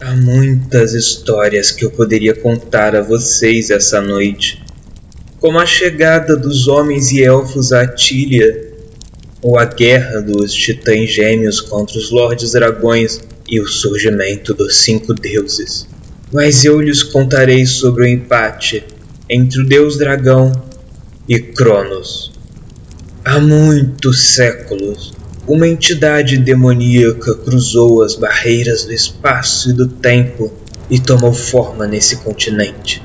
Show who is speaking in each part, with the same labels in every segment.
Speaker 1: Há muitas histórias que eu poderia contar a vocês essa noite, como a chegada dos homens e elfos a Atília, ou a guerra dos titãs gêmeos contra os lordes dragões e o surgimento dos cinco deuses. Mas eu lhes contarei sobre o empate entre o deus dragão e Cronos. Há muitos séculos, uma entidade demoníaca cruzou as barreiras do espaço e do tempo e tomou forma nesse continente.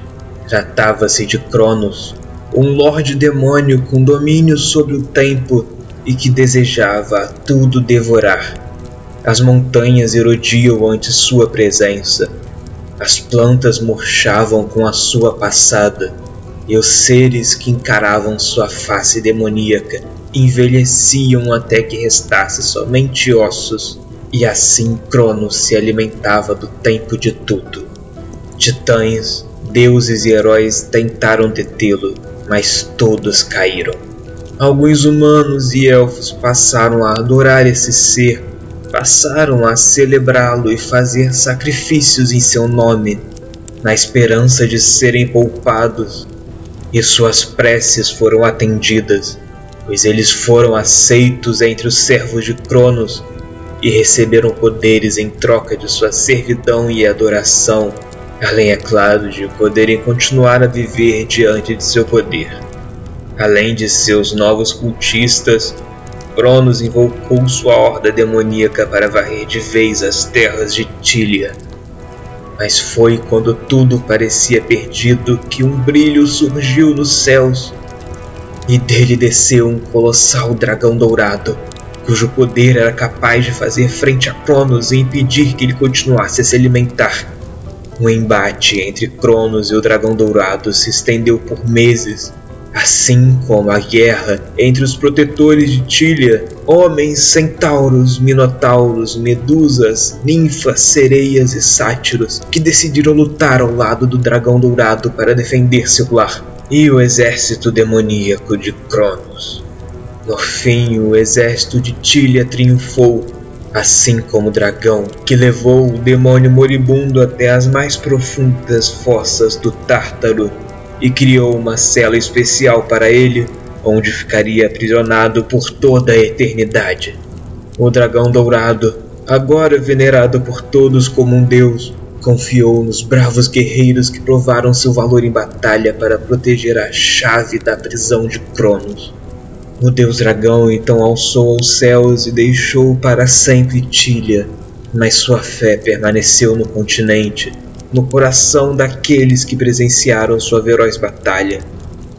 Speaker 1: Tratava-se de Cronos, um lorde demônio com domínio sobre o tempo e que desejava a tudo devorar. As montanhas erodiam ante sua presença, as plantas murchavam com a sua passada, e os seres que encaravam sua face demoníaca envelheciam até que restasse somente ossos, e assim Cronos se alimentava do tempo de tudo. Titãs, deuses e heróis tentaram detê-lo, mas todos caíram. Alguns humanos e elfos passaram a adorar esse ser, passaram a celebrá-lo e fazer sacrifícios em seu nome, na esperança de serem poupados, e suas preces foram atendidas pois eles foram aceitos entre os servos de Cronos e receberam poderes em troca de sua servidão e adoração, além, é claro, de poderem continuar a viver diante de seu poder. Além de seus novos cultistas, Cronos invocou sua horda demoníaca para varrer de vez as terras de Tília. Mas foi quando tudo parecia perdido que um brilho surgiu nos céus e dele desceu um colossal dragão dourado, cujo poder era capaz de fazer frente a Cronos e impedir que ele continuasse a se alimentar. O embate entre Cronos e o dragão dourado se estendeu por meses, assim como a guerra entre os protetores de Tília, homens, centauros, minotauros, medusas, ninfas, sereias e sátiros, que decidiram lutar ao lado do dragão dourado para defender seu lar e o exército demoníaco de Cronos. No fim, o exército de Tília triunfou, assim como o dragão que levou o demônio moribundo até as mais profundas fossas do Tártaro e criou uma cela especial para ele, onde ficaria aprisionado por toda a eternidade. O dragão dourado, agora venerado por todos como um deus, Confiou nos bravos guerreiros que provaram seu valor em batalha para proteger a chave da prisão de Cronos. O deus dragão então alçou aos céus e deixou para sempre Tília, mas sua fé permaneceu no continente, no coração daqueles que presenciaram sua feroz batalha.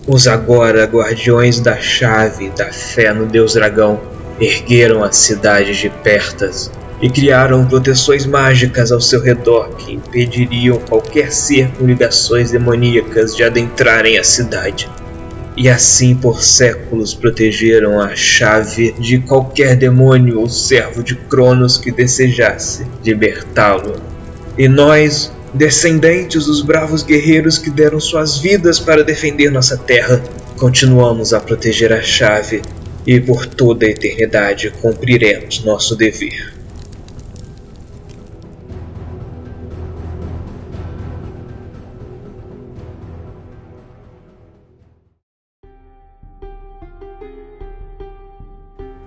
Speaker 1: Os agora guardiões da chave da fé no deus dragão ergueram a cidade de Pertas e criaram proteções mágicas ao seu redor que impediriam qualquer ser com ligações demoníacas de adentrarem a cidade. E assim por séculos protegeram a chave de qualquer demônio ou servo de Cronos que desejasse libertá-lo. E nós, descendentes dos bravos guerreiros que deram suas vidas para defender nossa terra, continuamos a proteger a chave e por toda a eternidade cumpriremos nosso dever.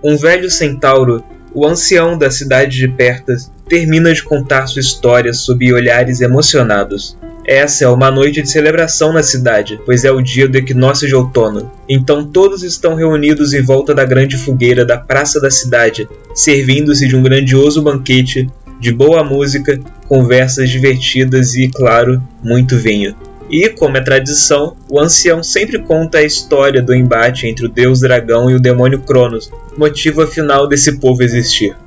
Speaker 1: Um velho centauro, o ancião da cidade de Pertas, termina de contar sua história sob olhares emocionados. Essa é uma noite de celebração na cidade, pois é o dia do equinócio de outono. Então todos estão reunidos em volta da grande fogueira da praça da cidade, servindo-se de um grandioso banquete, de boa música, conversas divertidas e, claro, muito vinho. E, como é tradição, o ancião sempre conta a história do embate entre o deus dragão e o demônio Cronos, motivo afinal desse povo existir.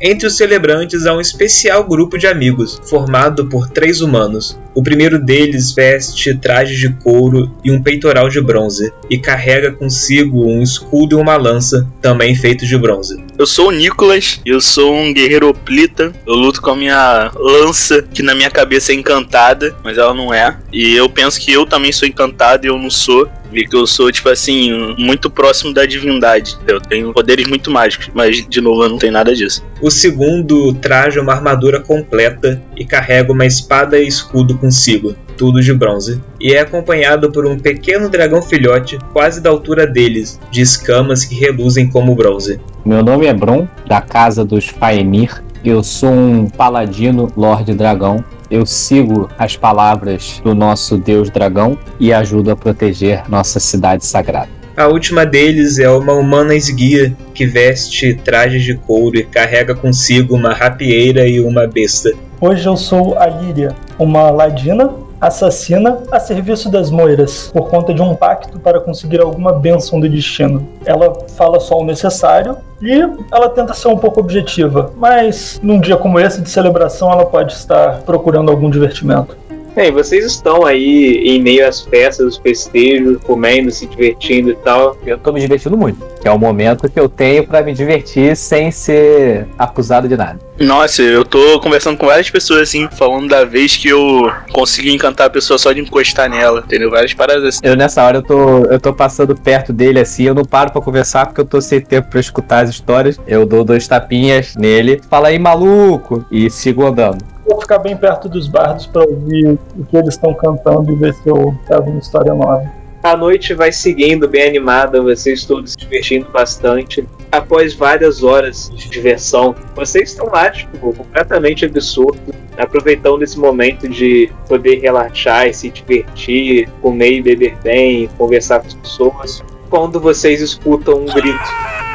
Speaker 1: Entre os celebrantes há um especial grupo de amigos, formado por três humanos. O primeiro deles veste traje de couro e um peitoral de bronze, e carrega consigo um escudo e uma lança, também feito de bronze.
Speaker 2: Eu sou o Nicolas, eu sou um guerreiro oplita, eu luto com a minha lança, que na minha cabeça é encantada, mas ela não é. E eu penso que eu também sou encantado e eu não sou. Vi que eu sou, tipo assim, muito próximo da divindade. Eu tenho poderes muito mágicos, mas, de novo, eu não tenho nada disso.
Speaker 1: O segundo traja uma armadura completa e carrega uma espada e escudo consigo, tudo de bronze. E é acompanhado por um pequeno dragão filhote, quase da altura deles, de escamas que reluzem como bronze.
Speaker 3: Meu nome é Bron, da casa dos Faemir. Eu sou um paladino Lorde Dragão. Eu sigo as palavras do nosso Deus Dragão e ajudo a proteger nossa cidade sagrada.
Speaker 1: A última deles é uma humana esguia que veste trajes de couro e carrega consigo uma rapieira e uma besta.
Speaker 4: Hoje eu sou a Líria, uma ladina assassina a serviço das moiras, por conta de um pacto para conseguir alguma bênção do destino. Ela fala só o necessário e ela tenta ser um pouco objetiva, mas num dia como esse de celebração ela pode estar procurando algum divertimento.
Speaker 5: Bem, vocês estão aí em meio às festas, os festejos, comendo, se divertindo e tal.
Speaker 3: Eu tô me divertindo muito, que é o momento que eu tenho para me divertir sem ser acusado de nada.
Speaker 2: Nossa, eu tô conversando com várias pessoas assim, falando da vez que eu consegui encantar a pessoa só de encostar nela, entendeu? Várias paradas assim.
Speaker 3: Eu nessa hora eu tô, eu tô passando perto dele assim, eu não paro para conversar porque eu tô sem tempo para escutar as histórias. Eu dou dois tapinhas nele, fala aí maluco e sigo andando
Speaker 4: vou ficar bem perto dos bardos para ouvir o que eles estão cantando e ver se eu pego uma história nova.
Speaker 5: A noite vai seguindo bem animada, vocês todos se divertindo bastante. Após várias horas de diversão, vocês estão lá, tipo, completamente absurdos, aproveitando esse momento de poder relaxar e se divertir, comer e beber bem, conversar com as pessoas. Quando vocês escutam um grito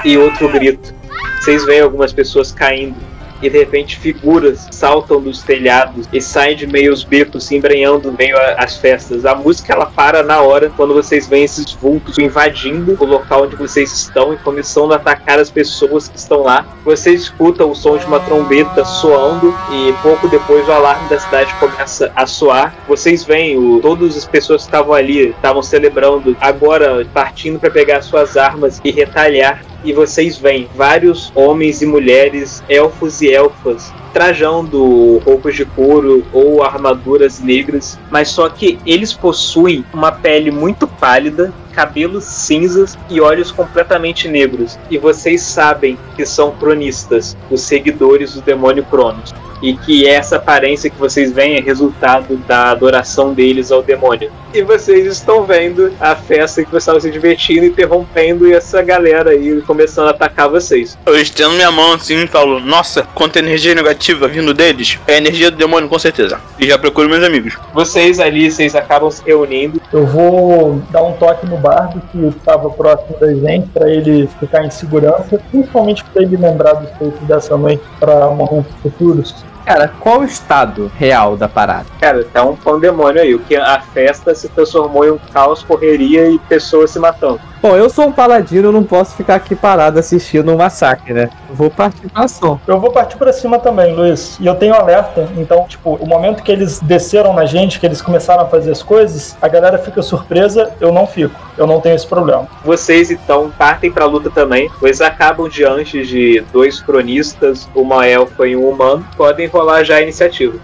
Speaker 5: e outro grito, vocês veem algumas pessoas caindo e de repente figuras saltam dos telhados e saem de meio os becos, se embrenhando meio às festas. A música ela para na hora quando vocês veem esses vultos invadindo o local onde vocês estão e começando a atacar as pessoas que estão lá. Vocês escutam o som de uma trombeta soando e pouco depois o alarme da cidade começa a soar. Vocês veem o, todas as pessoas que estavam ali estavam celebrando, agora partindo para pegar suas armas e retalhar e vocês veem vários homens e mulheres, elfos e elfas, trajando roupas de couro ou armaduras negras, mas só que eles possuem uma pele muito pálida, cabelos cinzas e olhos completamente negros. E vocês sabem que são cronistas, os seguidores do demônio Cronos e que essa aparência que vocês veem é resultado da adoração deles ao demônio. E vocês estão vendo a festa que vocês estavam se divertindo, interrompendo e essa galera aí começando a atacar vocês.
Speaker 2: Eu estendo minha mão assim e falo: Nossa, quanta energia negativa vindo deles. É a energia do demônio, com certeza. E já procuro meus amigos.
Speaker 5: Vocês ali, vocês acabam se reunindo.
Speaker 4: Eu vou dar um toque no bardo que estava próximo da gente para ele ficar em segurança, principalmente para ele lembrar dos feitos dessa noite para momentos futuros.
Speaker 3: Cara, qual o estado real da parada?
Speaker 5: Cara, tá um pandemônio aí. O que a festa se transformou em um caos, correria e pessoas se matando.
Speaker 3: Bom, eu sou um paladino, eu não posso ficar aqui parado assistindo um massacre, né? Eu vou partir pra ação.
Speaker 4: Eu vou partir pra cima também, Luiz. E eu tenho alerta, então, tipo, o momento que eles desceram na gente, que eles começaram a fazer as coisas, a galera fica surpresa, eu não fico. Eu não tenho esse problema.
Speaker 5: Vocês, então, partem pra luta também. Vocês acabam diante de dois cronistas, uma elfa e um humano. Podem rolar já a iniciativa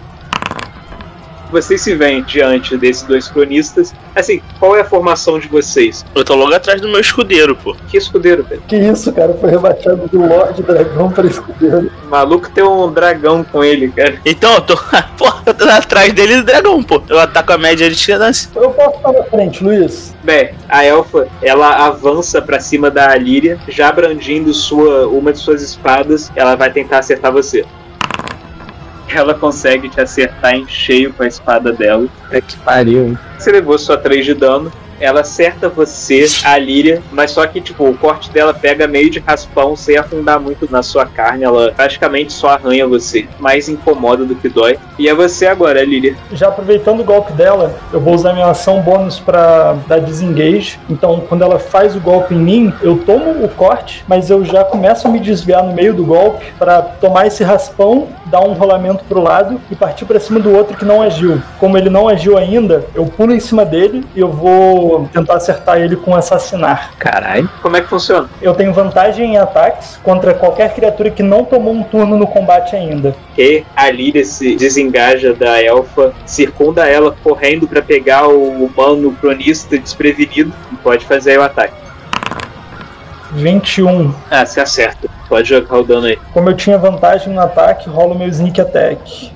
Speaker 5: vocês se veem diante desses dois cronistas. Assim, qual é a formação de vocês?
Speaker 2: Eu tô logo atrás do meu escudeiro, pô.
Speaker 5: Que escudeiro, velho?
Speaker 4: Que isso, cara? Foi rebaixado do Lorde Dragão para escudeiro.
Speaker 5: O maluco tem um dragão com ele, cara.
Speaker 2: Então, eu tô, pô, eu tô atrás dele do dragão, pô. Eu ataco a média de distância.
Speaker 4: Eu posso estar na frente, Luiz.
Speaker 5: Bem, a elfa, ela avança para cima da Líria, já brandindo sua, uma de suas espadas. Ela vai tentar acertar você ela consegue te acertar em cheio com a espada dela.
Speaker 3: É que pariu, hein?
Speaker 5: Você levou só 3 de dano ela acerta você, a Líria, mas só que, tipo, o corte dela pega meio de raspão sem afundar muito na sua carne. Ela praticamente só arranha você. Mais incomoda do que dói. E é você agora, Líria.
Speaker 4: Já aproveitando o golpe dela, eu vou usar minha ação bônus para dar desengage. Então, quando ela faz o golpe em mim, eu tomo o corte, mas eu já começo a me desviar no meio do golpe para tomar esse raspão, dar um rolamento pro lado e partir para cima do outro que não agiu. Como ele não agiu ainda, eu pulo em cima dele e eu vou tentar acertar ele com assassinar.
Speaker 3: Caralho.
Speaker 5: Como é que funciona?
Speaker 4: Eu tenho vantagem em ataques contra qualquer criatura que não tomou um turno no combate ainda.
Speaker 5: Que a Líria se desengaja da elfa, circunda ela correndo pra pegar o humano cronista desprevenido e pode fazer aí o ataque.
Speaker 4: 21.
Speaker 5: Ah, você acerta. Pode jogar o dano aí.
Speaker 4: Como eu tinha vantagem no ataque, rola o meu sneak attack.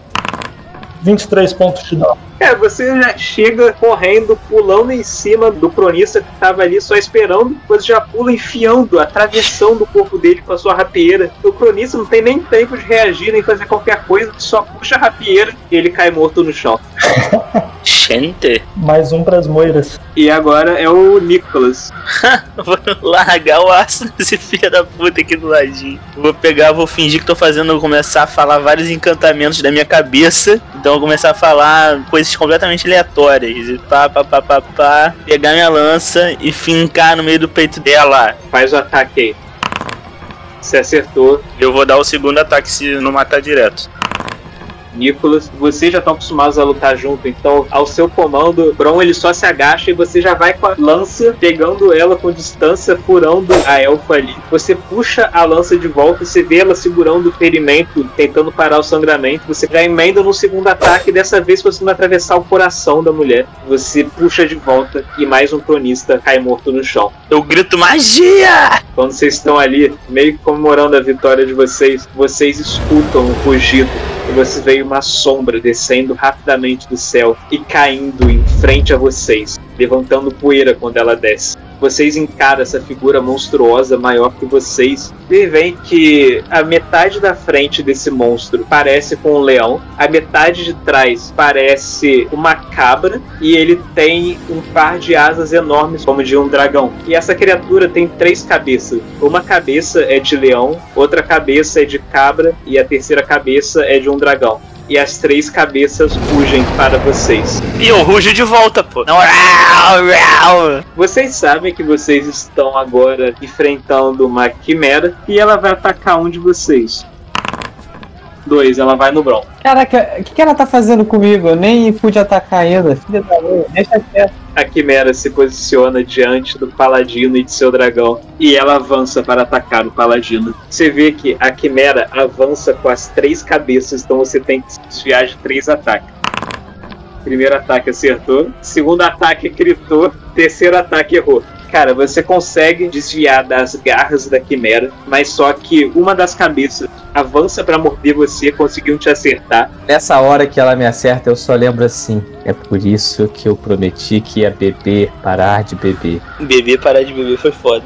Speaker 4: 23 pontos de dano.
Speaker 5: É, você já chega correndo, pulando em cima do cronista que tava ali só esperando, depois já pula enfiando, atravessando o corpo dele com a sua rapieira. O cronista não tem nem tempo de reagir nem fazer qualquer coisa, só puxa a rapieira e ele cai morto no chão.
Speaker 2: Gente,
Speaker 4: Mais um pras moiras.
Speaker 5: E agora é o Nicholas.
Speaker 2: vou largar o aço nesse filho da puta aqui do ladinho. Vou pegar, vou fingir que tô fazendo, vou começar a falar vários encantamentos da minha cabeça. Então vou começar a falar coisas completamente aleatórias. E pá, pá, pá, pá, pá. Pegar minha lança e fincar no meio do peito dela.
Speaker 5: Faz o ataque aí. Você acertou.
Speaker 2: Eu vou dar o segundo ataque se não matar direto.
Speaker 5: Nicholas, vocês já estão acostumados a lutar junto, então ao seu comando, Bron ele só se agacha e você já vai com a lança, pegando ela com distância, furando a elfa ali. Você puxa a lança de volta, você vê ela segurando o ferimento, tentando parar o sangramento. Você já emenda no segundo ataque, dessa vez conseguindo atravessar o coração da mulher. Você puxa de volta e mais um cronista cai morto no chão.
Speaker 2: Eu grito magia!
Speaker 5: Quando vocês estão ali, meio comemorando a vitória de vocês, vocês escutam um rugido e vocês veem uma sombra descendo rapidamente do céu e caindo em frente a vocês, levantando poeira quando ela desce. Vocês encaram essa figura monstruosa maior que vocês e veem que a metade da frente desse monstro parece com um leão, a metade de trás parece uma cabra e ele tem um par de asas enormes como de um dragão. E essa criatura tem três cabeças. Uma cabeça é de leão, outra cabeça é de cabra e a terceira cabeça é de um dragão. E as três cabeças rugem para vocês.
Speaker 2: E eu rujo de volta, pô. Não.
Speaker 5: Vocês sabem que vocês estão agora enfrentando uma quimera e ela vai atacar um de vocês. Dois, ela vai no Bron.
Speaker 3: Caraca, o que, que ela tá fazendo comigo? Eu nem pude atacar ainda. Filha da mãe, deixa quieto.
Speaker 5: A quimera se posiciona diante do paladino e de seu dragão e ela avança para atacar o paladino. Você vê que a quimera avança com as três cabeças, então você tem que desviar de três ataques. Primeiro ataque acertou, segundo ataque gritou, terceiro ataque errou. Cara, você consegue desviar das garras da quimera, mas só que uma das cabeças avança para morder você, conseguiu te acertar.
Speaker 3: Nessa hora que ela me acerta, eu só lembro assim. É por isso que eu prometi que ia beber, parar de beber.
Speaker 2: Beber, parar de beber foi foda.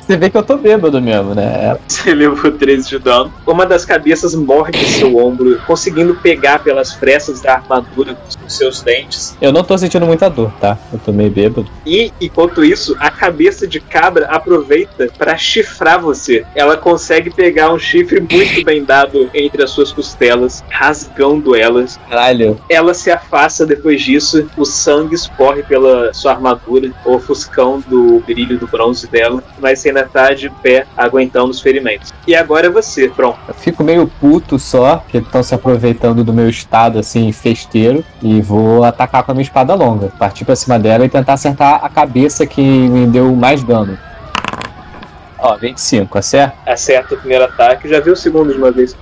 Speaker 3: Você vê que eu tô bêbado mesmo, né?
Speaker 5: Você levou 13 de dano. Uma das cabeças morde seu ombro, conseguindo pegar pelas frestas da armadura com seus dentes.
Speaker 3: Eu não tô sentindo muita dor, tá? Eu tô meio bêbado.
Speaker 5: E, enquanto isso, a cabeça de cabra aproveita para chifrar você. Ela consegue pegar um chifre muito bem dado entre as suas costelas, rasgando elas.
Speaker 3: Caralho.
Speaker 5: Ela se afasta depois disso, o sangue escorre pela sua armadura, ofuscando o brilho do bronze dela, mas você ainda tá de pé, aguentando os ferimentos. E agora é você, pronto.
Speaker 3: Eu fico meio puto só, que estão se aproveitando do meu estado, assim, festeiro, e vou atacar com a minha espada longa. Partir pra cima dela e tentar acertar a cabeça que me deu mais dano. Ó, 25, acerta?
Speaker 5: Acerta o primeiro ataque, já viu o segundo de uma vez.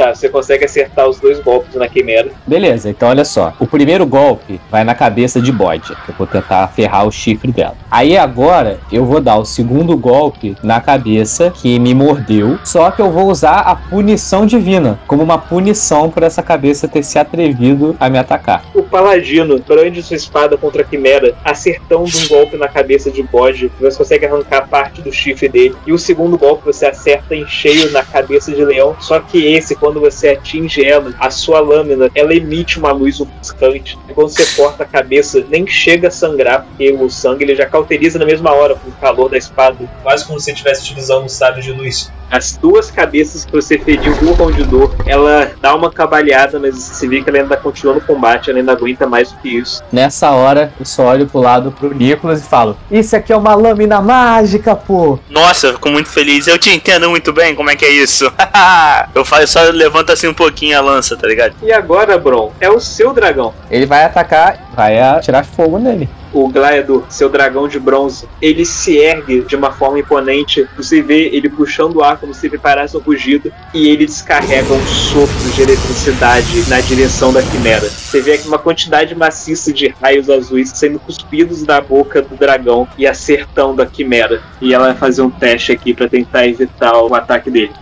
Speaker 5: Tá, você consegue acertar os dois golpes na quimera.
Speaker 3: Beleza, então olha só. O primeiro golpe vai na cabeça de bode. Eu vou tentar ferrar o chifre dela. Aí agora eu vou dar o segundo golpe na cabeça que me mordeu. Só que eu vou usar a punição divina como uma punição por essa cabeça ter se atrevido a me atacar.
Speaker 5: O paladino prende sua espada contra a quimera, acertando um golpe na cabeça de bode. Você consegue arrancar parte do chifre dele. E o segundo golpe você acerta em cheio na cabeça de leão. Só que esse, quando você atinge ela, a sua lâmina, ela emite uma luz ofuscante. Quando você corta a cabeça, nem chega a sangrar, porque o sangue ele já cauteriza na mesma hora com o calor da espada. Quase como se você estivesse utilizando um sábio de luz. As duas cabeças que você feriu urram de dor. Ela dá uma cabalhada, mas você vê que ela ainda continua no combate, ela ainda aguenta mais do que isso.
Speaker 3: Nessa hora, eu só olho pro lado pro Nicolas e falo: Isso aqui é uma lâmina mágica, pô!
Speaker 2: Nossa, eu fico muito feliz. Eu te entendo muito bem como é que é isso. eu faço, só levanto assim um pouquinho a lança, tá ligado?
Speaker 5: E agora, Bron, é o seu dragão.
Speaker 3: Ele vai atacar, vai atirar fogo nele.
Speaker 5: O Glaiador, seu dragão de bronze, ele se ergue de uma forma imponente. Você vê ele puxando o ar como se preparasse um rugido e ele descarrega um sopro de eletricidade na direção da quimera. Você vê aqui uma quantidade maciça de raios azuis sendo cuspidos da boca do dragão e acertando a quimera. E ela vai fazer um teste aqui para tentar evitar o ataque dele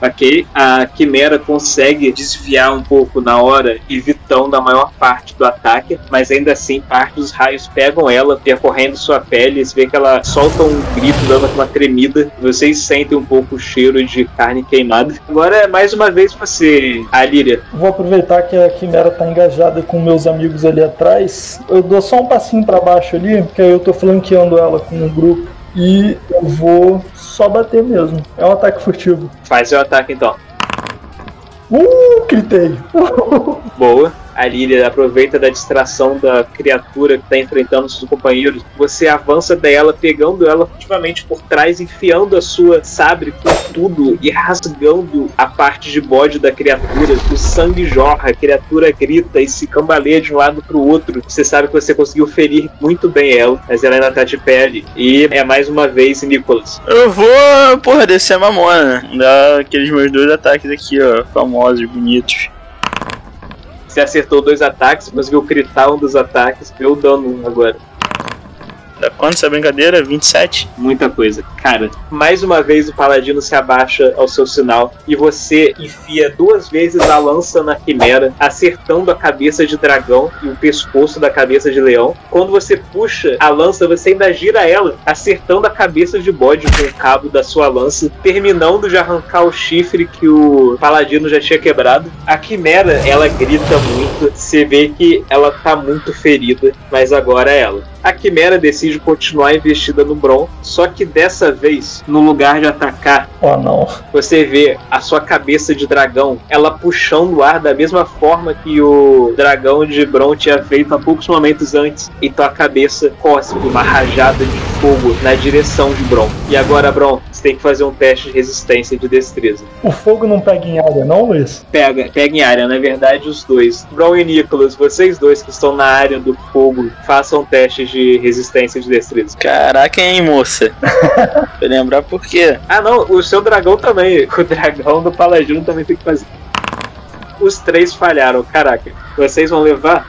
Speaker 5: ok? A Quimera consegue desviar um pouco na hora, evitando a maior parte do ataque, mas ainda assim parte dos raios pegam ela, percorrendo sua pele, você vê que ela solta um grito, dando uma tremida, vocês sentem um pouco o cheiro de carne queimada. Agora é mais uma vez você, Alíria.
Speaker 4: Vou aproveitar que a Quimera tá engajada com meus amigos ali atrás. Eu dou só um passinho para baixo ali, porque eu tô flanqueando ela com um grupo. E eu vou só bater mesmo. É um ataque furtivo.
Speaker 5: Faz o ataque então.
Speaker 4: Uh, gritei.
Speaker 5: Boa a Lilia aproveita da distração da criatura que está enfrentando seus companheiros. Você avança dela, pegando ela ativamente por trás, enfiando a sua sabre com tudo e rasgando a parte de bode da criatura. O sangue jorra, a criatura grita e se cambaleia de um lado para o outro. Você sabe que você conseguiu ferir muito bem ela, mas ela ainda tá de pele. E é mais uma vez Nicholas.
Speaker 2: Eu vou, porra, descer a mamona. Dar aqueles meus dois ataques aqui, ó, famosos, bonitos.
Speaker 5: Você acertou dois ataques, conseguiu critar um dos ataques, deu dano agora.
Speaker 2: Dá quanto essa brincadeira? 27?
Speaker 5: Muita coisa. Cara, mais uma vez o paladino se abaixa ao seu sinal e você enfia duas vezes a lança na quimera, acertando a cabeça de dragão e o pescoço da cabeça de leão. Quando você puxa a lança, você ainda gira ela, acertando a cabeça de bode com o cabo da sua lança, terminando de arrancar o chifre que o paladino já tinha quebrado. A quimera, ela grita muito, você vê que ela tá muito ferida, mas agora é ela a Quimera decide continuar investida no Bron, só que dessa vez, no lugar de atacar,
Speaker 4: oh, não.
Speaker 5: você vê a sua cabeça de dragão, ela puxando o ar da mesma forma que o dragão de Bron tinha feito há poucos momentos antes. Então a cabeça cospe uma rajada de fogo na direção de Bron. E agora, Bron, você tem que fazer um teste de resistência e de destreza.
Speaker 4: O fogo não pega em área, não, Luiz?
Speaker 5: Pega, pega em área, na verdade, os dois. Bron e Nicholas, vocês dois que estão na área do fogo, façam testes de de resistência de destreza.
Speaker 2: Caraca, hein, moça? Vou lembrar por quê.
Speaker 5: Ah, não, o seu dragão também. O dragão do Paladino também tem que fazer. Os três falharam, caraca. Vocês vão levar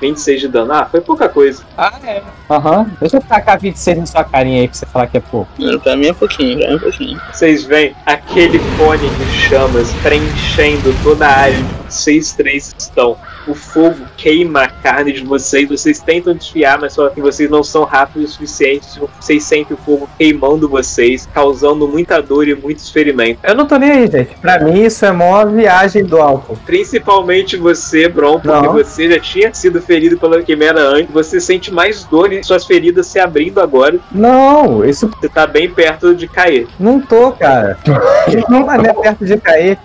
Speaker 5: 26 de dano. Ah, foi pouca coisa.
Speaker 3: Ah, é. Aham. Uhum. Deixa eu tacar 26 na sua carinha aí pra você falar que é pouco.
Speaker 2: Pra mim é pouquinho, pra mim é pouquinho.
Speaker 5: Vocês veem aquele cone de chamas preenchendo toda a área onde vocês três estão o fogo queima a carne de vocês, vocês tentam desfiar, mas só que vocês não são rápidos o suficiente, vocês sentem o fogo queimando vocês, causando muita dor e muitos ferimentos.
Speaker 3: Eu não tô nem aí, gente. Pra mim isso é mó viagem do álcool.
Speaker 5: Principalmente você, Bron, porque não. você já tinha sido ferido pela quimera antes, você sente mais dor suas feridas se abrindo agora.
Speaker 3: Não, isso...
Speaker 5: Você tá bem perto de cair.
Speaker 3: Não tô, cara. não tá nem perto de cair.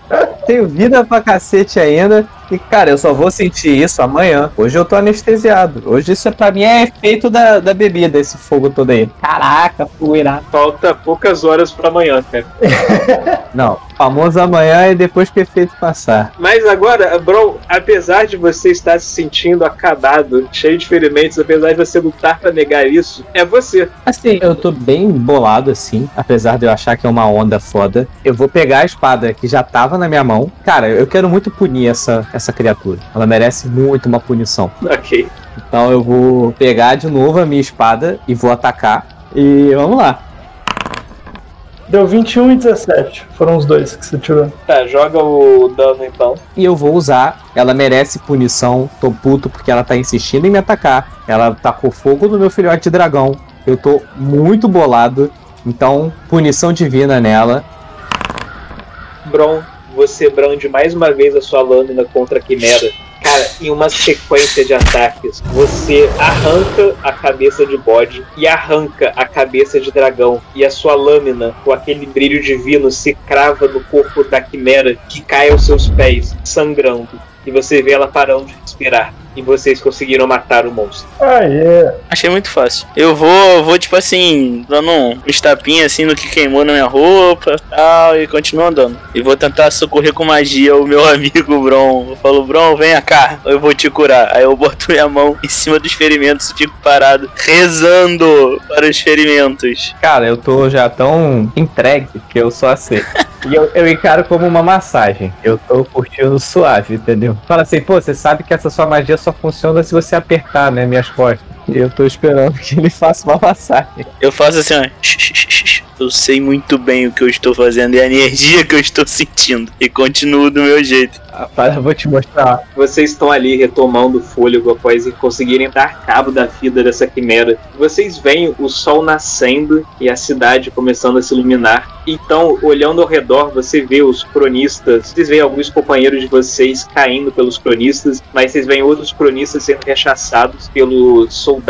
Speaker 3: Tenho vida pra cacete ainda. E, cara, eu só vou sentir isso amanhã. Hoje eu tô anestesiado. Hoje isso é, pra mim é efeito da, da bebida, esse fogo todo aí. Caraca, fuirá.
Speaker 5: Falta poucas horas pra amanhã, cara.
Speaker 3: Não, famoso amanhã e depois que o efeito passar.
Speaker 5: Mas agora, Bro, apesar de você estar se sentindo acabado, cheio de ferimentos, apesar de você lutar para negar isso, é você.
Speaker 3: Assim, eu tô bem bolado assim, apesar de eu achar que é uma onda foda. Eu vou pegar a espada que já tava na minha mão. Cara, eu quero muito punir essa, essa criatura. Ela merece muito uma punição.
Speaker 5: Ok.
Speaker 3: Então eu vou pegar de novo a minha espada e vou atacar. E vamos lá.
Speaker 4: Deu 21 e 17. Foram os dois que você tirou.
Speaker 5: Tá, joga o dano então.
Speaker 3: E eu vou usar. Ela merece punição. Tô puto porque ela tá insistindo em me atacar. Ela tacou fogo no meu filhote de dragão. Eu tô muito bolado. Então, punição divina nela.
Speaker 5: Bron, você brande mais uma vez a sua lâmina contra a quimera. Cara, em uma sequência de ataques, você arranca a cabeça de bode e arranca a cabeça de dragão. E a sua lâmina, com aquele brilho divino, se crava no corpo da quimera que cai aos seus pés, sangrando. E você vê ela parando de respirar. E vocês conseguiram matar o monstro.
Speaker 4: Ah, é.
Speaker 2: Achei muito fácil. Eu vou, vou tipo assim, dando um estapinha assim no que queimou na minha roupa tal, e continuo andando. E vou tentar socorrer com magia o meu amigo Bron. Eu falo, Bron, venha cá, eu vou te curar. Aí eu boto minha mão em cima dos ferimentos e fico parado, rezando para os ferimentos.
Speaker 3: Cara, eu tô já tão entregue que eu só aceito. E eu, eu encaro como uma massagem. Eu tô curtindo suave, entendeu? Fala assim, pô, você sabe que essa sua magia só funciona se você apertar, né, minhas costas. E eu tô esperando que ele faça uma massagem.
Speaker 2: Eu faço assim, ó. Eu sei muito bem o que eu estou fazendo e a energia que eu estou sentindo. E continuo do meu jeito.
Speaker 3: Rapaz, eu vou te mostrar.
Speaker 5: Vocês estão ali retomando o fôlego após conseguirem dar cabo da vida dessa quimera. Vocês veem o sol nascendo e a cidade começando a se iluminar. Então, olhando ao redor, você vê os cronistas. Vocês veem alguns companheiros de vocês caindo pelos cronistas, mas vocês veem outros cronistas sendo rechaçados pelos soldados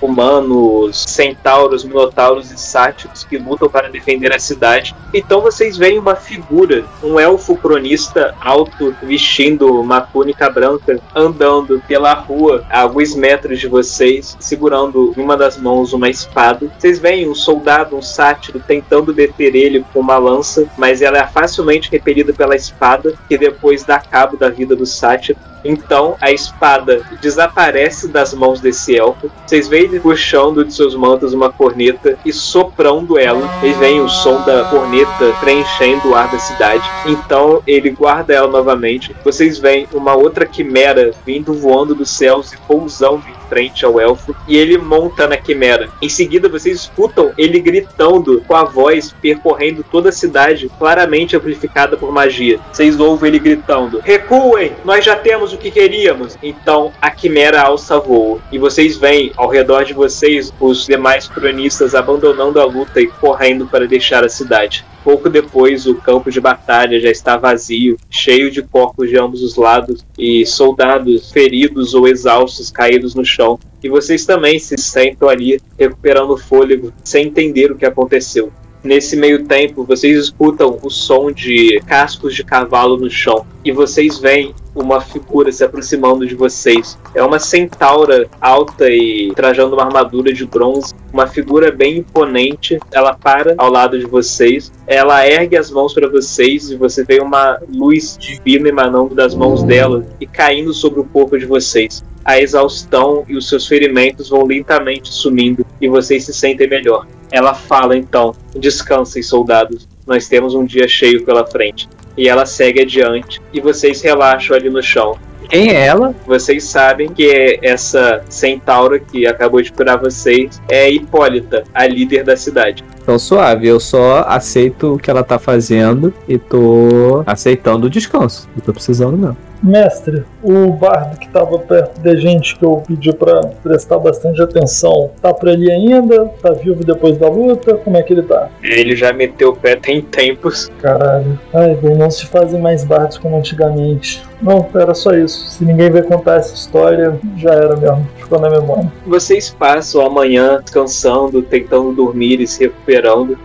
Speaker 5: humanos, centauros, minotauros e sátiros que lutam para defender a cidade. Então vocês veem uma figura, um elfo cronista alto, vestindo uma túnica branca, andando pela rua a alguns metros de vocês, segurando em uma das mãos uma espada. Vocês veem um soldado, um sátiro, tentando deter ele com uma lança, mas ela é facilmente repelida pela espada, que depois dá cabo da vida do sátiro. Então a espada desaparece das mãos desse elfo. Vocês veem puxando de seus mantos uma corneta e soprando ela. Vocês veem o som da corneta preenchendo o ar da cidade. Então ele guarda ela novamente. Vocês veem uma outra quimera vindo voando dos céus e pousando em frente ao elfo. E ele monta na quimera. Em seguida vocês escutam ele gritando com a voz percorrendo toda a cidade, claramente amplificada por magia. Vocês ouvem ele gritando: Recuem! Nós já temos o que queríamos. Então a quimera alça voo. E vocês veem ao redor de vocês os demais cronistas abandonando a luta e correndo para deixar a cidade. Pouco depois, o campo de batalha já está vazio, cheio de corpos de ambos os lados e soldados feridos ou exaustos caídos no chão. E vocês também se sentam ali, recuperando o fôlego, sem entender o que aconteceu. Nesse meio tempo, vocês escutam o som de cascos de cavalo no chão e vocês veem uma figura se aproximando de vocês. É uma centaura alta e trajando uma armadura de bronze, uma figura bem imponente. Ela para ao lado de vocês, ela ergue as mãos para vocês e você vê uma luz divina emanando das mãos dela e caindo sobre o corpo de vocês. A exaustão e os seus ferimentos vão lentamente sumindo e vocês se sentem melhor. Ela fala então: descansem, soldados, nós temos um dia cheio pela frente. E ela segue adiante e vocês relaxam ali no chão.
Speaker 3: Quem é ela?
Speaker 5: Vocês sabem que é essa centaura que acabou de curar vocês é Hipólita, a líder da cidade.
Speaker 3: Então suave, eu só aceito o que ela tá fazendo e tô aceitando o descanso. Não tô precisando não.
Speaker 4: Mestre, o bardo que estava perto da gente, que eu pedi para prestar bastante atenção, tá por ali ainda? Tá vivo depois da luta? Como é que ele tá?
Speaker 5: Ele já meteu o pé tem tempos.
Speaker 4: Caralho. Ai, bem, não se fazem mais bardos como antigamente. Não, era só isso. Se ninguém vai contar essa história, já era mesmo. Ficou na memória.
Speaker 5: Vocês passam a manhã descansando, tentando dormir e se recuperando.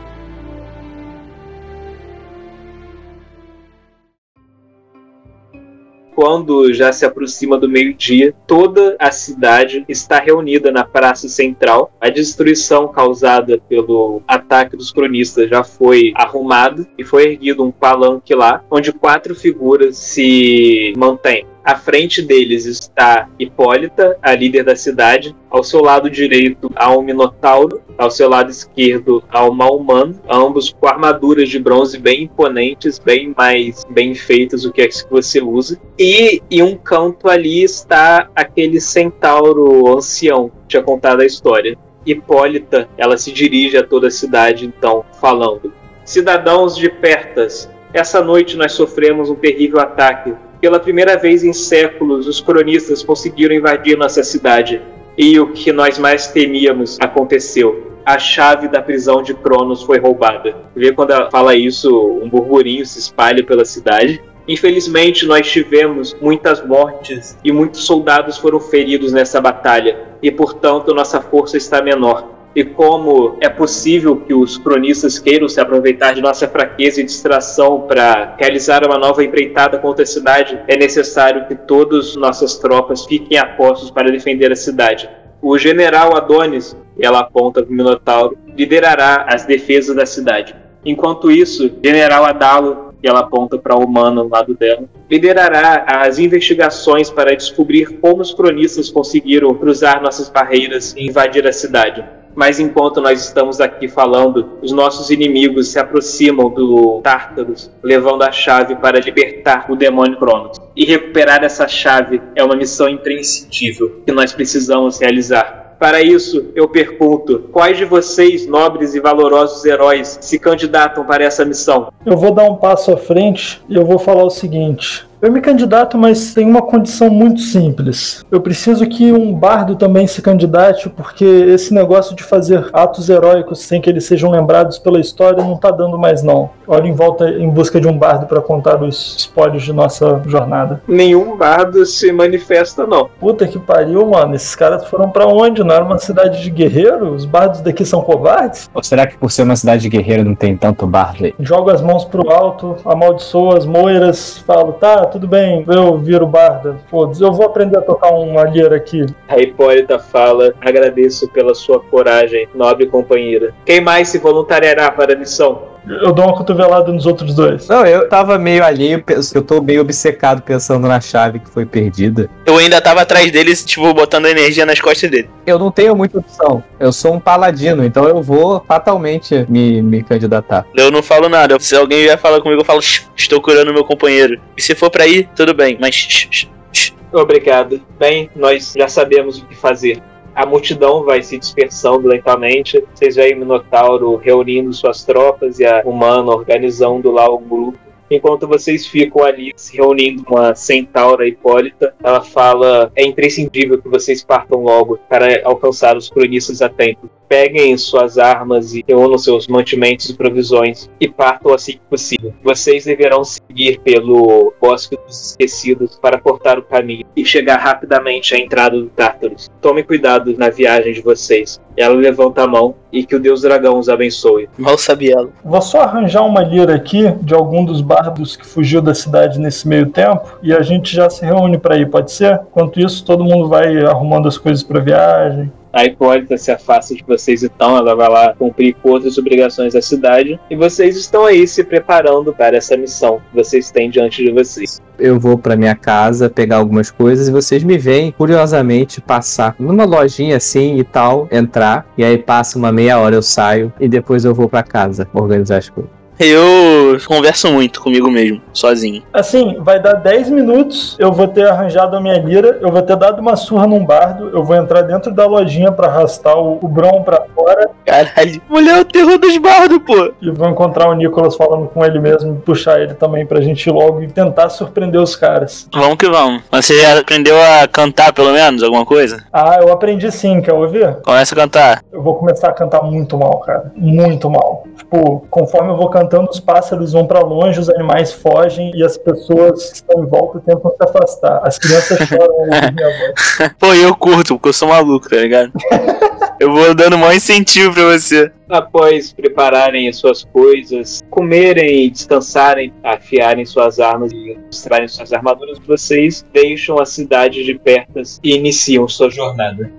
Speaker 5: quando já se aproxima do meio-dia, toda a cidade está reunida na praça central. A destruição causada pelo ataque dos cronistas já foi arrumada e foi erguido um palanque lá, onde quatro figuras se mantêm. À frente deles está Hipólita, a líder da cidade. Ao seu lado direito há um Minotauro. Ao seu lado esquerdo há uma humano. Ambos com armaduras de bronze bem imponentes, bem mais bem feitas do que as que você usa. E em um canto ali está aquele centauro ancião que tinha contado a história. Hipólita, ela se dirige a toda a cidade, então, falando: Cidadãos de Pertas, essa noite nós sofremos um terrível ataque pela primeira vez em séculos, os cronistas conseguiram invadir nossa cidade. E o que nós mais temíamos aconteceu. A chave da prisão de Cronos foi roubada. Vê quando ela fala isso, um burburinho se espalha pela cidade. Infelizmente, nós tivemos muitas mortes e muitos soldados foram feridos nessa batalha, e portanto, nossa força está menor. E como é possível que os cronistas queiram se aproveitar de nossa fraqueza e distração para realizar uma nova empreitada contra a cidade, é necessário que todas nossas tropas fiquem a postos para defender a cidade. O general Adonis, ela aponta para o Minotauro, liderará as defesas da cidade. Enquanto isso, general Adalo, ela aponta para o humano ao lado dela, liderará as investigações para descobrir como os cronistas conseguiram cruzar nossas barreiras e invadir a cidade. Mas enquanto nós estamos aqui falando, os nossos inimigos se aproximam do Tártaros, levando a chave para libertar o demônio Cronos. E recuperar essa chave é uma missão imprescindível que nós precisamos realizar. Para isso, eu pergunto: quais de vocês, nobres e valorosos heróis, se candidatam para essa missão?
Speaker 4: Eu vou dar um passo à frente e eu vou falar o seguinte: eu me candidato, mas tem uma condição muito simples. Eu preciso que um bardo também se candidate, porque esse negócio de fazer atos heróicos sem que eles sejam lembrados pela história não tá dando mais não. Olho em volta em busca de um bardo para contar os espólios de nossa jornada.
Speaker 5: Nenhum bardo se manifesta, não.
Speaker 4: Puta que pariu, mano. Esses caras foram para onde? Não era uma cidade de guerreiro? Os bardos daqui são covardes?
Speaker 3: Ou será que por ser uma cidade de guerreiro não tem tanto bardo aí?
Speaker 4: Jogo as mãos pro alto, amaldiçoo as moiras, falo, tá, tudo bem, eu viro barda. Foda-se, eu vou aprender a tocar uma lira aqui.
Speaker 5: A Hipólita fala: agradeço pela sua coragem, nobre companheira. Quem mais se voluntariará para a missão?
Speaker 4: Eu dou uma cotovelada nos outros dois.
Speaker 3: Não, eu tava meio alheio, eu tô meio obcecado pensando na chave que foi perdida.
Speaker 2: Eu ainda tava atrás deles, tipo, botando energia nas costas dele.
Speaker 3: Eu não tenho muita opção. Eu sou um paladino, então eu vou fatalmente me, me candidatar.
Speaker 2: Eu não falo nada. Se alguém vier falar comigo, eu falo, "Shh, estou curando meu companheiro. E se for pra ir, tudo bem, mas. shh, shh, shh."
Speaker 5: Obrigado. Bem, nós já sabemos o que fazer. A multidão vai se dispersando lentamente. Vocês veem Minotauro reunindo suas tropas e a humana organizando lá o grupo. Enquanto vocês ficam ali se reunindo com a Centaura Hipólita, ela fala: é imprescindível que vocês partam logo para alcançar os cronistas a tempo. Peguem suas armas e reúnam seus mantimentos e provisões e partam assim que possível. Vocês deverão seguir pelo Bosque dos Esquecidos para cortar o caminho e chegar rapidamente à entrada do Tártaros. Tomem cuidado na viagem de vocês. Ela levanta a mão e que o Deus Dragão os abençoe.
Speaker 2: Mal sabia ela.
Speaker 4: Vou só arranjar uma lira aqui de algum dos bardos que fugiu da cidade nesse meio tempo e a gente já se reúne para ir, pode ser? Enquanto isso, todo mundo vai arrumando as coisas para viagem.
Speaker 5: A Hipólita se afasta de vocês então, ela vai lá cumprir com outras obrigações da cidade. E vocês estão aí se preparando para essa missão que vocês têm diante de vocês.
Speaker 3: Eu vou pra minha casa pegar algumas coisas e vocês me veem curiosamente passar numa lojinha assim e tal, entrar, e aí passa uma meia hora eu saio e depois eu vou pra casa organizar as coisas.
Speaker 2: Eu converso muito comigo mesmo, sozinho.
Speaker 4: Assim, vai dar 10 minutos, eu vou ter arranjado a minha lira, eu vou ter dado uma surra num bardo, eu vou entrar dentro da lojinha para arrastar o, o Bron pra fora
Speaker 2: Caralho. Mulher é o terror dos bardos, pô.
Speaker 4: e vou encontrar o Nicholas falando com ele mesmo, puxar ele também pra gente ir logo e tentar surpreender os caras.
Speaker 2: Vamos que vamos. Você já aprendeu a cantar, pelo menos, alguma coisa?
Speaker 4: Ah, eu aprendi sim, quer ouvir?
Speaker 2: Começa a cantar.
Speaker 4: Eu vou começar a cantar muito mal, cara. Muito mal. Tipo, conforme eu vou cantando, os pássaros vão pra longe, os animais fogem e as pessoas que estão em volta tentam se afastar. As crianças choram ao ouvir minha voz.
Speaker 2: Pô, e eu curto, porque eu sou maluco, tá ligado? eu vou dando maior incentivo pra você.
Speaker 5: Após prepararem as suas coisas, comerem e descansarem, afiarem suas armas e mostrarem suas armaduras, vocês deixam a cidade de Pertas e iniciam sua jornada.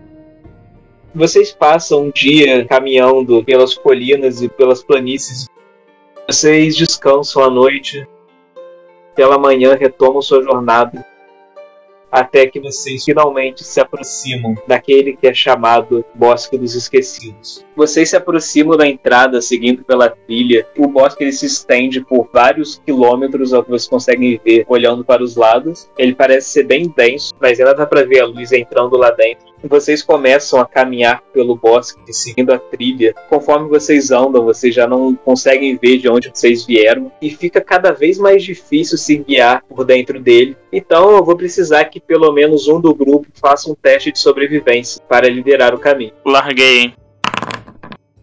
Speaker 5: Vocês passam um dia caminhando pelas colinas e pelas planícies. Vocês descansam à noite. Pela manhã retomam sua jornada. Até que vocês finalmente se aproximam daquele que é chamado Bosque dos Esquecidos. Vocês se aproximam da entrada seguindo pela trilha. O bosque ele se estende por vários quilômetros, ao que vocês conseguem ver olhando para os lados. Ele parece ser bem denso, mas ainda dá para ver a luz entrando lá dentro. Vocês começam a caminhar pelo bosque, seguindo a trilha. Conforme vocês andam, vocês já não conseguem ver de onde vocês vieram e fica cada vez mais difícil se guiar por dentro dele. Então eu vou precisar que pelo menos um do grupo faça um teste de sobrevivência para liderar o caminho.
Speaker 2: Larguei, hein?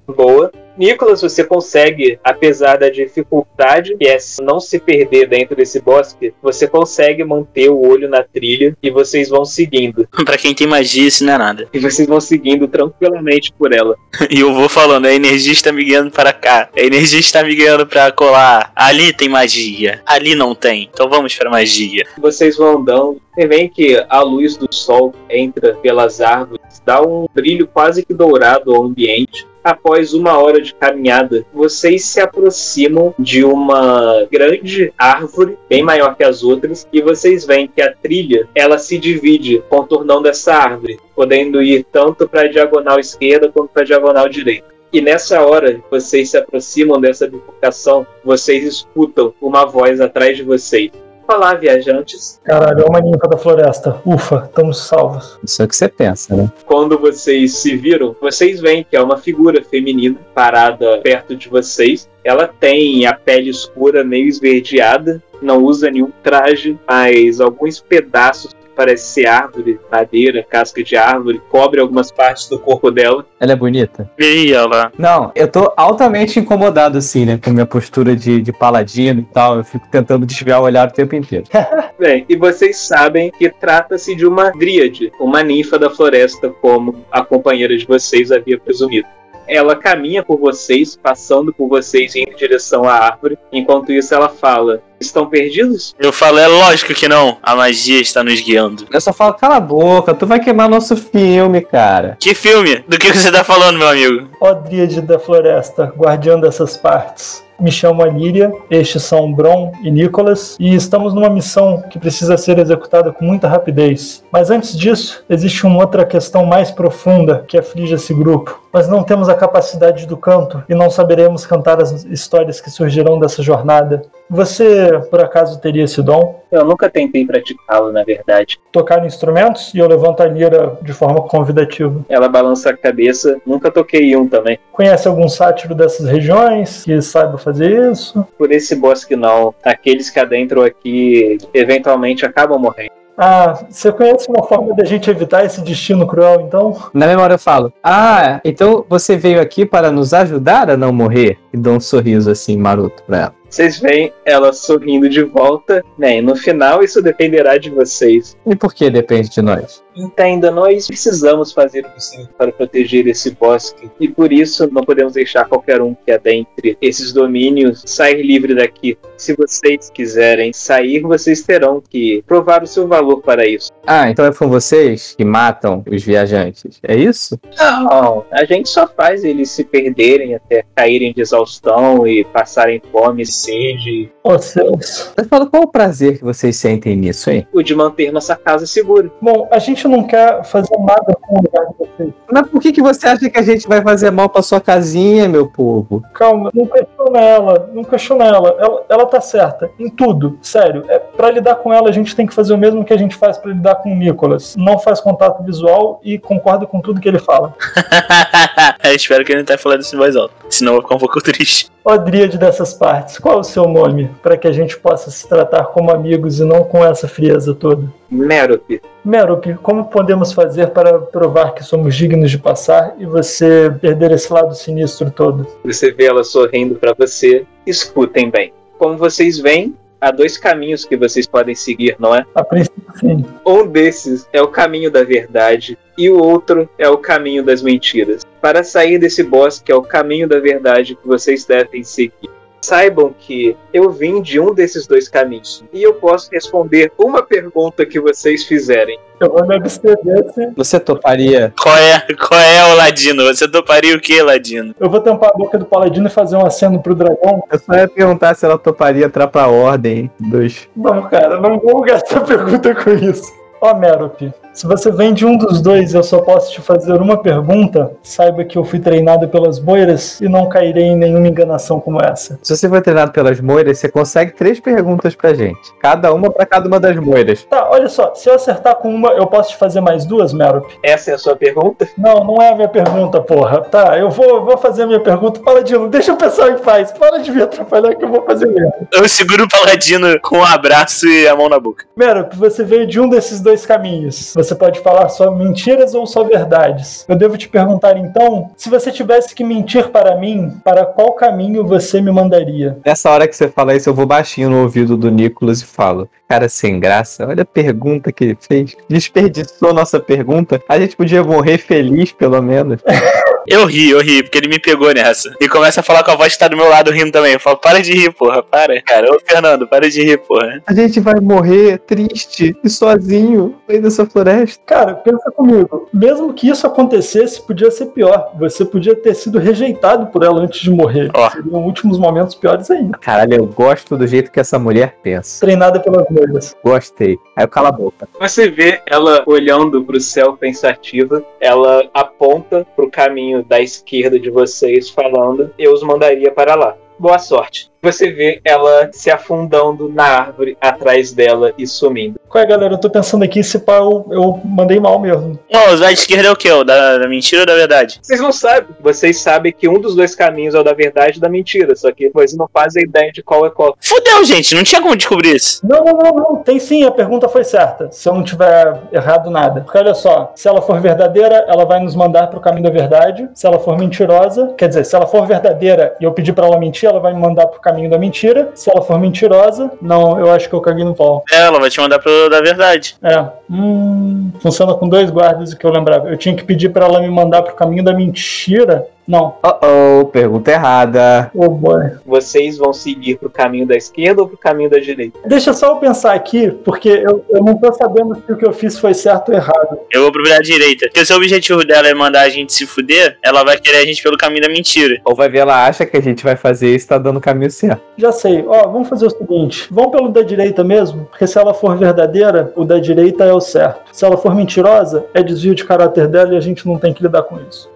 Speaker 5: Boa. Nicolas, você consegue, apesar da dificuldade que é não se perder dentro desse bosque, você consegue manter o olho na trilha e vocês vão seguindo.
Speaker 2: pra quem tem magia, isso não é nada.
Speaker 5: E vocês vão seguindo tranquilamente por ela.
Speaker 2: E eu vou falando, a energia está me guiando para cá. A energia está me guiando para colar. Ali tem magia. Ali não tem. Então vamos para magia.
Speaker 5: Vocês vão andando e vem que a luz do sol entra pelas árvores, dá um brilho quase que dourado ao ambiente. Após uma hora de caminhada, vocês se aproximam de uma grande árvore, bem maior que as outras, e vocês veem que a trilha ela se divide contornando essa árvore, podendo ir tanto para a diagonal esquerda quanto para a diagonal direita. E nessa hora, vocês se aproximam dessa bifurcação, vocês escutam uma voz atrás de vocês. Olá, viajantes.
Speaker 4: Caralho, é uma ninfa da floresta. Ufa, estamos salvos.
Speaker 3: Isso é o que você pensa, né?
Speaker 5: Quando vocês se viram, vocês veem que é uma figura feminina parada perto de vocês. Ela tem a pele escura, meio esverdeada, não usa nenhum traje, mas alguns pedaços parece ser árvore, madeira, casca de árvore, cobre algumas partes do corpo dela.
Speaker 3: Ela é bonita?
Speaker 2: E ela.
Speaker 3: Não, eu tô altamente incomodado, assim, né? Com minha postura de, de paladino e tal. Eu fico tentando desviar o olhar o tempo inteiro.
Speaker 5: Bem, e vocês sabem que trata-se de uma dríade, uma ninfa da floresta, como a companheira de vocês havia presumido. Ela caminha por vocês, passando por vocês em direção à árvore. Enquanto isso, ela fala: Estão perdidos?
Speaker 2: Eu falo, é lógico que não. A magia está nos guiando.
Speaker 3: Eu só falo, cala a boca, tu vai queimar nosso filme, cara.
Speaker 2: Que filme? Do que você tá falando, meu amigo?
Speaker 4: Ó Dríade da Floresta, guardiã dessas partes. Me chamo Alíria, estes são Bron e Nicholas, e estamos numa missão que precisa ser executada com muita rapidez. Mas antes disso, existe uma outra questão mais profunda que aflige esse grupo. Nós não temos a capacidade do canto e não saberemos cantar as histórias que surgirão dessa jornada. Você, por acaso, teria esse dom?
Speaker 5: Eu nunca tentei praticá-lo, na verdade.
Speaker 4: Tocar instrumentos? E eu levanto a lira de forma convidativa.
Speaker 5: Ela balança a cabeça. Nunca toquei um também.
Speaker 4: Conhece algum sátiro dessas regiões que saiba fazer isso?
Speaker 5: Por esse bosque, não. Aqueles que adentram aqui, eventualmente, acabam morrendo.
Speaker 4: Ah, você conhece uma forma da gente evitar esse destino cruel, então?
Speaker 3: Na memória eu falo, ah, então você veio aqui para nos ajudar a não morrer? E dou um sorriso assim, maroto pra ela.
Speaker 5: Vocês veem ela sorrindo de volta. Bem, no final, isso dependerá de vocês.
Speaker 3: E por que depende de nós?
Speaker 5: Entenda, nós precisamos fazer o possível para proteger esse bosque e por isso não podemos deixar qualquer um que adentre esses domínios sair livre daqui. Se vocês quiserem sair, vocês terão que provar o seu valor para isso.
Speaker 3: Ah, então é com vocês que matam os viajantes, é isso?
Speaker 5: Não, a gente só faz eles se perderem até caírem de exaustão e passarem fome, sede,
Speaker 4: Ó céus.
Speaker 3: Mas fala, qual o prazer que vocês sentem nisso, hein?
Speaker 5: o de manter nossa casa segura.
Speaker 4: Bom, a gente não quer fazer nada com o lugar de vocês.
Speaker 3: Mas por que, que você acha que a gente vai fazer mal pra sua casinha, meu povo?
Speaker 4: Calma, não questiona ela, não questiona ela. ela. Ela tá certa em tudo, sério. É, pra lidar com ela, a gente tem que fazer o mesmo que a gente faz pra lidar com o Nicholas. Não faz contato visual e concorda com tudo que ele fala.
Speaker 2: Eu espero que ele não tenha falado isso em voz alta. Senão eu vou ficar um pouco triste.
Speaker 4: Ó Dríade dessas partes, qual o seu nome? Pra que a gente possa se tratar como amigos e não com essa frieza toda.
Speaker 5: Merope,
Speaker 4: Merup, como podemos fazer para provar que somos dignos de passar e você perder esse lado sinistro todo?
Speaker 5: você vê ela sorrindo para você. Escutem bem. Como vocês veem, há dois caminhos que vocês podem seguir, não é?
Speaker 4: A princípio, sim.
Speaker 5: Um desses é o caminho da verdade e o outro é o caminho das mentiras. Para sair desse bosque é o caminho da verdade que vocês devem seguir. Saibam que eu vim de um desses dois caminhos e eu posso responder uma pergunta que vocês fizerem.
Speaker 4: Eu vou me abster se
Speaker 3: Você toparia?
Speaker 2: Qual é, qual é o Ladino? Você toparia o que, Ladino?
Speaker 4: Eu vou tampar a boca do paladino e fazer um aceno pro dragão.
Speaker 3: Eu só ia perguntar se ela toparia entrar pra ordem dos.
Speaker 4: Não, cara, não vou gastar pergunta com isso. Ó, Merup, se você vem de um dos dois eu só posso te fazer uma pergunta, saiba que eu fui treinado pelas boiras e não cairei em nenhuma enganação como essa.
Speaker 3: Se você foi treinado pelas moiras, você consegue três perguntas pra gente. Cada uma pra cada uma das moiras.
Speaker 4: Tá, olha só, se eu acertar com uma, eu posso te fazer mais duas, Merup?
Speaker 5: Essa é a sua pergunta?
Speaker 4: Não, não é a minha pergunta, porra. Tá, eu vou, vou fazer a minha pergunta. Paladino, deixa o pessoal em paz. Para de me atrapalhar que eu vou fazer mesmo.
Speaker 2: Eu seguro o Paladino com um abraço e a mão na boca.
Speaker 4: Merup, você veio de um desses dois dois caminhos. Você pode falar só mentiras ou só verdades. Eu devo te perguntar então, se você tivesse que mentir para mim, para qual caminho você me mandaria?
Speaker 3: Nessa hora que você fala isso, eu vou baixinho no ouvido do Nicolas e falo: Cara, sem graça, olha a pergunta que ele fez. Desperdiçou nossa pergunta. A gente podia morrer feliz, pelo menos.
Speaker 2: Eu ri, eu ri, porque ele me pegou nessa. E começa a falar com a voz que tá do meu lado rindo também. Eu falo, para de rir, porra, para. Cara, ô Fernando, para de rir, porra.
Speaker 3: A gente vai morrer triste e sozinho no meio dessa floresta.
Speaker 4: Cara, pensa comigo. Mesmo que isso acontecesse, podia ser pior. Você podia ter sido rejeitado por ela antes de morrer.
Speaker 2: Ó.
Speaker 4: Seriam últimos momentos piores ainda.
Speaker 3: Caralho, eu gosto do jeito que essa mulher pensa.
Speaker 4: Treinada pelas moiras.
Speaker 3: Gostei. Aí eu calo a boca.
Speaker 5: Você vê ela olhando pro céu pensativa, ela aponta pro caminho da esquerda de vocês, falando: Eu os mandaria para lá. Boa sorte. Você vê ela se afundando na árvore atrás dela e sumindo.
Speaker 4: Qual é, galera? Eu tô pensando aqui se pá, eu, eu mandei mal mesmo.
Speaker 2: Não, o da esquerda é o quê? O da, da mentira ou da verdade?
Speaker 5: Vocês não sabem. Vocês sabem que um dos dois caminhos é o da verdade e da mentira, só que vocês não fazem ideia de qual é qual.
Speaker 2: Fudeu, gente, não tinha como descobrir isso.
Speaker 4: Não, não, não, não. Tem sim, a pergunta foi certa. Se eu não tiver errado nada. Porque olha só, se ela for verdadeira, ela vai nos mandar pro caminho da verdade. Se ela for mentirosa, quer dizer, se ela for verdadeira e eu pedir pra ela mentir, ela vai me mandar pro caminho da mentira. Se ela for mentirosa, não, eu acho que eu caguei no pau.
Speaker 2: É, ela vai te mandar pro da verdade.
Speaker 4: É. Hum, funciona com dois guardas o que eu lembrava. Eu tinha que pedir pra ela me mandar pro caminho da mentira. Não.
Speaker 3: Oh oh, pergunta errada.
Speaker 4: Oh boy.
Speaker 5: Vocês vão seguir pro caminho da esquerda ou pro caminho da direita?
Speaker 4: Deixa só eu pensar aqui, porque eu, eu não tô sabendo se o que eu fiz foi certo ou errado.
Speaker 2: Eu vou pro da direita. Porque se o objetivo dela é mandar a gente se fuder, ela vai querer a gente pelo caminho da mentira.
Speaker 3: Ou vai ver, ela acha que a gente vai fazer isso e tá dando o caminho certo.
Speaker 4: Já sei. Ó, vamos fazer o seguinte: vamos pelo da direita mesmo, porque se ela for verdadeira, o da direita é o certo. Se ela for mentirosa, é desvio de caráter dela e a gente não tem que lidar com isso.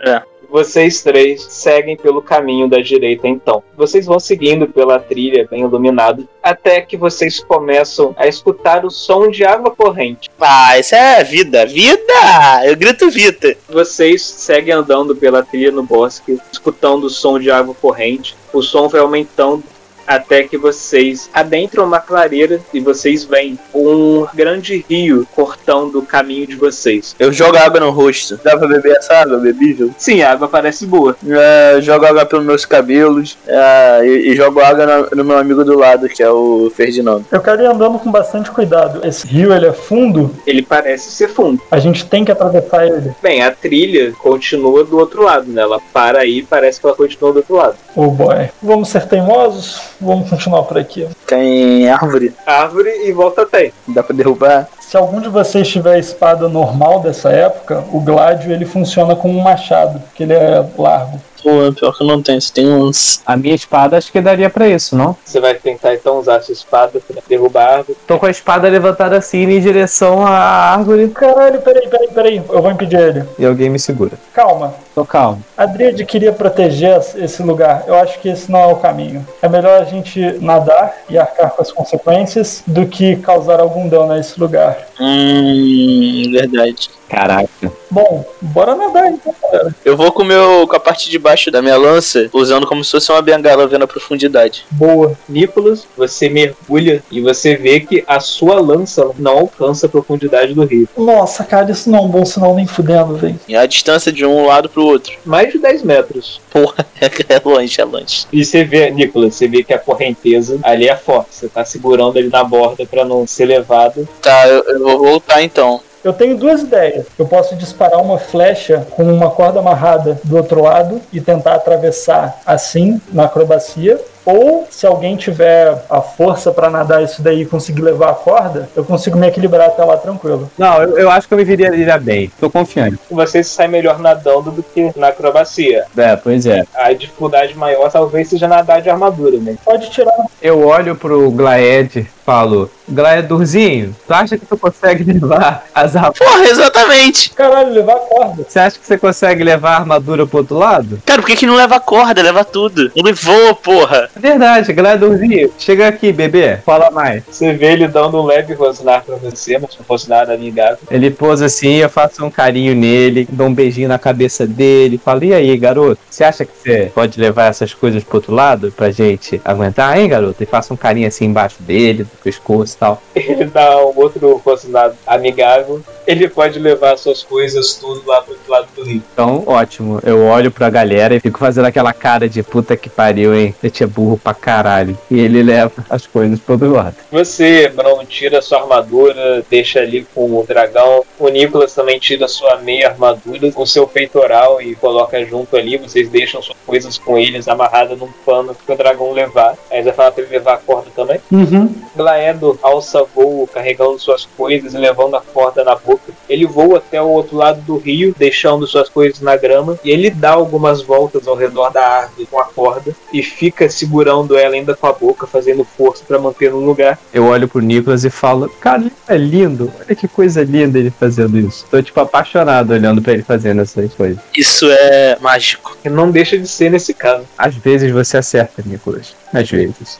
Speaker 5: Vocês três seguem pelo caminho da direita, então. Vocês vão seguindo pela trilha bem iluminada, até que vocês começam a escutar o som de água corrente.
Speaker 2: Ah, isso é vida. Vida! Eu grito vida.
Speaker 5: Vocês seguem andando pela trilha no bosque, escutando o som de água corrente. O som vai aumentando até que vocês adentram uma clareira e vocês veem um grande rio cortando o caminho de vocês.
Speaker 2: Eu jogo água no rosto. Dá pra beber essa água? Bebível?
Speaker 5: Sim, a água parece boa.
Speaker 2: É, eu jogo água pelos meus cabelos é, e, e jogo água no, no meu amigo do lado, que é o Ferdinando.
Speaker 4: Eu quero ir andando com bastante cuidado. Esse rio, ele é fundo,
Speaker 5: Ele parece ser fundo.
Speaker 4: a gente tem que atravessar ele.
Speaker 5: Bem, a trilha continua do outro lado, né? Ela para aí e parece que ela continua do outro lado.
Speaker 4: Oh boy. Vamos ser teimosos? Vamos continuar por aqui.
Speaker 2: Tem árvore,
Speaker 5: Árvore e volta até.
Speaker 2: dá pra derrubar.
Speaker 4: Se algum de vocês tiver a espada normal dessa época, o Gládio ele funciona como um machado, porque ele é largo.
Speaker 2: Pô, pior que eu não tenho, você tem uns.
Speaker 3: A minha espada acho que daria pra isso, não?
Speaker 5: Você vai tentar então usar a sua espada para derrubar a árvore.
Speaker 3: Tô com a espada levantada assim em direção à árvore
Speaker 4: Caralho, peraí, peraí, peraí. Eu vou impedir ele.
Speaker 3: e alguém me segura.
Speaker 4: Calma.
Speaker 3: Tô calmo.
Speaker 4: A Dríade queria proteger esse lugar. Eu acho que esse não é o caminho. É melhor a gente nadar e arcar com as consequências do que causar algum dano a esse lugar.
Speaker 2: Hum, verdade.
Speaker 3: Caraca.
Speaker 4: Bom, bora nadar então, galera.
Speaker 2: Eu vou com, o meu, com a parte de baixo da minha lança, usando como se fosse uma bengala vendo a profundidade.
Speaker 4: Boa.
Speaker 5: Nicolas, você mergulha e você vê que a sua lança não alcança a profundidade do rio.
Speaker 4: Nossa, cara, isso não é um bom sinal nem fudendo, velho.
Speaker 2: E a distância de um lado pro outro.
Speaker 5: Mais de 10 metros.
Speaker 2: Porra, é longe, é longe.
Speaker 5: E você vê, Nicolas, você vê que a correnteza ali é forte. Você tá segurando ele na borda para não ser levado.
Speaker 2: Tá, eu, eu vou voltar então.
Speaker 4: Eu tenho duas ideias. Eu posso disparar uma flecha com uma corda amarrada do outro lado e tentar atravessar assim na acrobacia. Ou se alguém tiver a força pra nadar isso daí e conseguir levar a corda, eu consigo me equilibrar até lá tranquilo.
Speaker 3: Não, eu, eu acho que eu me viria viria bem. Tô confiante.
Speaker 5: Você sai melhor nadando do que na acrobacia.
Speaker 3: É, pois é.
Speaker 5: A dificuldade maior talvez seja nadar de armadura, né?
Speaker 4: Pode tirar.
Speaker 3: Eu olho pro Glaed falo, Glaedurzinho, tu acha que tu consegue levar as armaduras?
Speaker 2: Porra, exatamente.
Speaker 4: Caralho, levar a corda.
Speaker 3: Você acha que você consegue levar a armadura pro outro lado?
Speaker 2: Cara, por que, que não leva corda? Leva tudo. Ele voa, porra.
Speaker 3: É verdade, Glaedurzinho, chega aqui, bebê, fala mais.
Speaker 5: Você vê ele dando um leve rosnar pra você, mas não fosse nada amigável.
Speaker 3: Ele pousa assim, eu faço um carinho nele, dou um beijinho na cabeça dele, falo, e aí, garoto, você acha que você pode levar essas coisas pro outro lado pra gente aguentar, hein, garoto? E faço um carinho assim embaixo dele, pescoço e tal.
Speaker 5: Ele dá um outro rosnado amigável. Ele pode levar suas coisas tudo lá pro outro lado do rio.
Speaker 3: Então, ótimo. Eu olho pra galera e fico fazendo aquela cara de puta que pariu, hein? Eu tinha burro pra caralho. E ele leva as coisas pro outro lado.
Speaker 5: Você, Bron, tira sua armadura, deixa ali com o dragão. O Nicolas também tira sua meia armadura, o seu peitoral e coloca junto ali. Vocês deixam suas coisas com eles amarradas num pano pro dragão levar. Aí você fala pra ele levar a corda também.
Speaker 4: Uhum.
Speaker 5: Glaedo alça voo, carregando suas coisas e levando a corda na boca. Ele voa até o outro lado do rio, deixando suas coisas na grama. E ele dá algumas voltas ao redor da árvore com a corda e fica segurando ela ainda com a boca, fazendo força para manter no lugar.
Speaker 3: Eu olho pro Nicolas e falo, cara, ele é lindo. Olha que coisa linda ele fazendo isso. Tô, tipo, apaixonado olhando pra ele fazendo essas coisas.
Speaker 2: Isso é mágico.
Speaker 5: E não deixa de ser nesse caso.
Speaker 3: Às vezes você acerta, Nicolas. Às vezes.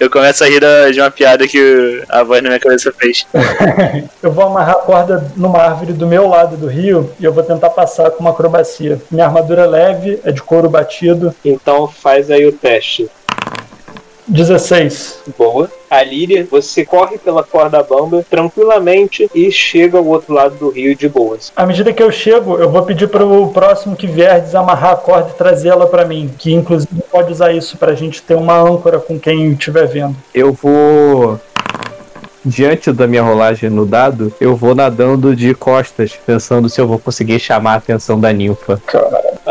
Speaker 2: Eu começo a rir de uma piada que a voz na minha cabeça fez.
Speaker 4: Eu vou amarrar a corda numa árvore do meu lado do rio e eu vou tentar passar com uma acrobacia. Minha armadura é leve, é de couro batido.
Speaker 5: Então faz aí o teste.
Speaker 4: 16.
Speaker 5: Boa. A Líria, você corre pela corda bamba tranquilamente e chega ao outro lado do rio de boas.
Speaker 4: À medida que eu chego, eu vou pedir para o próximo que vier desamarrar a corda e trazer ela para mim. Que inclusive pode usar isso pra gente ter uma âncora com quem estiver vendo.
Speaker 3: Eu vou. Diante da minha rolagem no dado, eu vou nadando de costas, pensando se eu vou conseguir chamar a atenção da ninfa.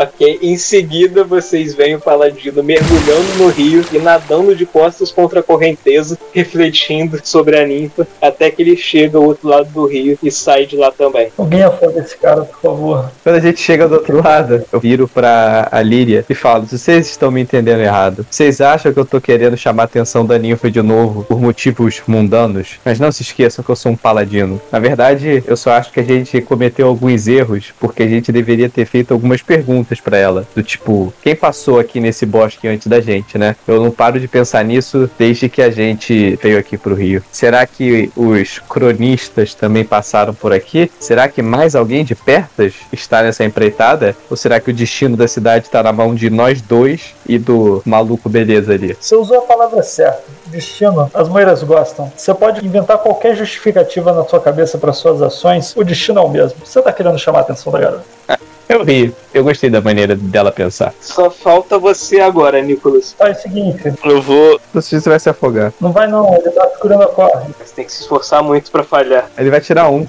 Speaker 5: Ok? Em seguida, vocês veem o paladino mergulhando no rio e nadando de costas contra a correnteza, refletindo sobre a ninfa, até que ele chega ao outro lado do rio e sai de lá também.
Speaker 4: Alguém afoga esse cara, por favor.
Speaker 3: Quando a gente chega do outro lado, eu viro pra a Líria e falo: se vocês estão me entendendo errado, vocês acham que eu tô querendo chamar a atenção da ninfa de novo por motivos mundanos? Mas não se esqueçam que eu sou um paladino. Na verdade, eu só acho que a gente cometeu alguns erros porque a gente deveria ter feito algumas perguntas pra ela, do tipo, quem passou aqui nesse bosque antes da gente, né? Eu não paro de pensar nisso desde que a gente veio aqui pro Rio. Será que os cronistas também passaram por aqui? Será que mais alguém de Pertas está nessa empreitada? Ou será que o destino da cidade está na mão de nós dois e do maluco beleza ali?
Speaker 4: Você usou a palavra certa. Destino, as moeiras gostam. Você pode inventar qualquer justificativa na sua cabeça para suas ações, o destino é o mesmo. Você tá querendo chamar a atenção da garota.
Speaker 3: Eu ri, eu gostei da maneira dela pensar.
Speaker 5: Só falta você agora, Nicolas.
Speaker 4: Faz o seguinte,
Speaker 2: Eu vou.
Speaker 3: Você vai se afogar.
Speaker 4: não vai não, ele tá segurando a corda.
Speaker 5: Você tem que se esforçar muito pra falhar.
Speaker 3: Ele vai tirar um.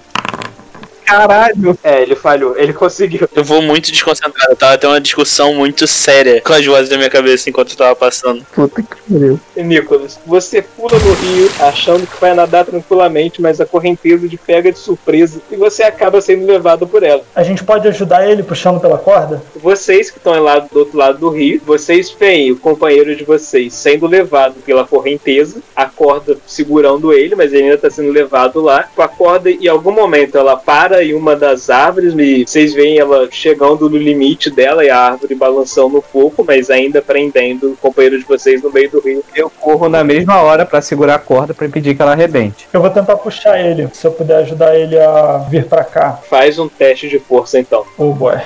Speaker 3: Caralho!
Speaker 5: É, ele falhou, ele conseguiu.
Speaker 2: Eu vou muito desconcentrado. Eu tava tendo uma discussão muito séria com as vozes da minha cabeça enquanto eu tava passando.
Speaker 3: Puta que pariu.
Speaker 5: Nicolas, você pula no rio achando que vai nadar tranquilamente, mas a correnteza te pega de surpresa e você acaba sendo levado por ela.
Speaker 4: A gente pode ajudar ele puxando pela corda?
Speaker 5: Vocês que estão lá do outro lado do rio, vocês veem o companheiro de vocês sendo levado pela correnteza, a corda segurando ele, mas ele ainda está sendo levado lá. Com a corda, em algum momento, ela para em uma das árvores e vocês veem ela chegando no limite dela e a árvore balançando um pouco, mas ainda prendendo o companheiro de vocês no meio do rio.
Speaker 3: Eu corro na mesma hora pra segurar a corda pra impedir que ela arrebente.
Speaker 4: Eu vou tentar puxar ele, se eu puder ajudar ele a vir pra cá.
Speaker 5: Faz um teste de força então.
Speaker 4: Oh boy.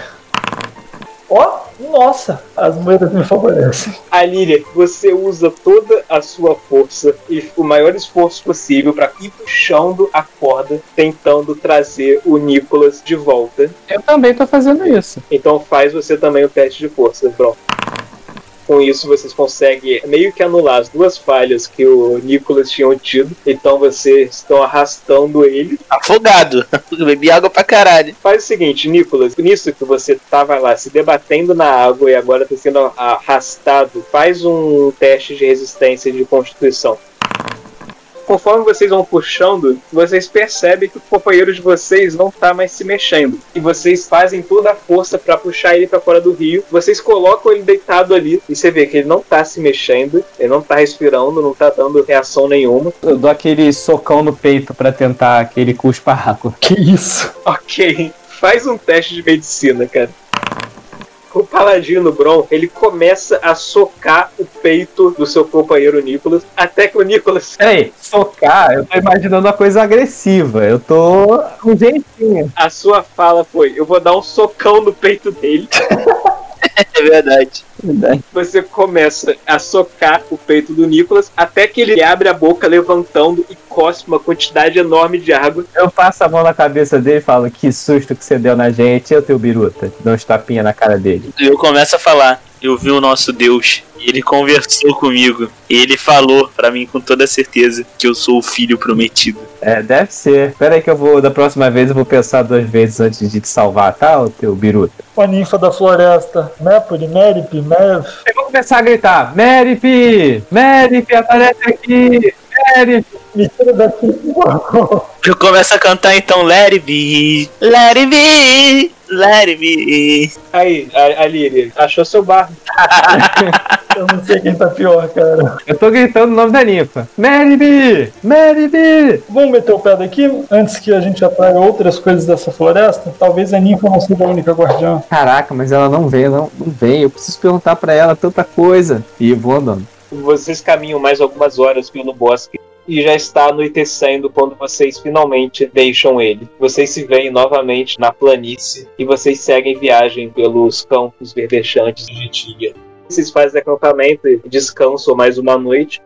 Speaker 4: Ó, nossa, as moedas me favorecem.
Speaker 5: A Líria, você usa toda a sua força e o maior esforço possível para ir puxando a corda, tentando trazer o Nicolas de volta.
Speaker 3: Eu também tô fazendo isso.
Speaker 5: Então faz você também o teste de força, pronto. Com isso vocês conseguem meio que anular as duas falhas que o Nicolas tinha tido. Então vocês estão arrastando ele.
Speaker 2: Afogado. Bebi água pra caralho.
Speaker 5: Faz o seguinte, Nicolas, nisso que você tava lá se debatendo na água e agora está sendo arrastado, faz um teste de resistência de constituição. Conforme vocês vão puxando, vocês percebem que o companheiro de vocês não tá mais se mexendo. E vocês fazem toda a força para puxar ele para fora do rio. Vocês colocam ele deitado ali e você vê que ele não tá se mexendo, ele não tá respirando, não tá dando reação nenhuma.
Speaker 3: Eu dou aquele socão no peito pra tentar que ele cuspa água.
Speaker 4: Que isso?
Speaker 5: Ok, faz um teste de medicina, cara. O paladino Bron, ele começa a socar o peito do seu companheiro Nicolas, até que o Nicolas,
Speaker 3: Peraí, socar, eu tô imaginando uma coisa agressiva. Eu tô com jeitinho.
Speaker 5: a sua fala foi: Eu vou dar um socão no peito dele.
Speaker 2: É verdade.
Speaker 5: Você começa a socar o peito do Nicolas até que ele abre a boca levantando e cospe uma quantidade enorme de água.
Speaker 3: Eu passo a mão na cabeça dele e falo: Que susto que você deu na gente, eu teu biruta. Dou uns tapinha na cara dele.
Speaker 2: E eu começo a falar. Eu vi o nosso Deus. E ele conversou comigo. E ele falou pra mim com toda certeza que eu sou o filho prometido.
Speaker 3: É, deve ser. Pera aí que eu vou, da próxima vez eu vou pensar duas vezes antes de te salvar, tá, o teu biruta?
Speaker 4: A ninfa da floresta. Mepuri, Merip, Mev.
Speaker 3: Eu vou começar a gritar: Merip! Merip, aparece aqui! Merip!
Speaker 4: Me tira daqui.
Speaker 2: Eu começo a cantar então Let it be, let it be, let it be.
Speaker 5: Aí, a, a Líria, achou seu barco.
Speaker 4: Eu não sei quem tá pior, cara.
Speaker 3: Eu tô gritando o nome da ninfa: Merip! Merip!
Speaker 4: Vamos meter o pé daqui antes que a gente atraia outras coisas dessa floresta? Talvez a ninfa não seja a única guardiã.
Speaker 3: Caraca, mas ela não veio, não, não vem. Eu preciso perguntar pra ela tanta coisa. E vou andando.
Speaker 5: Vocês caminham mais algumas horas pelo bosque e já está anoitecendo quando vocês finalmente deixam ele. Vocês se veem novamente na planície e vocês seguem viagem pelos campos verdechantes de Tiga. Vocês fazem acampamento e descansam mais uma noite.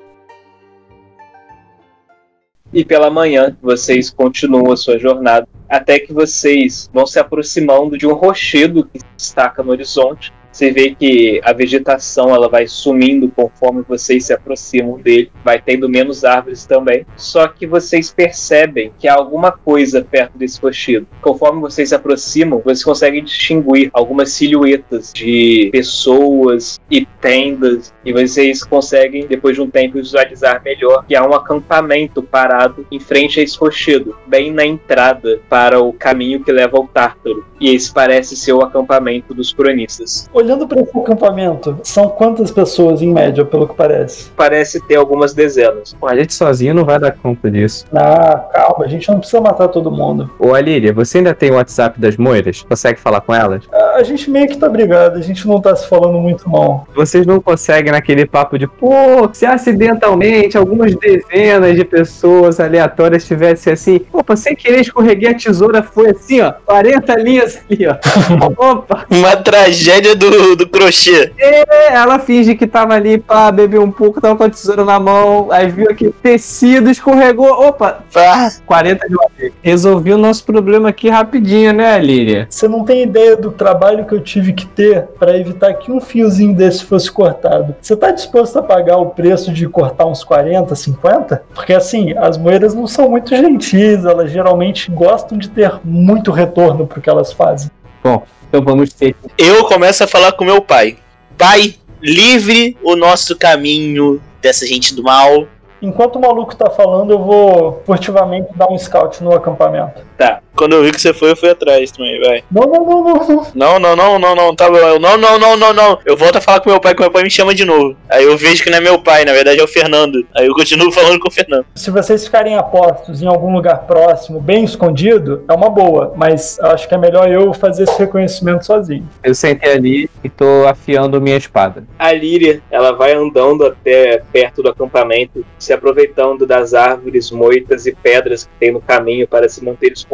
Speaker 5: E pela manhã vocês continuam a sua jornada até que vocês vão se aproximando de um rochedo que se destaca no horizonte. Você vê que a vegetação ela vai sumindo conforme vocês se aproximam dele, vai tendo menos árvores também. Só que vocês percebem que há alguma coisa perto desse rochedo. Conforme vocês se aproximam, vocês conseguem distinguir algumas silhuetas de pessoas e tendas, e vocês conseguem, depois de um tempo, visualizar melhor que há um acampamento parado em frente a esse rochedo, bem na entrada para o caminho que leva ao Tártaro. E esse parece ser o acampamento dos cronistas.
Speaker 4: Olhando para esse acampamento, são quantas pessoas em média, pelo que parece?
Speaker 5: Parece ter algumas dezenas.
Speaker 3: Pô, a gente sozinho não vai dar conta disso.
Speaker 4: Ah, calma, a gente não precisa matar todo mundo.
Speaker 3: Ô, Alíria, você ainda tem o WhatsApp das moiras? Consegue falar com elas?
Speaker 4: Ah, A gente meio que tá brigado, a gente não tá se falando muito mal.
Speaker 3: Vocês não conseguem naquele papo de, pô, se acidentalmente algumas dezenas de pessoas aleatórias tivessem assim, opa, sem querer escorreguei a tesoura, foi assim, ó, 40 linhas ali, ó. opa,
Speaker 2: Uma tragédia do, do crochê.
Speaker 3: é, ela finge que tava ali, pá, bebeu um pouco, tava com a tesoura na mão, aí viu aquele tecido, escorregou, opa,
Speaker 2: Pá.
Speaker 3: 40 de uma vez. Resolvi o nosso problema aqui rapidinho, né, Líria?
Speaker 4: Você não tem ideia do trabalho que eu tive que ter para evitar que um fiozinho desse fosse cortado. Você tá disposto a pagar o preço de cortar uns 40, 50? Porque assim, as moeiras não são muito gentis, elas geralmente gostam de ter muito retorno pro que elas fazem.
Speaker 3: Então vamos ter
Speaker 2: Eu começo a falar com meu pai. Pai, livre o nosso caminho dessa gente do mal.
Speaker 4: Enquanto o maluco tá falando, eu vou furtivamente dar um scout no acampamento.
Speaker 5: Tá.
Speaker 2: Quando eu vi que você foi, eu fui atrás também, vai.
Speaker 4: Não, não, não, não, não.
Speaker 2: Não, não, não, não, não, tá bom. Eu, não, não, não, não, não. Eu volto a falar com meu pai, que meu pai me chama de novo. Aí eu vejo que não é meu pai, na verdade é o Fernando. Aí eu continuo falando com o Fernando.
Speaker 4: Se vocês ficarem apostos em algum lugar próximo, bem escondido, é uma boa, mas acho que é melhor eu fazer esse reconhecimento sozinho.
Speaker 3: Eu sentei ali e tô afiando minha espada.
Speaker 5: A Líria, ela vai andando até perto do acampamento, se aproveitando das árvores moitas e pedras que tem no caminho para se manter escondida.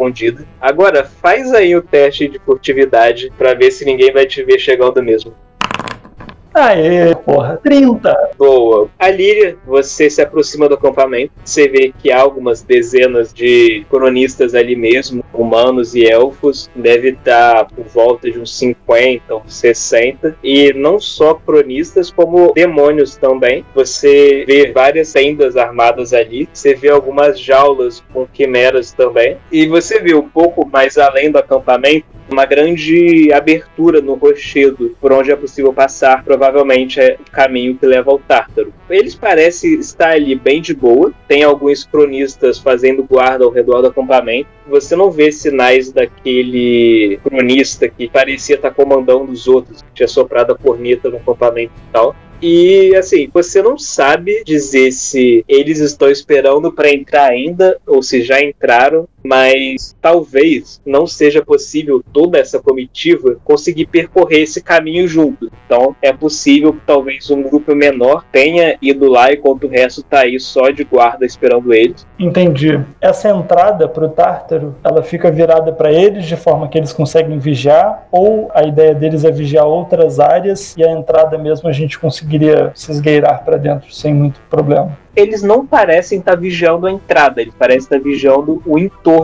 Speaker 5: Agora, faz aí o teste de furtividade para ver se ninguém vai te ver chegando mesmo.
Speaker 4: Aê, porra, 30.
Speaker 5: Boa. A Líria, você se aproxima do acampamento. Você vê que há algumas dezenas de cronistas ali mesmo, humanos e elfos. Deve estar por volta de uns 50 ou 60. E não só cronistas, como demônios também. Você vê várias tendas armadas ali. Você vê algumas jaulas com quimeras também. E você vê um pouco mais além do acampamento uma grande abertura no rochedo por onde é possível passar, provavelmente é o caminho que leva ao Tártaro. Eles parecem estar ali bem de boa, tem alguns cronistas fazendo guarda ao redor do acampamento. Você não vê sinais daquele cronista que parecia estar comandando os outros, que tinha soprado a corneta no acampamento e tal. E assim, você não sabe dizer se eles estão esperando para entrar ainda ou se já entraram. Mas talvez não seja possível toda essa comitiva conseguir percorrer esse caminho junto. Então é possível que talvez um grupo menor tenha ido lá enquanto o resto tá aí só de guarda esperando eles.
Speaker 4: Entendi. Essa entrada pro Tártaro, ela fica virada para eles de forma que eles conseguem vigiar, ou a ideia deles é vigiar outras áreas e a entrada mesmo a gente conseguiria se esgueirar para dentro sem muito problema
Speaker 5: eles não parecem estar vigiando a entrada, eles parecem estar vigiando o entorno.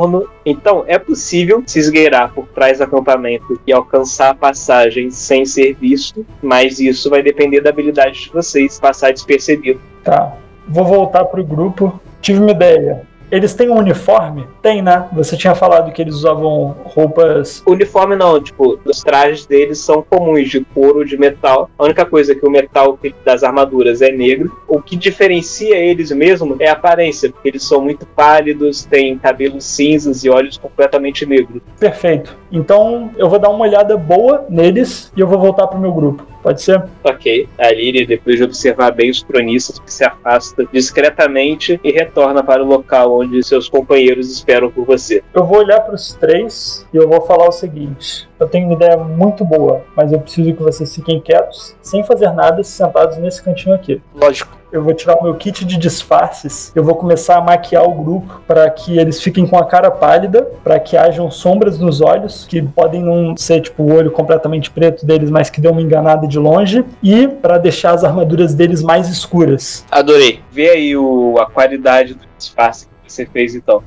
Speaker 5: Então, é possível se esgueirar por trás do acampamento e alcançar a passagem sem ser visto, mas isso vai depender da habilidade de vocês passar despercebido.
Speaker 4: Tá. Vou voltar pro grupo. Tive uma ideia. Eles têm um uniforme? Tem, né? Você tinha falado que eles usavam roupas.
Speaker 5: Uniforme não, tipo, os trajes deles são comuns, de couro, de metal. A única coisa que o metal das armaduras é negro. O que diferencia eles mesmo é a aparência, porque eles são muito pálidos, têm cabelos cinzas e olhos completamente negros.
Speaker 4: Perfeito. Então eu vou dar uma olhada boa neles e eu vou voltar pro meu grupo. Pode ser?
Speaker 5: Ok. A Lyria, depois de observar bem os cronistas, se afasta discretamente e retorna para o local onde seus companheiros esperam por você.
Speaker 4: Eu vou olhar para os três e eu vou falar o seguinte: eu tenho uma ideia muito boa, mas eu preciso que vocês fiquem quietos, sem fazer nada, sentados nesse cantinho aqui.
Speaker 2: Lógico
Speaker 4: eu vou tirar o meu kit de disfarces, eu vou começar a maquiar o grupo para que eles fiquem com a cara pálida, para que hajam sombras nos olhos, que podem não ser tipo o olho completamente preto deles, mas que dê uma enganada de longe, e para deixar as armaduras deles mais escuras.
Speaker 5: Adorei. Vê aí o, a qualidade do disfarce que você fez então.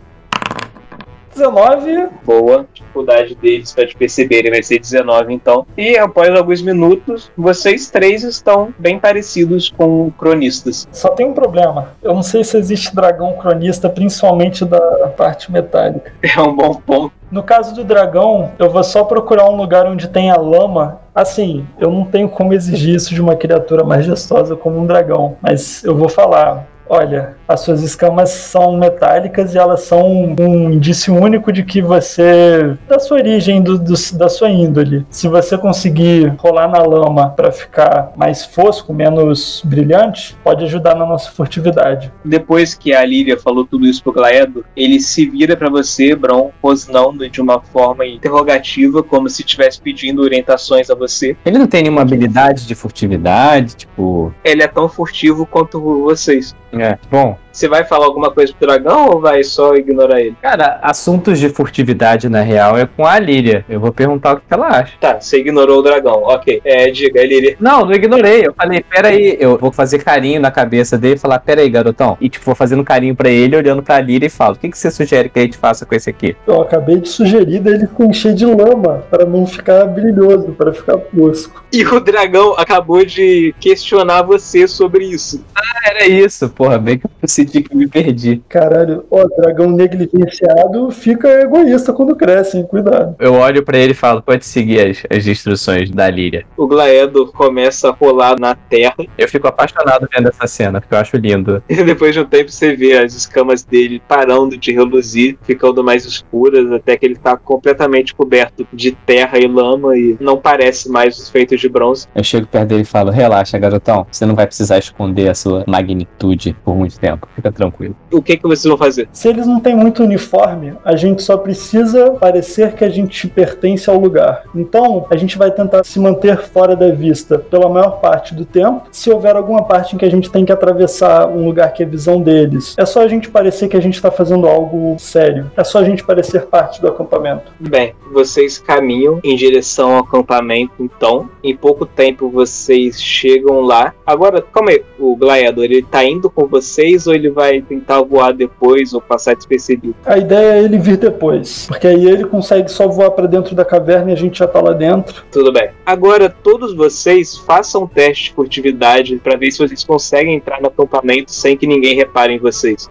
Speaker 4: 19.
Speaker 5: Boa. Dificuldade deles para te perceberem vai ser 19, então. E após alguns minutos, vocês três estão bem parecidos com cronistas.
Speaker 4: Só tem um problema. Eu não sei se existe dragão cronista, principalmente da parte metálica.
Speaker 5: É um bom ponto.
Speaker 4: No caso do dragão, eu vou só procurar um lugar onde tenha lama. Assim, eu não tenho como exigir isso de uma criatura majestosa como um dragão, mas eu vou falar. Olha, as suas escamas são metálicas e elas são um indício único de que você. da sua origem, do, do da sua índole. Se você conseguir rolar na lama para ficar mais fosco, menos brilhante, pode ajudar na nossa furtividade.
Speaker 5: Depois que a Lívia falou tudo isso pro Glaedo, ele se vira para você, Bron, rosnando de uma forma interrogativa, como se estivesse pedindo orientações a você.
Speaker 3: Ele não tem nenhuma habilidade de furtividade, tipo.
Speaker 5: Ele é tão furtivo quanto vocês.
Speaker 3: É. Bom, channel.
Speaker 5: Você vai falar alguma coisa pro dragão ou vai só ignorar ele?
Speaker 3: Cara, assuntos de furtividade, na real, é com a Líria. Eu vou perguntar o que ela acha.
Speaker 5: Tá, você ignorou o dragão. Ok. É, diga, Líria.
Speaker 3: Não, não ignorei. Eu falei, peraí. Eu vou fazer carinho na cabeça dele e falar, peraí, garotão. E, tipo, vou fazendo carinho pra ele, olhando pra Líria e falo, o que, que você sugere que a gente faça com esse aqui?
Speaker 4: Eu acabei de sugerir dele encher de lama, para não ficar brilhoso, para ficar fosco.
Speaker 5: E o dragão acabou de questionar você sobre isso.
Speaker 3: Ah, era isso. Porra, bem que eu senti que me perdi.
Speaker 4: Caralho, ó, dragão negligenciado fica egoísta quando cresce, hein? Cuidado.
Speaker 3: Eu olho para ele e falo, pode seguir as, as instruções da Líria.
Speaker 5: O Glaedo começa a rolar na terra.
Speaker 3: Eu fico apaixonado vendo essa cena, porque eu acho lindo.
Speaker 5: E depois de um tempo você vê as escamas dele parando de reluzir, ficando mais escuras, até que ele tá completamente coberto de terra e lama e não parece mais os feitos de bronze.
Speaker 3: Eu chego perto dele e falo, relaxa, garotão, você não vai precisar esconder a sua magnitude por muito tempo. Fica tranquilo
Speaker 5: o que, que vocês vão fazer?
Speaker 4: Se eles não têm muito uniforme, a gente só precisa parecer que a gente pertence ao lugar. Então, a gente vai tentar se manter fora da vista pela maior parte do tempo. Se houver alguma parte em que a gente tem que atravessar um lugar que é visão deles, é só a gente parecer que a gente está fazendo algo sério. É só a gente parecer parte do acampamento.
Speaker 5: Bem, vocês caminham em direção ao acampamento, então. Em pouco tempo vocês chegam lá. Agora, como é o gladiador? Ele tá indo com vocês ou ele vai tentar voar depois ou passar despercebido.
Speaker 4: A ideia é ele vir depois, porque aí ele consegue só voar para dentro da caverna e a gente já tá lá dentro.
Speaker 5: Tudo bem. Agora todos vocês façam um teste de furtividade para ver se vocês conseguem entrar no acampamento sem que ninguém repare em vocês.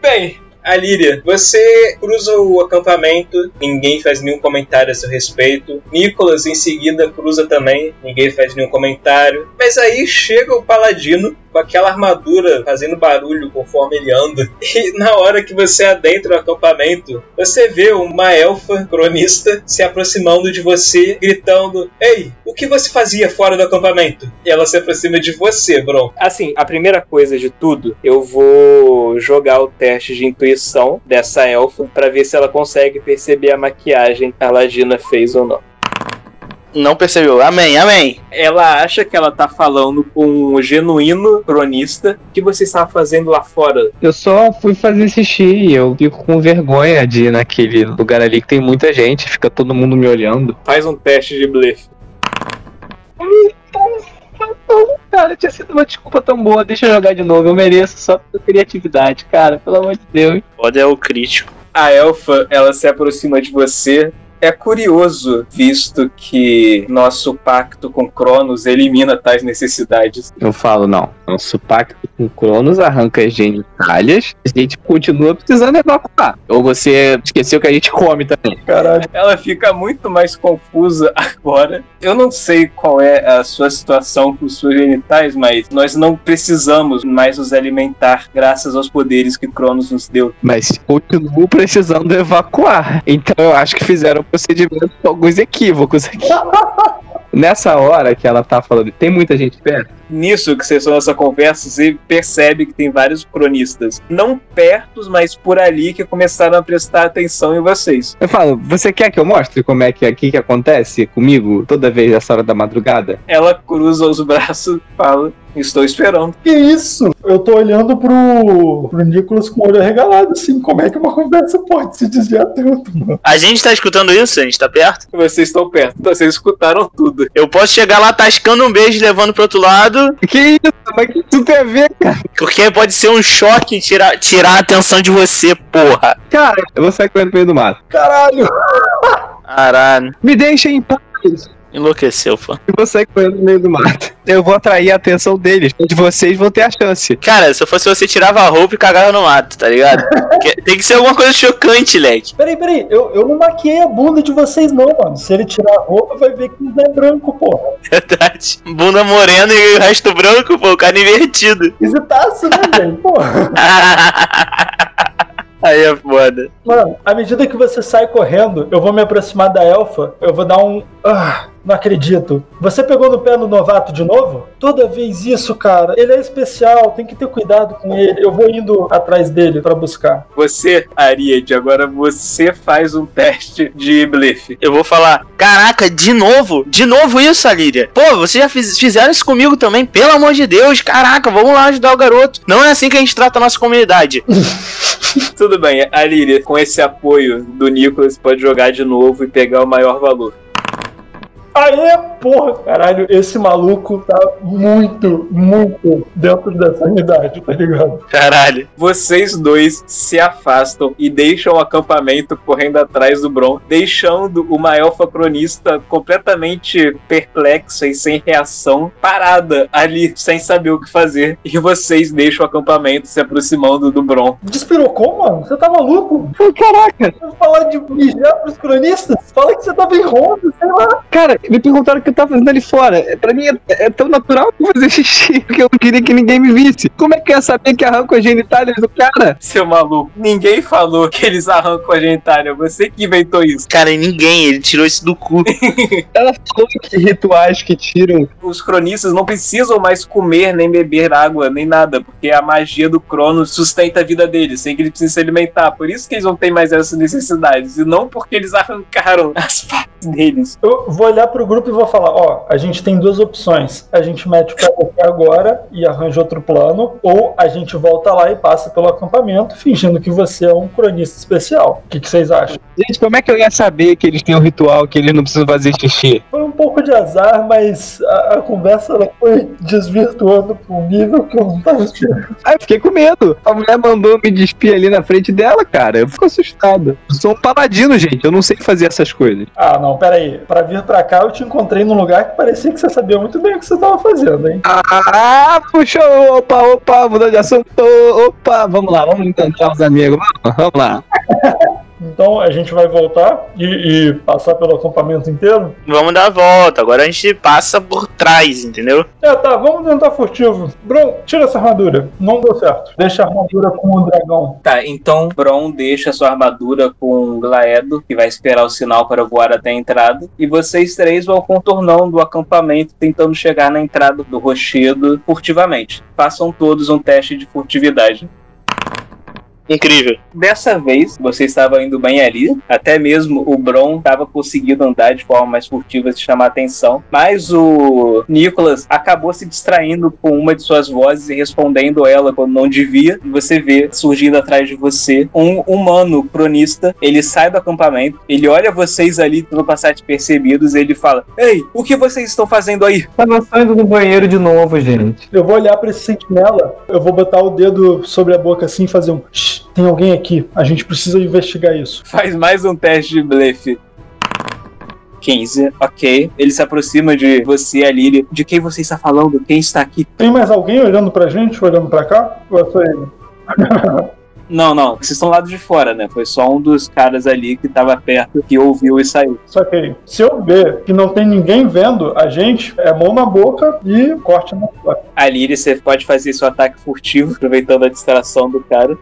Speaker 5: Bem, Alíria, você cruza o acampamento, ninguém faz nenhum comentário a seu respeito. Nicolas em seguida cruza também, ninguém faz nenhum comentário. Mas aí chega o paladino com
Speaker 1: aquela armadura fazendo barulho conforme ele anda. E na hora que você adentra o acampamento, você vê uma elfa cronista se aproximando de você, gritando: Ei, o que você fazia fora do acampamento? E ela se aproxima de você, Bron.
Speaker 5: Assim, a primeira coisa de tudo, eu vou jogar o teste de intuição dessa elfa para ver se ela consegue perceber a maquiagem que a Ladina fez ou não.
Speaker 2: Não percebeu. Amém, amém.
Speaker 5: Ela acha que ela tá falando com um genuíno cronista. O que você estava fazendo lá fora?
Speaker 3: Eu só fui fazer xixi e eu fico com vergonha de ir naquele lugar ali que tem muita gente, fica todo mundo me olhando.
Speaker 5: Faz um teste de blefe.
Speaker 3: Cara, tinha sido uma desculpa tão boa, deixa eu jogar de novo, eu mereço só pela criatividade, cara, pelo amor de Deus.
Speaker 2: Pode é o crítico.
Speaker 5: A elfa, ela se aproxima de você. É curioso, visto que nosso pacto com Cronos elimina tais necessidades.
Speaker 3: Eu falo, não, nosso pacto com Cronos arranca as genitálias, a gente continua precisando evacuar. Ou você esqueceu que a gente come também.
Speaker 4: Caralho.
Speaker 5: Ela fica muito mais confusa agora. Eu não sei qual é a sua situação com suas genitais, mas nós não precisamos mais nos alimentar graças aos poderes que Cronos nos deu.
Speaker 3: Mas continuo precisando evacuar. Então eu acho que fizeram procedimento com alguns equívocos aqui. Nessa hora que ela tá falando, tem muita gente perto?
Speaker 5: Nisso que vocês estão nessa conversa, você percebe que tem vários cronistas. Não perto, mas por ali que começaram a prestar atenção em vocês.
Speaker 3: Eu falo, você quer que eu mostre como é que aqui que acontece comigo toda vez essa hora da madrugada?
Speaker 5: Ela cruza os braços e fala: Estou esperando.
Speaker 4: Que isso? Eu tô olhando pro, pro Nicolas com o olho arregalado, assim. Como é que uma conversa pode se desviar tanto, mano?
Speaker 2: A gente tá escutando isso? A gente tá perto?
Speaker 5: Vocês estão perto, vocês escutaram tudo.
Speaker 2: Eu posso chegar lá tascando um beijo e levando pro outro lado,
Speaker 3: Que isso? Mas que isso tem a ver, cara?
Speaker 2: porque pode ser um choque tirar, tirar a atenção de você, porra.
Speaker 3: Cara, eu vou sair correndo pro meio do mato.
Speaker 4: Caralho!
Speaker 2: Caralho.
Speaker 3: Me deixem em paz.
Speaker 2: Enlouqueceu, pô.
Speaker 3: Eu vou sair correndo no meio do mato. Eu vou atrair a atenção deles, onde vocês vão ter a chance.
Speaker 2: Cara, se eu fosse você, tirava a roupa e cagava no mato, tá ligado? Tem que ser alguma coisa chocante, leque.
Speaker 4: Peraí, peraí, eu, eu não maquiei a bunda de vocês, não, mano. Se ele tirar a roupa, vai ver que não é branco, porra.
Speaker 2: Verdade. Bunda morena e o resto branco, pô, cara invertido.
Speaker 4: Esquisitaço, né, velho? Porra.
Speaker 2: Aí é foda.
Speaker 4: Mano, à medida que você sai correndo, eu vou me aproximar da elfa, eu vou dar um. Ah, não acredito. Você pegou no pé no novato de novo? Toda vez isso, cara. Ele é especial, tem que ter cuidado com ele. Eu vou indo atrás dele pra buscar.
Speaker 5: Você, Ariete, agora você faz um teste de blefe.
Speaker 2: Eu vou falar, caraca, de novo? De novo isso, Alíria? Pô, vocês já fiz- fizeram isso comigo também, pelo amor de Deus, caraca, vamos lá ajudar o garoto. Não é assim que a gente trata a nossa comunidade.
Speaker 5: Tudo bem, a Líria, com esse apoio do Nicolas, pode jogar de novo e pegar o maior valor.
Speaker 4: Aê, porra, caralho, esse maluco tá muito, muito dentro dessa unidade, tá ligado?
Speaker 2: Caralho.
Speaker 5: Vocês dois se afastam e deixam o acampamento correndo atrás do Bron, deixando uma elfa cronista completamente perplexa e sem reação, parada ali, sem saber o que fazer. E vocês deixam o acampamento se aproximando do Bron.
Speaker 4: Despirocou, mano? Você tá maluco?
Speaker 3: Caraca,
Speaker 4: falar de mijar pros cronistas? Fala que você tava em ronda, sei lá.
Speaker 3: cara, me perguntaram o que eu tava fazendo ali fora. É, Pra mim é, é tão natural fazer xixi que eu não queria que ninguém me visse. Como é que eu ia saber que arranco as genitálias do cara?
Speaker 5: Seu maluco, ninguém falou que eles arrancam a genitália, você que inventou isso.
Speaker 2: Cara, ninguém, ele tirou isso do cu.
Speaker 3: Ela falou que rituais que tiram.
Speaker 5: Os cronistas não precisam mais comer nem beber água, nem nada, porque a magia do Cronos sustenta a vida deles, sem que eles precisem se alimentar. Por isso que eles não têm mais essas necessidades, e não porque eles arrancaram as partes deles.
Speaker 4: Eu vou olhar pro grupo e vou falar, ó, a gente tem duas opções. A gente mete o pé aqui agora e arranja outro plano, ou a gente volta lá e passa pelo acampamento fingindo que você é um cronista especial. O que, que vocês acham?
Speaker 3: Gente, como é que eu ia saber que eles têm um ritual que eles não precisam fazer xixi?
Speaker 4: Foi um pouco de azar, mas a, a conversa ela foi desvirtuando pra um nível que eu não tava esperando.
Speaker 3: Aí eu fiquei com medo. A mulher mandou me despir ali na frente dela, cara. Eu fico assustado. Eu sou um paladino, gente. Eu não sei fazer essas coisas.
Speaker 4: Ah, não, pera aí. Pra vir pra cá, eu te encontrei num lugar que parecia que você sabia muito bem o que você tava fazendo, hein?
Speaker 3: Ah, puxou! Opa, opa, mudou de assunto. Opa, vamos lá, vamos encontrar os amigos. Vamos lá.
Speaker 4: Então a gente vai voltar e, e passar pelo acampamento inteiro?
Speaker 2: Vamos dar a volta. Agora a gente passa por trás, entendeu?
Speaker 4: É, tá, vamos tentar furtivo. Bron, tira essa armadura. Não deu certo. Deixa a armadura com o dragão.
Speaker 5: Tá, então Bron deixa sua armadura com o Glaedo, que vai esperar o sinal para voar até a entrada. E vocês três vão contornando o acampamento, tentando chegar na entrada do rochedo furtivamente. Façam todos um teste de furtividade.
Speaker 2: Incrível.
Speaker 5: Dessa vez, você estava indo bem ali, até mesmo o Bron estava conseguindo andar de forma mais furtiva se chamar atenção, mas o Nicholas acabou se distraindo com uma de suas vozes e respondendo ela quando não devia, e você vê surgindo atrás de você um humano cronista, ele sai do acampamento, ele olha vocês ali tentando passar despercebidos e ele fala, Ei, o que vocês estão fazendo aí?
Speaker 3: Tava saindo do banheiro de novo, gente.
Speaker 4: Eu vou olhar pra esse sentinela, eu vou botar o dedo sobre a boca assim e fazer um. "Shh, tem alguém aqui. A gente precisa investigar isso.
Speaker 5: Faz mais um teste de blefe. 15, ok. Ele se aproxima de você, a Lily. De quem você está falando? Quem está aqui?
Speaker 4: Tem mais alguém olhando pra gente, olhando pra cá? Ou é só ele?
Speaker 5: Não, não. Vocês estão lá de fora, né? Foi só um dos caras ali que estava perto que ouviu e saiu.
Speaker 4: Só que se eu ver que não tem ninguém vendo a gente, é mão na boca e corte na cara.
Speaker 5: A Lily, você pode fazer seu ataque furtivo, aproveitando a distração do cara.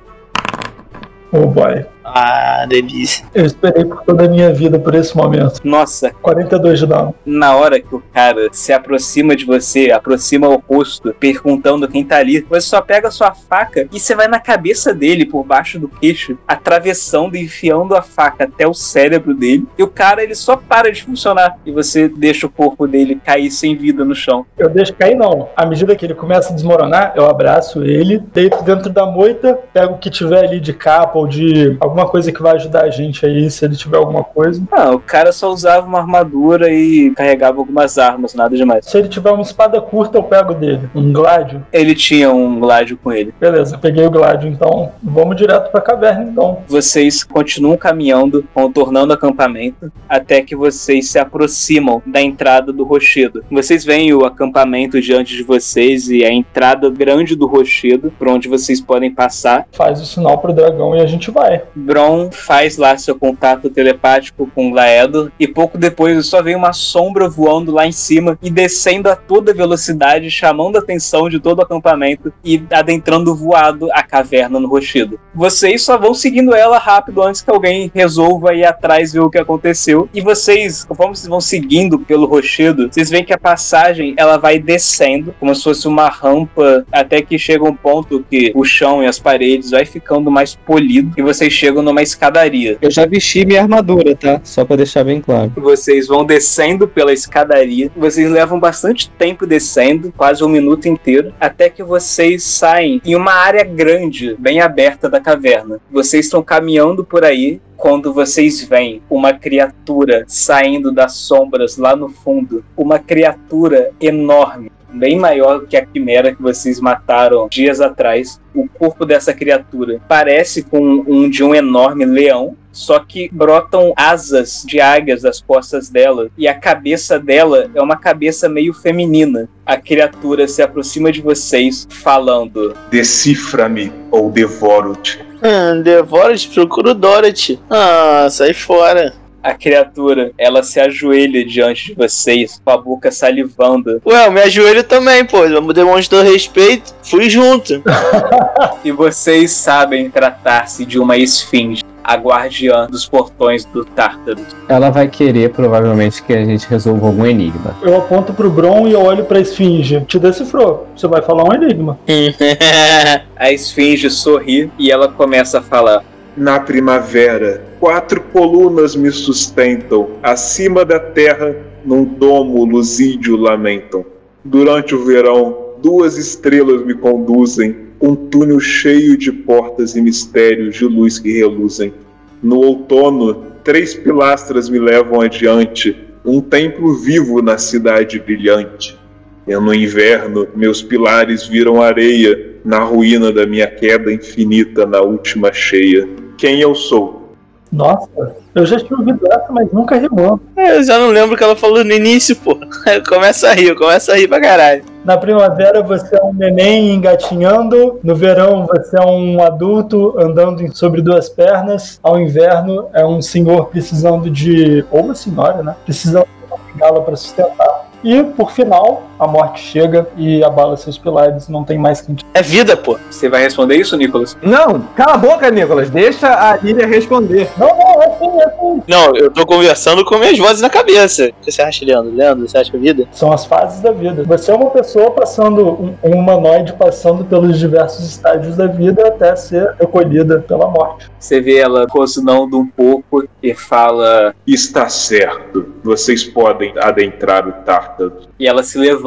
Speaker 4: Oh boy.
Speaker 2: Ah, delícia.
Speaker 4: Eu esperei por toda a minha vida por esse momento.
Speaker 5: Nossa,
Speaker 4: 42 de dano.
Speaker 5: na hora que o cara se aproxima de você, aproxima o rosto, perguntando quem tá ali, você só pega a sua faca e você vai na cabeça dele, por baixo do queixo, atravessando e enfiando a faca até o cérebro dele. E o cara, ele só para de funcionar. E você deixa o corpo dele cair sem vida no chão.
Speaker 4: Eu deixo cair não. À medida que ele começa a desmoronar, eu abraço ele, deito dentro da moita, pego o que tiver ali de capa ou de alguma coisa que vai ajudar a gente aí, se ele tiver alguma coisa.
Speaker 5: Ah, o cara só usava uma armadura e carregava algumas armas, nada demais.
Speaker 4: Se ele tiver uma espada curta, eu pego dele. Um gládio.
Speaker 5: Ele tinha um gládio com ele.
Speaker 4: Beleza, peguei o gládio, então vamos direto pra caverna, então.
Speaker 5: Vocês continuam caminhando, contornando o acampamento, até que vocês se aproximam da entrada do rochedo. Vocês veem o acampamento diante de vocês e a entrada grande do rochedo, por onde vocês podem passar.
Speaker 4: Faz o sinal pro dragão e a gente vai.
Speaker 5: Bron faz lá seu contato telepático com Glaedo e pouco depois só vem uma sombra voando lá em cima e descendo a toda velocidade, chamando a atenção de todo o acampamento e adentrando voado a caverna no rochedo. Vocês só vão seguindo ela rápido antes que alguém resolva ir atrás ver o que aconteceu. E vocês, conforme vocês vão seguindo pelo rochedo, vocês veem que a passagem ela vai descendo como se fosse uma rampa até que chega um ponto que o chão e as paredes vai ficando mais polido e vocês chegam numa escadaria.
Speaker 3: Eu já vesti minha armadura, tá? Só pra deixar bem claro.
Speaker 5: Vocês vão descendo pela escadaria. Vocês levam bastante tempo descendo, quase um minuto inteiro, até que vocês saem em uma área grande, bem aberta da caverna. Vocês estão caminhando por aí. Quando vocês veem uma criatura saindo das sombras lá no fundo, uma criatura enorme, bem maior que a quimera que vocês mataram dias atrás. O corpo dessa criatura parece com um de um enorme leão, só que brotam asas de águias das costas dela e a cabeça dela é uma cabeça meio feminina. A criatura se aproxima de vocês falando:
Speaker 1: Decifra-me ou devoro-te.
Speaker 2: Ah, Devora-te, procura o Dorothy. Ah, sai fora.
Speaker 5: A criatura, ela se ajoelha diante de vocês, com a boca salivando,
Speaker 2: Ué, eu me ajoelho também, pô. Vamos demonstrar respeito. Fui junto.
Speaker 5: e vocês sabem tratar-se de uma esfinge, a guardiã dos portões do Tártaro.
Speaker 3: Ela vai querer, provavelmente, que a gente resolva algum enigma.
Speaker 4: Eu aponto pro Bron e eu olho pra esfinge. Te decifrou. Você vai falar um enigma.
Speaker 5: A esfinge sorri e ela começa a falar:
Speaker 1: Na primavera, quatro colunas me sustentam. Acima da terra, num domo luzídio lamentam. Durante o verão, duas estrelas me conduzem. Um túnel cheio de portas e mistérios de luz que reluzem. No outono, três pilastras me levam adiante. Um templo vivo na cidade brilhante. E no inverno, meus pilares viram areia na ruína da minha queda infinita na última cheia. Quem eu sou?
Speaker 4: Nossa, eu já tinha ouvido essa, mas nunca rimou.
Speaker 2: É, Eu já não lembro o que ela falou no início, pô. Começa a rir, começa a rir pra caralho.
Speaker 4: Na primavera você é um neném engatinhando, no verão você é um adulto andando sobre duas pernas, ao inverno é um senhor precisando de. ou uma senhora, né? Precisando de uma bengala para sustentar. E, por final, a morte chega e abala seus pilares, não tem mais quem te
Speaker 2: É vida, pô.
Speaker 5: Você vai responder isso, Nicolas?
Speaker 6: Não, cala a boca, Nicolas. Deixa a Lilia responder.
Speaker 4: Não, não, é assim, é assim.
Speaker 2: Não, eu tô conversando com minhas vozes na cabeça. O que você acha, Leandro? Leandro, você acha que é vida?
Speaker 4: São as fases da vida. Você é uma pessoa passando, um, um humanoide passando pelos diversos estágios da vida até ser recolhida pela morte.
Speaker 5: Você vê ela rosnando um pouco e fala.
Speaker 7: Está certo. Vocês podem adentrar o Tártaro.
Speaker 5: E ela se levanta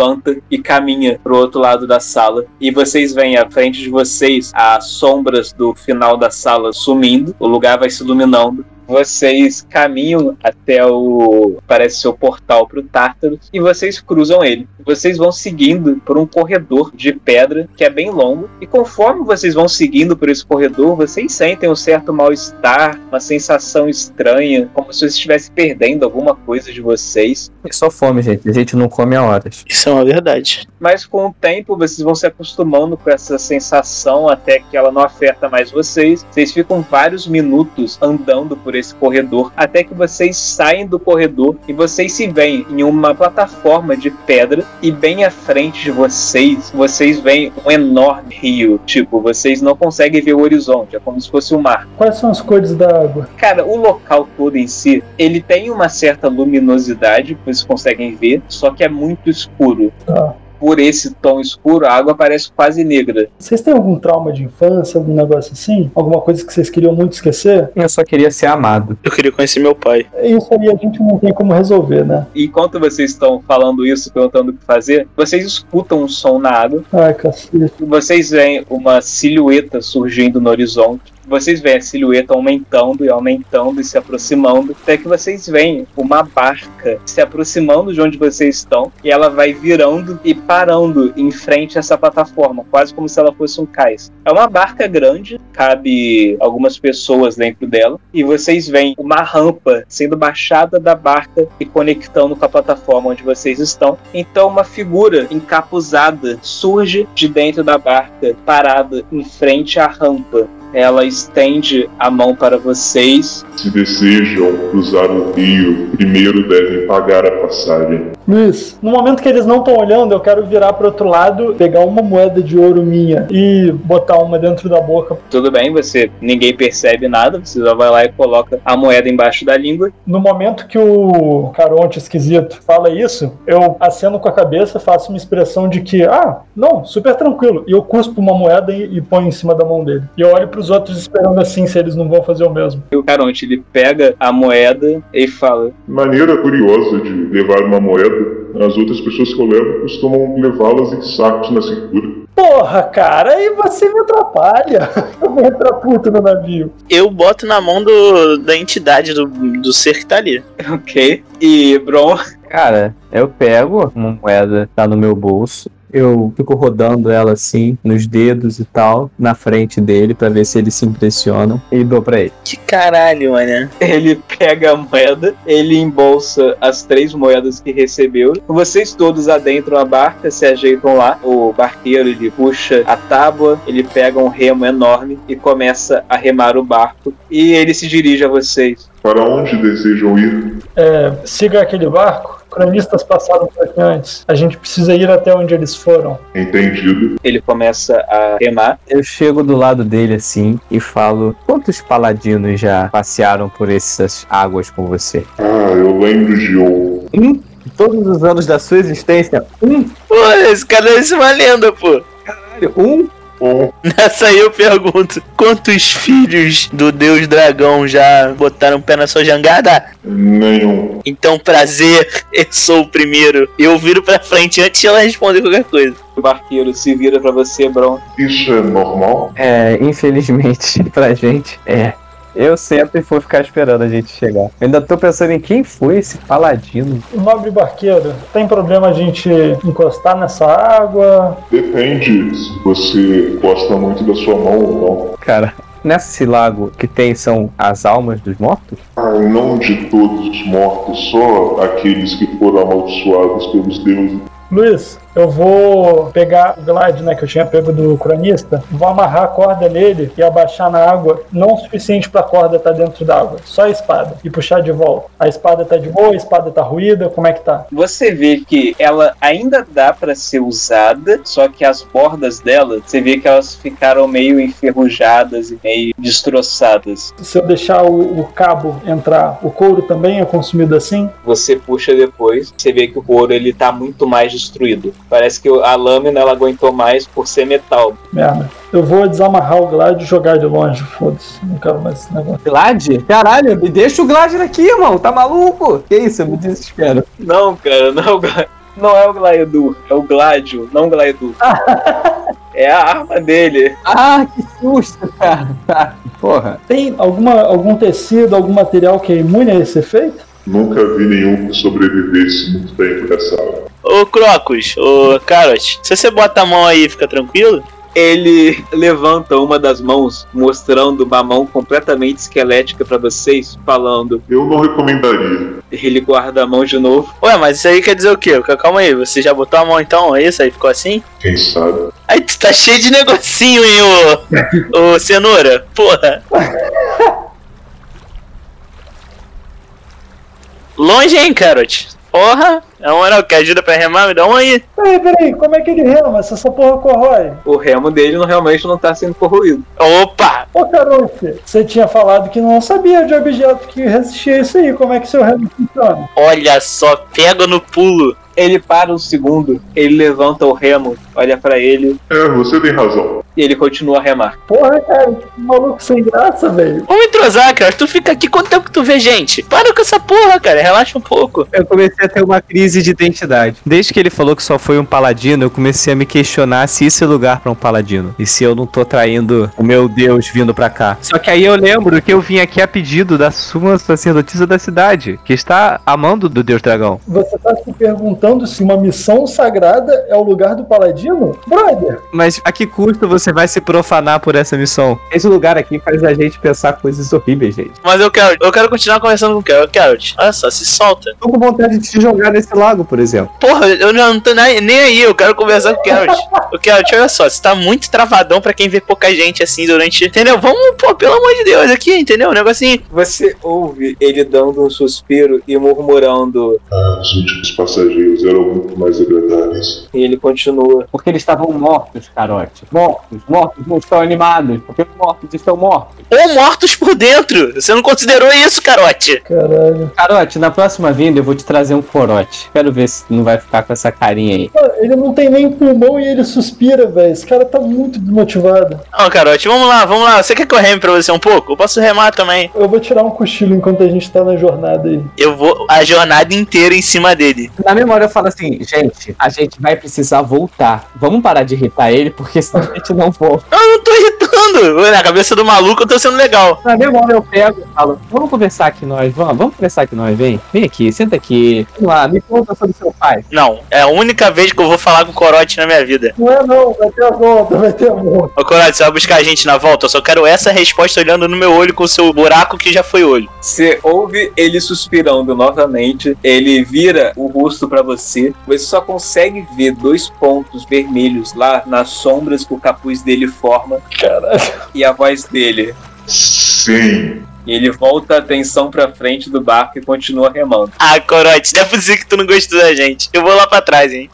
Speaker 5: e caminha pro outro lado da sala. E vocês veem à frente de vocês as sombras do final da sala sumindo. O lugar vai se iluminando. Vocês caminham até o. parece ser o portal pro Tártaro. E vocês cruzam ele. Vocês vão seguindo por um corredor de pedra que é bem longo. E conforme vocês vão seguindo por esse corredor, vocês sentem um certo mal-estar, uma sensação estranha, como se vocês estivessem perdendo alguma coisa de vocês.
Speaker 3: É só fome, gente. A gente não come há horas.
Speaker 2: Isso é uma verdade.
Speaker 5: Mas com o tempo vocês vão se acostumando com essa sensação até que ela não afeta mais vocês. Vocês ficam vários minutos andando por esse corredor até que vocês saem do corredor e vocês se veem em uma plataforma de pedra e bem à frente de vocês, vocês veem um enorme rio. Tipo, vocês não conseguem ver o horizonte, é como se fosse o mar.
Speaker 4: Quais são as cores da água?
Speaker 5: Cara, o local todo em si, ele tem uma certa luminosidade, vocês conseguem ver, só que é muito escuro.
Speaker 4: Tá.
Speaker 5: Por esse tom escuro, a água parece quase negra.
Speaker 4: Vocês têm algum trauma de infância, algum negócio assim? Alguma coisa que vocês queriam muito esquecer?
Speaker 3: Eu só queria ser amado.
Speaker 2: Eu queria conhecer meu pai.
Speaker 4: Isso aí a gente não tem como resolver, né?
Speaker 5: E enquanto vocês estão falando isso, perguntando o que fazer, vocês escutam um som na água.
Speaker 4: Ai, cacete.
Speaker 5: E vocês veem uma silhueta surgindo no horizonte. Vocês veem a silhueta aumentando e aumentando e se aproximando, até que vocês veem uma barca se aproximando de onde vocês estão e ela vai virando e parando em frente a essa plataforma, quase como se ela fosse um cais. É uma barca grande, cabe algumas pessoas dentro dela, e vocês veem uma rampa sendo baixada da barca e conectando com a plataforma onde vocês estão. Então, uma figura encapuzada surge de dentro da barca, parada em frente à rampa. Ela estende a mão para vocês.
Speaker 7: Se desejam cruzar o rio, primeiro devem pagar a passagem.
Speaker 4: Luiz, no momento que eles não estão olhando, eu quero virar pro outro lado, pegar uma moeda de ouro minha e botar uma dentro da boca.
Speaker 5: Tudo bem, você ninguém percebe nada, você só vai lá e coloca a moeda embaixo da língua.
Speaker 4: No momento que o Caronte esquisito fala isso, eu aceno com a cabeça, faço uma expressão de que, ah, não, super tranquilo. E eu cuspo uma moeda e, e ponho em cima da mão dele. E eu olho pros outros esperando assim se eles não vão fazer o mesmo.
Speaker 5: E o Caronte ele pega a moeda e fala:
Speaker 7: Maneira curiosa de levar uma moeda. As outras pessoas que eu levo costumam levá-las em sacos na cintura.
Speaker 4: Porra, cara, aí você me atrapalha. Eu vou entrar puto no navio.
Speaker 2: Eu boto na mão do, da entidade do, do ser que tá ali.
Speaker 5: Ok. E Bron,
Speaker 3: Cara, eu pego uma moeda, tá no meu bolso. Eu fico rodando ela assim, nos dedos e tal, na frente dele, pra ver se eles se impressionam. E dou pra ele.
Speaker 2: Que caralho, mano.
Speaker 5: ele pega a moeda, ele embolsa as três moedas que recebeu. Vocês todos adentram a barca, se ajeitam lá. O barqueiro ele puxa a tábua, ele pega um remo enorme e começa a remar o barco. E ele se dirige a vocês.
Speaker 7: Para onde desejam ir?
Speaker 4: É, siga aquele barco. Cronistas passaram por aqui antes. A gente precisa ir até onde eles foram.
Speaker 7: Entendido.
Speaker 5: Ele começa a remar.
Speaker 3: Eu chego do lado dele assim e falo: Quantos paladinos já passearam por essas águas com você?
Speaker 7: Ah, eu lembro de um.
Speaker 3: Um? Todos os anos da sua existência? Um?
Speaker 2: Pô, esse cara é uma lenda, pô.
Speaker 3: Caralho, um?
Speaker 2: Nessa aí eu pergunto: quantos filhos do deus dragão já botaram pé na sua jangada?
Speaker 7: Nenhum.
Speaker 2: Então, prazer, eu sou o primeiro. Eu viro pra frente antes de ela responder qualquer coisa.
Speaker 5: O barqueiro se vira pra você, Bron.
Speaker 7: Isso é normal?
Speaker 3: É, infelizmente pra gente, é. Eu sempre vou ficar esperando a gente chegar. Eu ainda tô pensando em quem foi esse paladino.
Speaker 4: Nobre barqueiro, tem problema a gente encostar nessa água?
Speaker 7: Depende se você gosta muito da sua mão ou não.
Speaker 3: Cara, Nesse lago que tem são as almas dos mortos?
Speaker 7: Ah, não de todos os mortos, só aqueles que foram amaldiçoados pelos deuses.
Speaker 4: Luiz, eu vou pegar o glide, né, que eu tinha pego do cronista, vou amarrar a corda nele e abaixar na água, não o suficiente pra corda estar dentro d'água, só a espada, e puxar de volta. A espada tá de boa, a espada tá ruída, como é que tá?
Speaker 5: Você vê que ela ainda dá pra ser usada, só que as bordas dela, você vê que elas ficaram meio enferrujadas e meio destroçadas.
Speaker 4: Se eu deixar o, o cabo entrar, o couro também é consumido assim?
Speaker 5: Você puxa depois, você vê que o couro ele tá muito mais destruído. Parece que a lâmina ela aguentou mais por ser metal.
Speaker 4: Merda. Eu vou desamarrar o glide e jogar de longe, foda-se, não quero mais esse negócio.
Speaker 3: Glade? Caralho, me deixa o Glade aqui, irmão. Tá maluco? Que isso? Eu me desespero.
Speaker 5: Não, cara, não é não é o Glaedu, é o Gládio, não o Glaedu. é a arma dele.
Speaker 3: Ah, que susto, cara. Tá, Porra.
Speaker 4: Tem alguma, algum tecido, algum material que é imune a esse efeito?
Speaker 7: Nunca vi nenhum que sobrevivesse muito tempo nessa água.
Speaker 2: Ô Crocus, ô Carrot, se você bota a mão aí, fica tranquilo?
Speaker 5: Ele levanta uma das mãos, mostrando uma mão completamente esquelética pra vocês, falando.
Speaker 7: Eu não recomendaria.
Speaker 5: Ele guarda a mão de novo.
Speaker 2: Ué, mas isso aí quer dizer o quê? Calma aí, você já botou a mão então? É isso aí? Ficou assim?
Speaker 7: Quem sabe?
Speaker 2: Aí tu tá cheio de negocinho, hein, ô, ô cenoura? Porra. Longe, hein, Carrot? Porra, é um anel que ajuda pra remar, me dá um aí.
Speaker 4: Peraí, peraí, como é que ele rema se essa porra corrói?
Speaker 5: O remo dele não, realmente não tá sendo corroído.
Speaker 2: Opa!
Speaker 4: Ô Caronte, você tinha falado que não sabia de objeto que resistia isso aí, como é que seu remo funciona?
Speaker 2: Olha só, pega no pulo.
Speaker 5: Ele para um segundo, ele levanta o remo, olha pra ele
Speaker 7: É, você tem razão.
Speaker 5: e ele continua a remar.
Speaker 4: Porra, cara, que maluco sem graça, velho.
Speaker 2: Vamos entrosar, cara. Tu fica aqui, quanto tempo que tu vê gente? Para com essa porra, cara. Relaxa um pouco.
Speaker 3: Eu comecei a ter uma crise de identidade. Desde que ele falou que só foi um paladino, eu comecei a me questionar se isso é lugar pra um paladino. E se eu não tô traindo o meu Deus vindo pra cá. Só que aí eu lembro que eu vim aqui a pedido da suma sacerdotisa da cidade, que está amando do Deus Dragão.
Speaker 4: Você tá se perguntando se uma missão sagrada é o lugar do paladino? Brother,
Speaker 3: Mas a que custo você vai se profanar por essa missão? Esse lugar aqui faz a gente pensar coisas horríveis, gente.
Speaker 2: Mas eu quero, eu quero continuar conversando com o Carrot. Carrot, olha só, se solta.
Speaker 3: Tô com vontade de te jogar nesse lago, por exemplo.
Speaker 2: Porra, eu não, não tô nem, nem aí, eu quero conversar com o Carrot. O Carrot, olha só, você tá muito travadão pra quem vê pouca gente assim durante. Entendeu? Vamos, pô, pelo amor de Deus, aqui, entendeu? Um negocinho.
Speaker 5: Você ouve ele dando um suspiro e murmurando,
Speaker 7: Ah, os últimos passageiros eram muito mais agradáveis.
Speaker 5: e ele continua.
Speaker 3: Porque eles estavam mortos, carote. Mortos. Mortos não estão animados. Porque os mortos estão mortos.
Speaker 2: Ou mortos por dentro. Você não considerou isso, Carote?
Speaker 4: caralho.
Speaker 3: Carote, na próxima vinda eu vou te trazer um corote. Quero ver se não vai ficar com essa carinha aí.
Speaker 4: Ele não tem nem pulmão e ele suspira, velho. Esse cara tá muito desmotivado.
Speaker 2: Não, Carote, vamos lá, vamos lá. Você quer que eu reme pra você um pouco? Eu posso remar também.
Speaker 4: Eu vou tirar um cochilo enquanto a gente tá na jornada aí.
Speaker 2: Eu vou a jornada inteira em cima dele.
Speaker 3: Na memória eu falo assim, gente, a gente vai precisar voltar. Vamos parar de irritar ele, porque senão a gente não volta.
Speaker 2: Eu não tô irritando. Na cabeça do maluco eu tô sendo legal.
Speaker 3: Na memória eu pego e falo, vamos conversar aqui nós, vamos, vamos conversar aqui nós, vem. Vem aqui, senta aqui. Vamos lá, me conta sobre seu pai.
Speaker 2: Não, é a única vez que eu vou falar com o Corote na minha vida.
Speaker 4: Não é não, vai ter a volta, vai ter a volta.
Speaker 2: Ô Corote, você vai buscar a gente na volta? Eu só quero essa resposta olhando no meu olho com o seu buraco que já foi olho.
Speaker 5: Você ouve ele suspirando novamente, ele vira o rosto pra você, você só consegue ver dois pontos vermelhos lá nas sombras que o capuz dele forma
Speaker 4: Caralho.
Speaker 5: e a voz dele.
Speaker 7: Sim.
Speaker 5: E ele volta a atenção pra frente do barco e continua remando.
Speaker 2: Ah, Corote, não é possível que tu não gostou da gente. Eu vou lá pra trás, hein?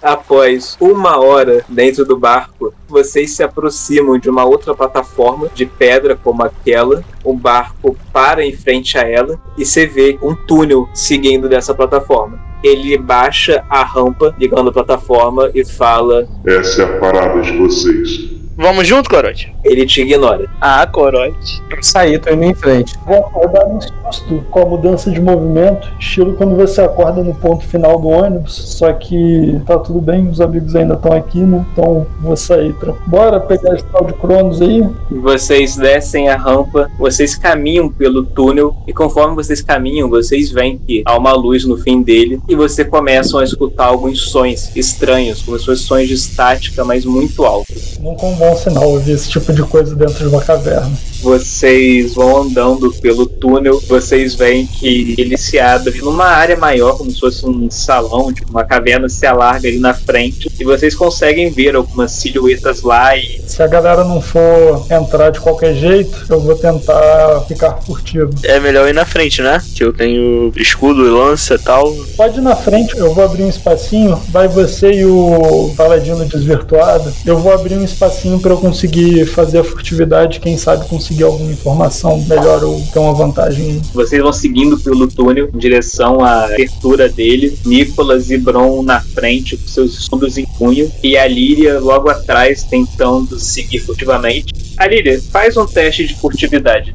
Speaker 5: Após uma hora dentro do barco, vocês se aproximam de uma outra plataforma de pedra como aquela. O barco para em frente a ela e você vê um túnel seguindo dessa plataforma. Ele baixa a rampa, ligando a plataforma e fala.
Speaker 7: Essa é a parada de vocês.
Speaker 2: Vamos junto, Corote?
Speaker 5: Ele te ignora.
Speaker 2: Ah, Corote.
Speaker 3: Eu saí, tô indo em frente.
Speaker 4: Vou acordar no susto com a mudança de movimento, estilo quando você acorda no ponto final do ônibus. Só que tá tudo bem, os amigos ainda estão aqui, né? Então vou sair. Pra... Bora pegar esse tal de Cronos aí.
Speaker 5: Vocês descem a rampa, vocês caminham pelo túnel e conforme vocês caminham, vocês veem que há uma luz no fim dele e você começam a escutar alguns sons estranhos, como se fossem sons de estática, mas muito altos.
Speaker 4: Não convém bom sinal ouvir esse tipo de coisa dentro de uma caverna.
Speaker 5: Vocês vão andando pelo túnel, vocês veem que ele se abre numa área maior, como se fosse um salão, tipo, uma caverna se alarga ali na frente, e vocês conseguem ver algumas silhuetas lá e
Speaker 4: Se a galera não for entrar de qualquer jeito, eu vou tentar ficar furtivo.
Speaker 2: É melhor ir na frente, né? Que eu tenho escudo e lança e tal.
Speaker 4: Pode ir na frente, eu vou abrir um espacinho. Vai você e o Paladino desvirtuado. Eu vou abrir um espacinho pra eu conseguir fazer a furtividade. Quem sabe conseguir alguma informação melhor ou ter uma vantagem.
Speaker 5: Vocês vão seguindo pelo túnel em direção à abertura dele. Nicolas e Bron na frente com seus escudos em punho. E a Líria logo atrás tentando seguir furtivamente. A Líria, faz um teste de furtividade.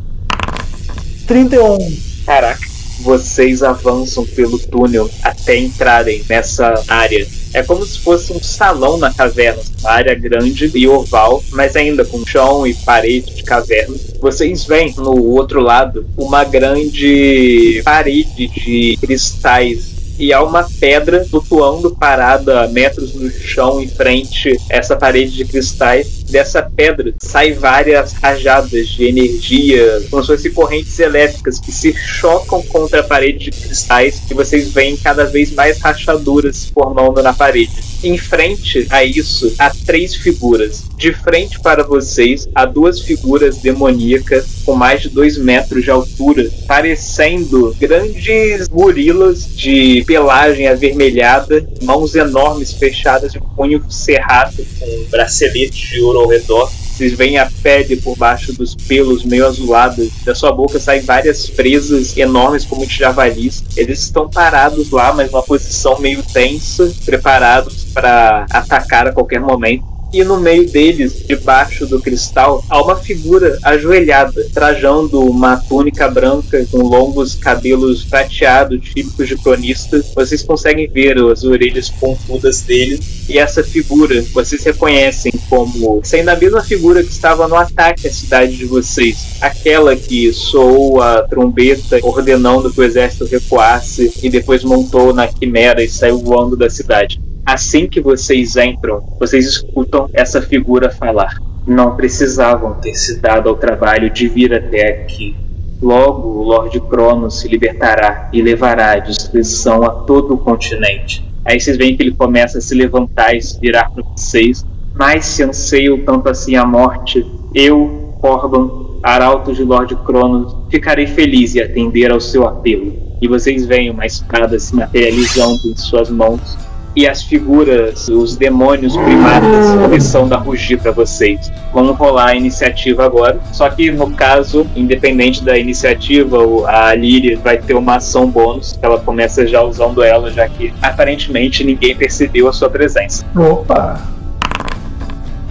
Speaker 4: 31.
Speaker 5: Caraca, vocês avançam pelo túnel até entrarem nessa área. É como se fosse um salão na caverna, uma área grande e oval, mas ainda com chão e parede de caverna. Vocês veem no outro lado uma grande parede de cristais e há uma pedra flutuando parada metros no chão em frente a essa parede de cristais. Dessa pedra saem várias rajadas de energia, como se fossem correntes elétricas que se chocam contra a parede de cristais e vocês veem cada vez mais rachaduras se formando na parede. Em frente a isso, há três figuras. De frente para vocês, há duas figuras demoníacas com mais de dois metros de altura, parecendo grandes gorilas de pelagem avermelhada, mãos enormes fechadas e um punho cerrado com braceletes de ouro ao redor. Vocês veem a pele por baixo dos pelos meio azulados. Da sua boca saem várias presas enormes como de javalis. Eles estão parados lá, mas numa posição meio tensa, preparados para atacar a qualquer momento. E no meio deles, debaixo do cristal, há uma figura ajoelhada, trajando uma túnica branca com longos cabelos prateados, típicos de cronista. Vocês conseguem ver as orelhas pontudas dele. E essa figura, vocês reconhecem como sendo a mesma figura que estava no ataque à cidade de vocês. Aquela que soou a trombeta ordenando que o exército recuasse e depois montou na quimera e saiu voando da cidade. Assim que vocês entram, vocês escutam essa figura falar. Não precisavam ter se dado ao trabalho de vir até aqui. Logo, o Lorde Cronos se libertará e levará a destruição a todo o continente. Aí vocês veem que ele começa a se levantar e se virar para vocês. Mas se anseiam tanto assim a morte, eu, Corban, arauto de Lorde Cronos, ficarei feliz em atender ao seu apelo. E vocês veem uma espada se materializando em suas mãos e as figuras, os demônios primatas, começam a rugir para vocês. Vamos rolar a iniciativa agora. Só que no caso, independente da iniciativa, a Lyria vai ter uma ação bônus, que ela começa já usando ela, já que aparentemente ninguém percebeu a sua presença.
Speaker 4: Opa!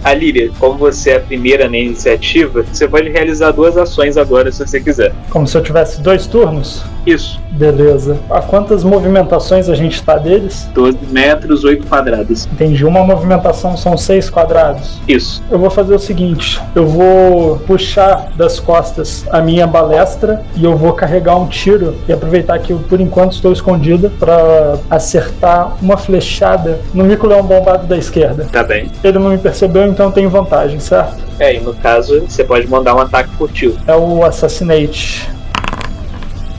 Speaker 5: A Lyria, como você é a primeira na iniciativa, você pode realizar duas ações agora se você quiser.
Speaker 4: Como se eu tivesse dois turnos?
Speaker 5: Isso,
Speaker 4: Beleza. A quantas movimentações a gente tá deles?
Speaker 5: 12 metros, 8 quadrados.
Speaker 4: Entendi. Uma movimentação são seis quadrados.
Speaker 5: Isso.
Speaker 4: Eu vou fazer o seguinte: eu vou puxar das costas a minha balestra e eu vou carregar um tiro e aproveitar que eu, por enquanto, estou escondida para acertar uma flechada no mico-leão bombado da esquerda.
Speaker 5: Tá bem.
Speaker 4: Ele não me percebeu, então eu tenho vantagem, certo?
Speaker 5: É, e no caso, você pode mandar um ataque furtivo.
Speaker 4: É o Assassinate.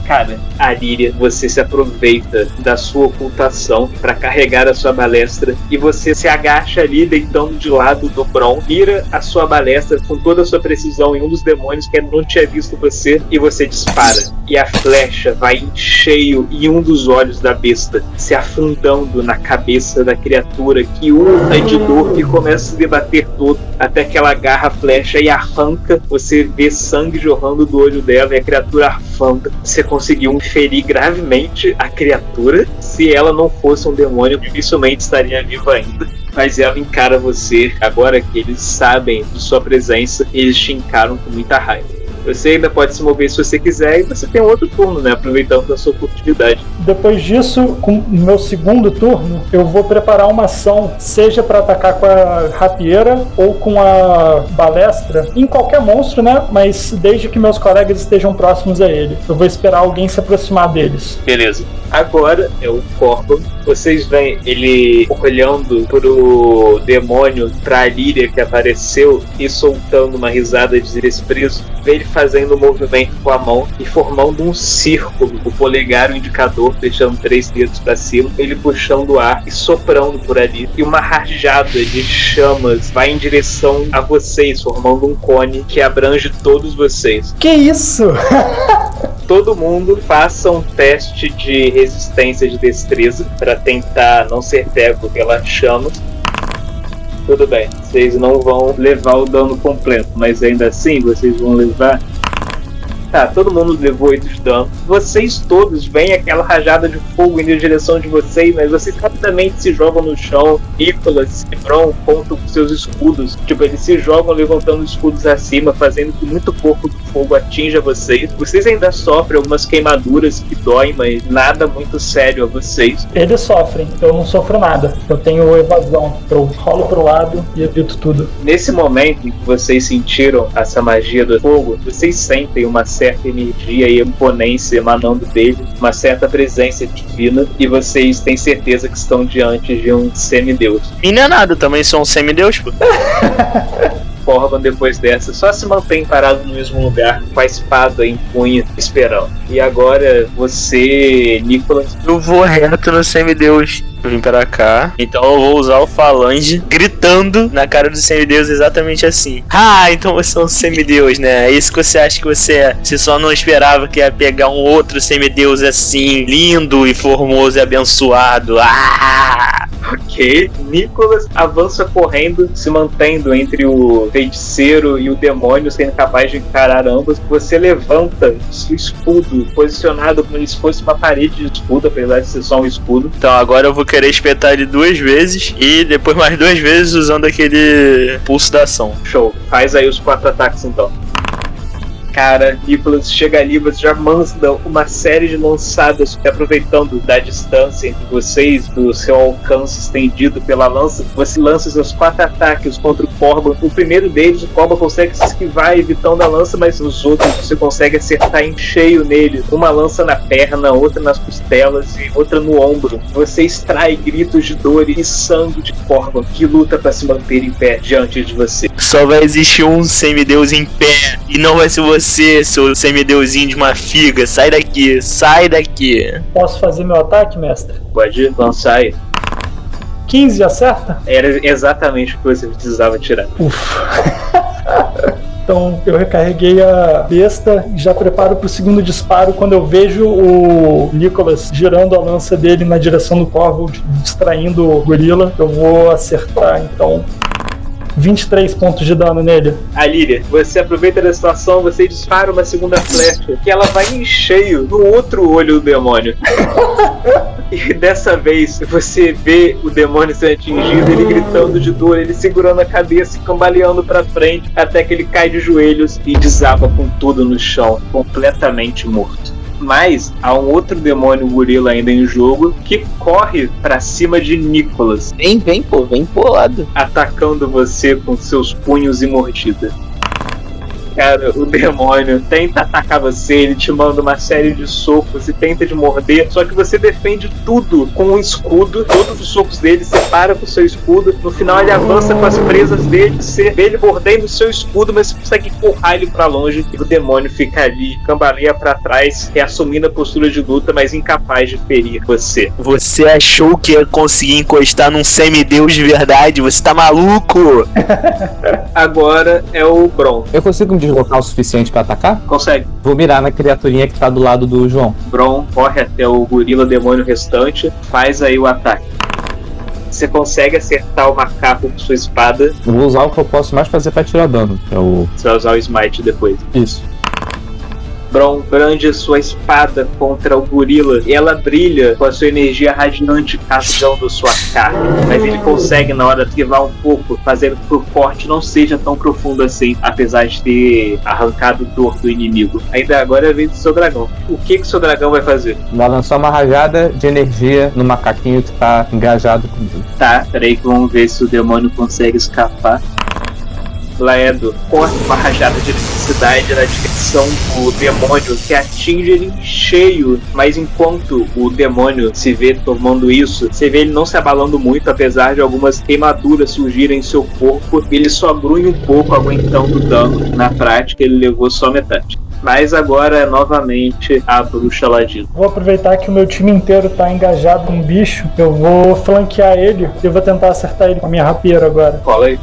Speaker 5: Cara, a Líria, você se aproveita da sua ocultação para carregar a sua balestra e você se agacha ali, deitando de lado do Bron, vira a sua balestra com toda a sua precisão em um dos demônios que não tinha visto você e você dispara. E a flecha vai em cheio em um dos olhos da besta, se afundando na cabeça da criatura que urra de dor e começa a se debater todo até que ela agarra a flecha e arranca. Você vê sangue jorrando do olho dela e a criatura arfando. Você conseguiu ferir gravemente a criatura. Se ela não fosse um demônio, dificilmente estaria viva ainda. Mas ela encara você. Agora que eles sabem de sua presença, eles te encaram com muita raiva. Você ainda pode se mover se você quiser e você tem um outro turno, né? Aproveitando da sua oportunidade.
Speaker 4: Depois disso, com o meu segundo turno, eu vou preparar uma ação, seja para atacar com a rapieira ou com a balestra, em qualquer monstro, né? Mas desde que meus colegas estejam próximos a ele. Eu vou esperar alguém se aproximar deles.
Speaker 5: Beleza. Agora é o Corvo. Vocês veem ele olhando pro demônio, pra Líria que apareceu e soltando uma risada de desprezo. Vê ele fazendo um movimento com a mão e formando um círculo, o polegar, o indicador, fechando três dedos para cima, ele puxando o ar e soprando por ali. E uma rajada de chamas vai em direção a vocês, formando um cone que abrange todos vocês.
Speaker 4: Que isso?
Speaker 5: todo mundo faça um teste de resistência de destreza para tentar não ser pego pela chama. Tudo bem, vocês não vão levar o dano completo, mas ainda assim vocês vão levar Tá, todo mundo levou 8 de dano. Vocês todos veem aquela rajada de fogo indo em direção de vocês, mas vocês rapidamente se jogam no chão. Nicolas e Bron contam com seus escudos. Tipo, eles se jogam levantando os escudos acima, fazendo que muito pouco do fogo atinja vocês. Vocês ainda sofrem algumas queimaduras que doem, mas nada muito sério a vocês.
Speaker 4: Eles sofrem, eu não sofro nada. Eu tenho evasão. Eu rolo pro lado e evito tudo.
Speaker 5: Nesse momento em que vocês sentiram essa magia do fogo, vocês sentem uma certa energia e imponência emanando dele, uma certa presença divina, e vocês têm certeza que estão diante de um semideus.
Speaker 2: E não é nada, também sou um semideus, pô.
Speaker 5: Corban, depois dessa, só se mantém parado no mesmo lugar, com a espada em punho, esperando. E agora você, Nicolas.
Speaker 2: Eu vou reto no semideus. Eu vim para cá, então eu vou usar o falange gritando na cara do semideus exatamente assim. Ah, então você é um semideus, né? É isso que você acha que você é. Você só não esperava que ia pegar um outro semideus assim, lindo e formoso e abençoado. Ah!
Speaker 5: Ok. Nicolas avança correndo, se mantendo entre o feiticeiro e o demônio, sendo capaz de encarar ambos. Você levanta seu escudo, posicionado como se fosse uma parede de escudo, apesar de ser só um escudo.
Speaker 2: Então agora eu vou querer espetar ele duas vezes e depois mais duas vezes usando aquele pulso da ação.
Speaker 5: Show. Faz aí os quatro ataques então cara, Nicholas chega ali, você já manda uma série de lançadas, aproveitando da distância entre vocês, do seu alcance estendido pela lança, você lança seus quatro ataques contra o Corban. O primeiro deles, o Corban consegue se esquivar, evitando a lança, mas os outros você consegue acertar em cheio nele. Uma lança na perna, outra nas costelas e outra no ombro. Você extrai gritos de dor e sangue de Corban, que luta para se manter em pé diante de você.
Speaker 2: Só vai existir um semideus em pé, e não vai ser você você, seu semideusinho de uma figa. Sai daqui, sai daqui.
Speaker 4: Posso fazer meu ataque, mestre?
Speaker 5: Pode lançar aí.
Speaker 4: 15 acerta?
Speaker 5: Era exatamente o que você precisava tirar.
Speaker 4: Ufa. Então eu recarreguei a besta e já preparo para o segundo disparo quando eu vejo o Nicholas girando a lança dele na direção do corvo, distraindo o gorila. Eu vou acertar então 23 pontos de dano nele.
Speaker 5: A Líria, você aproveita da situação, você dispara uma segunda flecha, que ela vai em cheio no outro olho do demônio. e dessa vez você vê o demônio sendo atingido, ele gritando de dor, ele segurando a cabeça e cambaleando para frente, até que ele cai de joelhos e desaba com tudo no chão, completamente morto. Mas há um outro demônio gorila ainda em jogo que corre para cima de Nicholas.
Speaker 2: Vem, vem, pô, vem pro lado.
Speaker 5: Atacando você com seus punhos e mordida cara, o demônio tenta atacar você, ele te manda uma série de socos e tenta de morder, só que você defende tudo com um escudo, todos os socos dele separa com o seu escudo, no final ele avança com as presas dele, você vê ele mordendo o seu escudo, mas você consegue empurrar ele para longe e o demônio fica ali, cambaleia para trás, reassumindo a postura de luta, mas incapaz de ferir você.
Speaker 2: Você achou que ia conseguir encostar num semideus de verdade? Você tá maluco?
Speaker 5: Agora é o Bron.
Speaker 3: Eu consigo me deslocar o suficiente pra atacar?
Speaker 5: Consegue.
Speaker 3: Vou mirar na criaturinha que tá do lado do João.
Speaker 5: Bron corre até o gorila demônio restante, faz aí o ataque. Você consegue acertar o macaco com sua espada.
Speaker 3: Eu vou usar o que eu posso mais fazer pra tirar dano, é o.
Speaker 5: Você vai usar o smite depois.
Speaker 3: Isso.
Speaker 5: Bron brande sua espada contra o gorila e ela brilha com a sua energia radiante rasgando sua carne. Mas ele consegue, na hora, esquivar um pouco, fazendo que o corte não seja tão profundo assim, apesar de ter arrancado dor do inimigo. Ainda agora é a vez do seu dragão. O que que o seu dragão vai fazer?
Speaker 6: Vai lançar uma rajada de energia no macaquinho que tá engajado comigo.
Speaker 5: Tá, peraí que vamos ver se o demônio consegue escapar. Laedo corre uma rajada de eletricidade na direção do demônio que atinge ele em cheio. Mas enquanto o demônio se vê tomando isso, você vê ele não se abalando muito, apesar de algumas queimaduras surgirem em seu corpo. Ele só grunhe um pouco, aguentando o dano. Na prática, ele levou só metade. Mas agora é novamente a bruxa ladino.
Speaker 4: Vou aproveitar que o meu time inteiro tá engajado com um bicho. Eu vou flanquear ele e eu vou tentar acertar ele com a minha rapieira agora.
Speaker 5: Cola aí.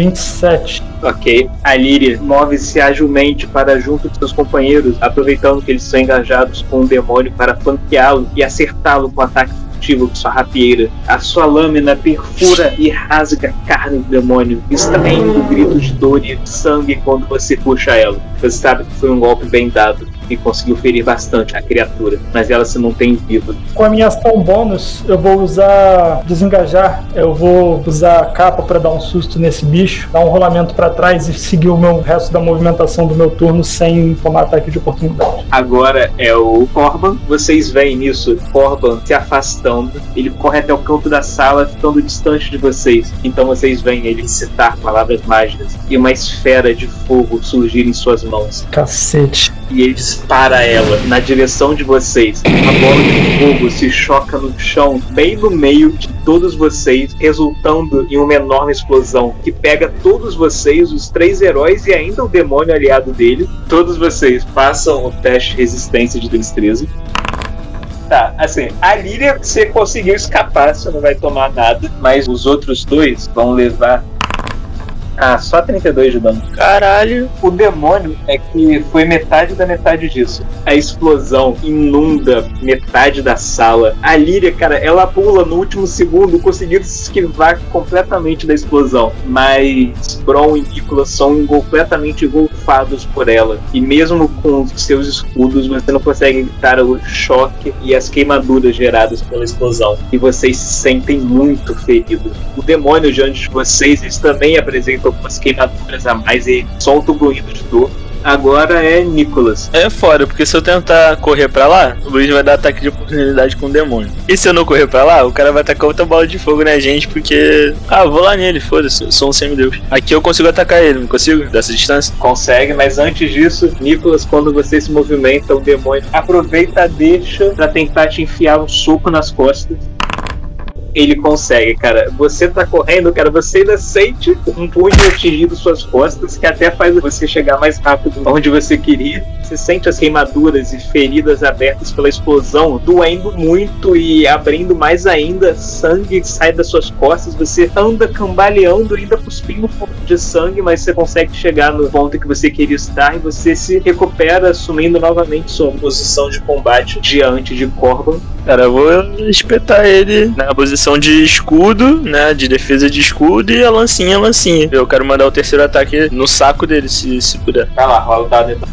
Speaker 4: 27.
Speaker 5: Ok. A Líria move-se agilmente para junto de seus companheiros, aproveitando que eles são engajados com o demônio para flanqueá-lo e acertá-lo com ataque furtivo com sua rapieira. A sua lâmina perfura e rasga a carne do demônio, extraindo gritos de dor e sangue quando você puxa ela. Você sabe que foi um golpe bem dado e conseguiu ferir bastante a criatura, mas ela se mantém viva.
Speaker 4: Com a minha ação bônus, eu vou usar desengajar. Eu vou usar a capa para dar um susto nesse bicho, dar um rolamento para trás e seguir o meu resto da movimentação do meu turno sem tomar ataque de oportunidade.
Speaker 5: Agora é o Corban. Vocês veem nisso, Corban se afastando. Ele corre até o canto da sala, ficando distante de vocês. Então vocês veem ele citar palavras mágicas e uma esfera de fogo surgir em suas mãos.
Speaker 4: Cacete.
Speaker 5: E ele dispara ela na direção de vocês. A bola de fogo se choca no chão, bem no meio de todos vocês, resultando em uma enorme explosão que pega todos vocês, os três heróis e ainda o demônio aliado dele. Todos vocês passam o teste de resistência de destreza. Tá, assim, a Líria você conseguiu escapar, você não vai tomar nada, mas os outros dois vão levar. Ah, só 32 de dano.
Speaker 2: Caralho.
Speaker 5: O demônio é que foi metade da metade disso. A explosão inunda metade da sala. A Líria, cara, ela pula no último segundo, conseguindo se esquivar completamente da explosão. Mas Bron e Nicolas são completamente engolfados por ela. E mesmo com seus escudos, você não consegue evitar o choque e as queimaduras geradas pela explosão. E vocês se sentem muito feridos. O demônio diante de vocês, eles também apresentam algumas queimaduras a mais e solta o grunhido de dor. Agora é Nicolas.
Speaker 2: É foda, porque se eu tentar correr pra lá, o Luiz vai dar ataque de oportunidade com o demônio. E se eu não correr pra lá, o cara vai tacar outra bola de fogo na gente, porque. Ah, vou lá nele, foda-se, eu sou um semideus. Aqui eu consigo atacar ele, não consigo? Dessa distância?
Speaker 5: Consegue, mas antes disso, Nicolas, quando você se movimenta, o demônio aproveita a deixa pra tentar te enfiar um soco nas costas. Ele consegue, cara. Você tá correndo, cara, você ainda sente um punho atingindo suas costas, que até faz você chegar mais rápido onde você queria. Você sente as queimaduras e feridas abertas pela explosão, doendo muito e abrindo mais ainda. Sangue sai das suas costas. Você anda cambaleando, ainda cuspindo de sangue, mas você consegue chegar no ponto que você queria estar e você se recupera, assumindo novamente sua posição de combate diante de Corban.
Speaker 2: Cara, eu vou espetar ele na posição de escudo, né? De defesa de escudo e a lancinha, a lancinha. Eu quero mandar o terceiro ataque no saco dele, se, se puder.
Speaker 5: Vai lá, rola o dado então.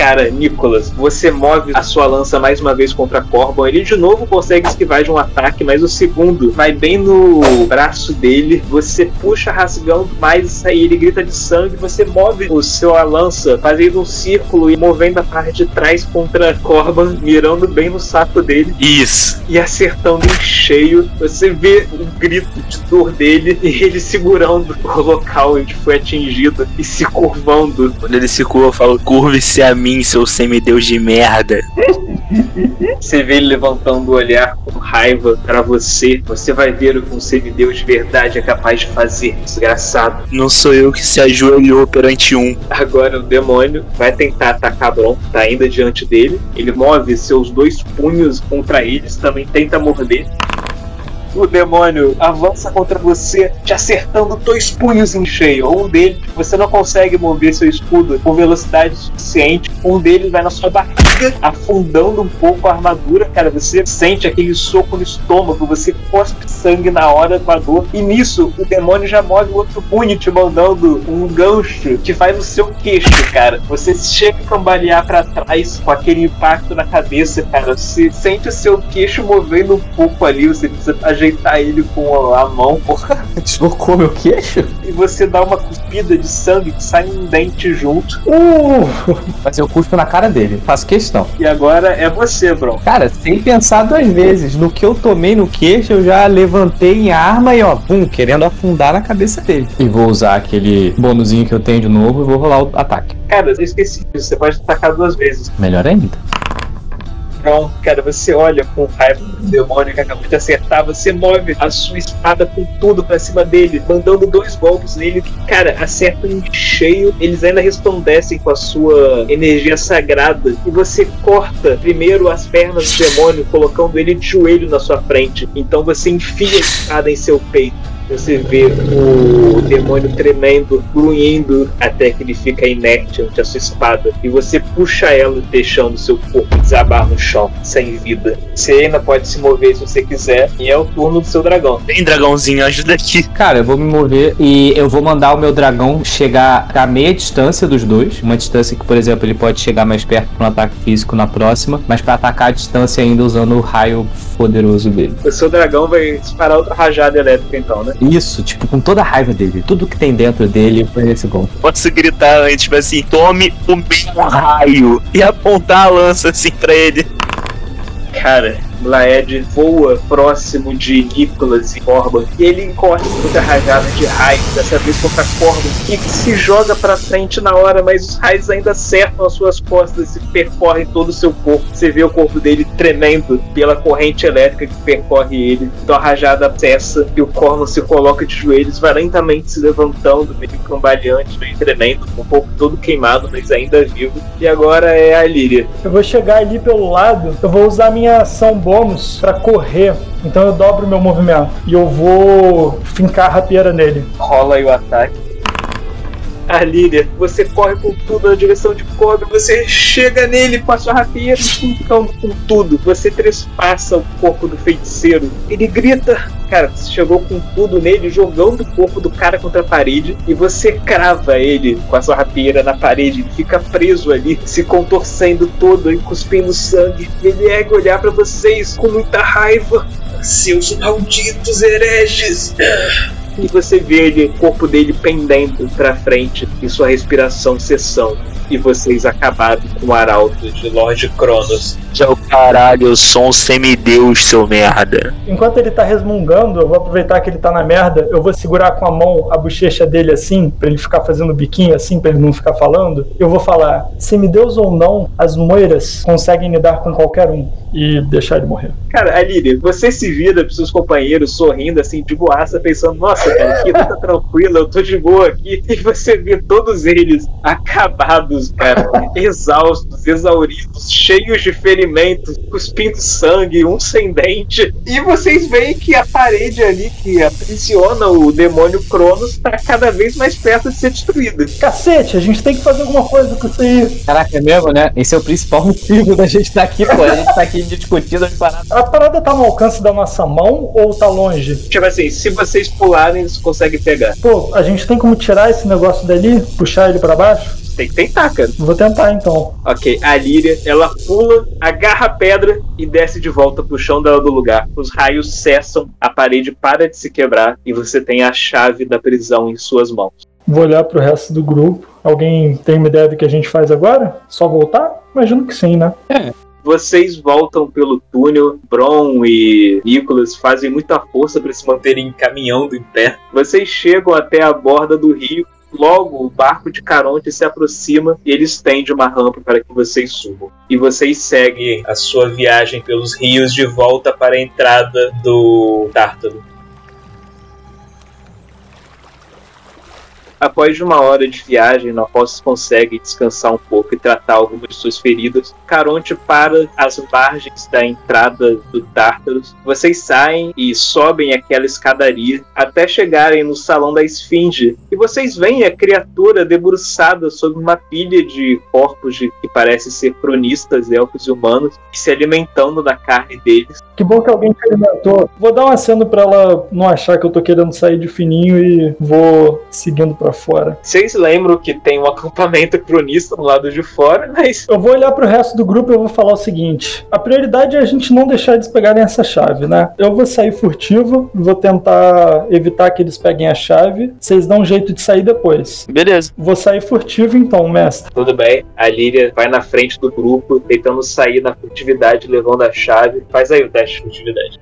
Speaker 5: Cara, Nicolas, você move a sua lança mais uma vez contra Corbon. Ele de novo consegue esquivar de um ataque, mas o segundo vai bem no braço dele. Você puxa rasgando mais e ele grita de sangue. Você move o seu lança, fazendo um círculo e movendo a parte de trás contra Corban, mirando bem no saco dele
Speaker 2: Isso.
Speaker 5: e acertando em cheio. Você vê o grito de dor dele e ele segurando o local onde foi atingido e se curvando.
Speaker 2: Quando ele se curva, eu falo: curve-se a mim, seu semideus de merda.
Speaker 5: Você vê ele levantando o olhar com raiva pra você. Você vai ver o que um semideus de verdade é capaz de fazer, desgraçado.
Speaker 2: Não sou eu que se ajoelhou perante um.
Speaker 5: Agora o demônio vai tentar atacar Bron, tá ainda diante dele. Ele move seus dois punhos contra eles, também tenta morder. O demônio avança contra você, te acertando dois punhos em cheio. Um deles, você não consegue mover seu escudo com velocidade suficiente. Um deles vai na sua barriga, afundando um pouco a armadura. Cara, você sente aquele soco no estômago, você cospe sangue na hora com a dor. E nisso, o demônio já move o outro punho, te mandando um gancho que faz no seu queixo, cara. Você chega a cambalear pra trás com aquele impacto na cabeça, cara. Você sente o seu queixo movendo um pouco ali, você precisa ajeitar ele com a mão, porra.
Speaker 3: Deslocou meu queixo?
Speaker 5: E você dá uma cuspida de sangue que sai um dente junto.
Speaker 4: Uh!
Speaker 3: Mas eu cuspo na cara dele, faço questão.
Speaker 5: E agora é você, Bron.
Speaker 3: Cara, sem pensar duas vezes. No que eu tomei no queixo, eu já levantei em arma e ó, bum, querendo afundar na cabeça dele. E vou usar aquele bônusinho que eu tenho de novo e vou rolar o ataque.
Speaker 5: Cara, eu esqueci disso. Você pode atacar duas vezes.
Speaker 3: Melhor ainda.
Speaker 5: Bron, cara, você olha com raiva do demônio que acabou de acertar. Você move a sua espada com tudo pra cima dele, mandando dois golpes nele que, cara, acertam em cheio. Eles ainda resplandecem com a sua energia sagrada. E você corta primeiro as pernas do demônio, colocando ele de joelho na sua frente. Então você enfia a espada em seu peito. Você vê o demônio tremendo, grunhindo, até que ele fica inerte ante a sua espada. E você puxa ela, deixando seu corpo desabar no chão, sem vida. Você ainda pode se mover se você quiser. E é o turno do seu dragão.
Speaker 2: Vem, dragãozinho, ajuda aqui.
Speaker 3: Cara, eu vou me mover e eu vou mandar o meu dragão chegar a meia distância dos dois. Uma distância que, por exemplo, ele pode chegar mais perto para um ataque físico na próxima, mas para atacar a distância ainda usando o raio poderoso dele.
Speaker 5: O seu dragão vai disparar outra rajada elétrica, então, né?
Speaker 3: Isso, tipo, com toda a raiva dele. Tudo que tem dentro dele foi esse golpe.
Speaker 2: Posso gritar antes, tipo assim, tome o meu raio e apontar a lança assim pra ele.
Speaker 5: Cara, Laed voa próximo de Nicholas e Corban. E ele corre contra a rajada de raios, dessa vez contra Corban, que se joga pra frente na hora, mas os raios ainda acertam as suas costas e percorrem todo o seu corpo. Você vê o corpo dele tremendo pela corrente elétrica que percorre ele. Então a rajada cessa e o Corban se coloca de joelhos, vai lentamente se levantando, meio cambaleante, meio tremendo, com o corpo todo queimado, mas ainda vivo. E agora é a Líria.
Speaker 4: Eu vou chegar ali pelo lado, eu vou usar minha ação bônus pra correr. Então eu dobro meu movimento. E eu vou fincar a rapieira nele.
Speaker 5: rola aí o ataque. A Líria, você corre com tudo na direção de Kobe, você chega nele com a sua rapieira, fincando com tudo. Você trespassa o corpo do feiticeiro. Ele grita. Cara, você chegou com tudo nele, jogando o corpo do cara contra a parede, e você crava ele com a sua rapieira na parede. Ele fica preso ali, se contorcendo todo e cuspindo sangue. Ele ergue olhar pra vocês com muita raiva.
Speaker 1: Seus malditos hereges!
Speaker 5: E você vê ele, o corpo dele pendendo pra frente e sua respiração cessando. E vocês acabaram com o arauto de Lorde Cronos.
Speaker 2: Já o caralho, eu sou um semideus, seu merda.
Speaker 4: Enquanto ele tá resmungando, eu vou aproveitar que ele tá na merda, eu vou segurar com a mão a bochecha dele assim, pra ele ficar fazendo biquinho assim, pra ele não ficar falando. Eu vou falar: semideus ou não, as moiras conseguem lidar com qualquer um e deixar ele morrer.
Speaker 5: Cara, Aline, você se vira pros seus companheiros sorrindo assim de boaça, pensando, nossa, cara, aqui tá tranquilo, eu tô de boa aqui. E você vê todos eles acabados, cara, exaustos, exauridos, cheios de ferimentos, cuspindo sangue, um sem dente. E vocês veem que a parede ali que aprisiona o demônio Cronos tá cada vez mais perto de ser destruída.
Speaker 4: Cacete, a gente tem que fazer alguma coisa com isso aí.
Speaker 3: Caraca, é mesmo, né? Esse é o principal motivo da gente estar aqui, pô. A gente tá aqui discutindo as paradas.
Speaker 4: A parada tá no alcance da nossa mão ou tá longe?
Speaker 5: Tipo assim, se vocês pularem, eles conseguem pegar.
Speaker 4: Pô, a gente tem como tirar esse negócio dali, puxar ele pra baixo?
Speaker 5: Tem que tentar, cara.
Speaker 4: Vou tentar então.
Speaker 5: Ok, a Líria, ela pula, agarra a pedra e desce de volta pro chão dela do lugar. Os raios cessam, a parede para de se quebrar e você tem a chave da prisão em suas mãos.
Speaker 4: Vou olhar pro resto do grupo. Alguém tem uma ideia do que a gente faz agora? Só voltar? Imagino que sim, né?
Speaker 5: Vocês voltam pelo túnel, Bron e Nicholas fazem muita força para se manterem caminhando em pé. Vocês chegam até a borda do rio. Logo, o barco de Caronte se aproxima e ele estende uma rampa para que vocês subam. E vocês seguem a sua viagem pelos rios de volta para a entrada do Tártaro. Após uma hora de viagem, Nopos consegue descansar um pouco e tratar algumas de suas feridas. Caronte para as margens da entrada do Tártaros. Vocês saem e sobem aquela escadaria até chegarem no salão da Esfinge. E vocês veem a criatura debruçada sobre uma pilha de corpos de, que parecem ser cronistas, elfos e humanos, se alimentando da carne deles.
Speaker 4: Que bom que alguém se alimentou. Vou dar um aceno pra ela não achar que eu tô querendo sair de fininho e vou seguindo pra fora.
Speaker 5: Vocês lembram que tem um acampamento cronista no lado de fora, mas
Speaker 4: Eu vou olhar pro resto do grupo e eu vou falar o seguinte: a prioridade é a gente não deixar eles pegarem essa chave, né? Eu vou sair furtivo, vou tentar evitar que eles peguem a chave. Vocês dão um jeito de sair depois.
Speaker 2: Beleza.
Speaker 4: Vou sair furtivo então, mestre.
Speaker 5: tudo bem. A Líria vai na frente do grupo, tentando sair na furtividade, levando a chave. Faz aí o teste de furtividade.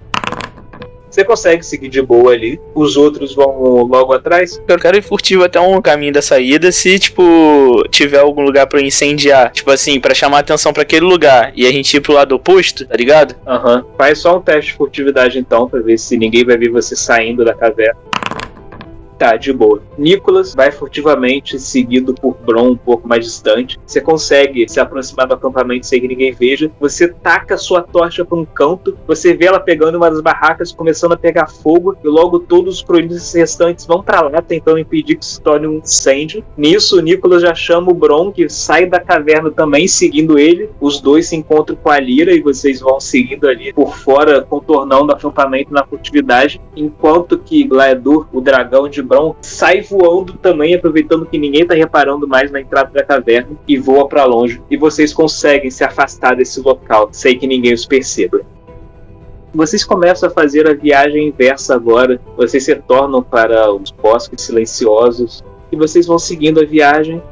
Speaker 5: Você consegue seguir de boa ali. Os outros vão logo atrás.
Speaker 2: Eu quero ir furtivo até um caminho da saída. Se, tipo, tiver algum lugar pra eu incendiar, tipo assim, pra chamar atenção pra aquele lugar e a gente ir pro lado oposto, tá ligado?
Speaker 5: Aham. Faz só um teste de furtividade então, pra ver se ninguém vai ver você saindo da caverna. Tá, de boa. Nicholas vai furtivamente, seguido por Bron um pouco mais distante. Você consegue se aproximar do acampamento sem que ninguém veja. Você taca sua tocha para um canto. Você vê ela pegando uma das barracas, começando a pegar fogo. E logo todos os cronistas restantes vão para lá, tentando impedir que se torne um incêndio. Nisso, o Nicholas já chama o Bron, que sai da caverna também, seguindo ele. Os dois se encontram com a Lira e vocês vão seguindo ali por fora, contornando o acampamento na furtividade. Enquanto que Glaedur, o dragão de Bron, sai voando também, aproveitando que ninguém tá reparando mais na entrada da caverna e voa para longe. E vocês conseguem se afastar desse local, sem que ninguém os perceba. Vocês começam a fazer a viagem inversa agora. Vocês retornam para os bosques silenciosos e vocês vão seguindo a viagem.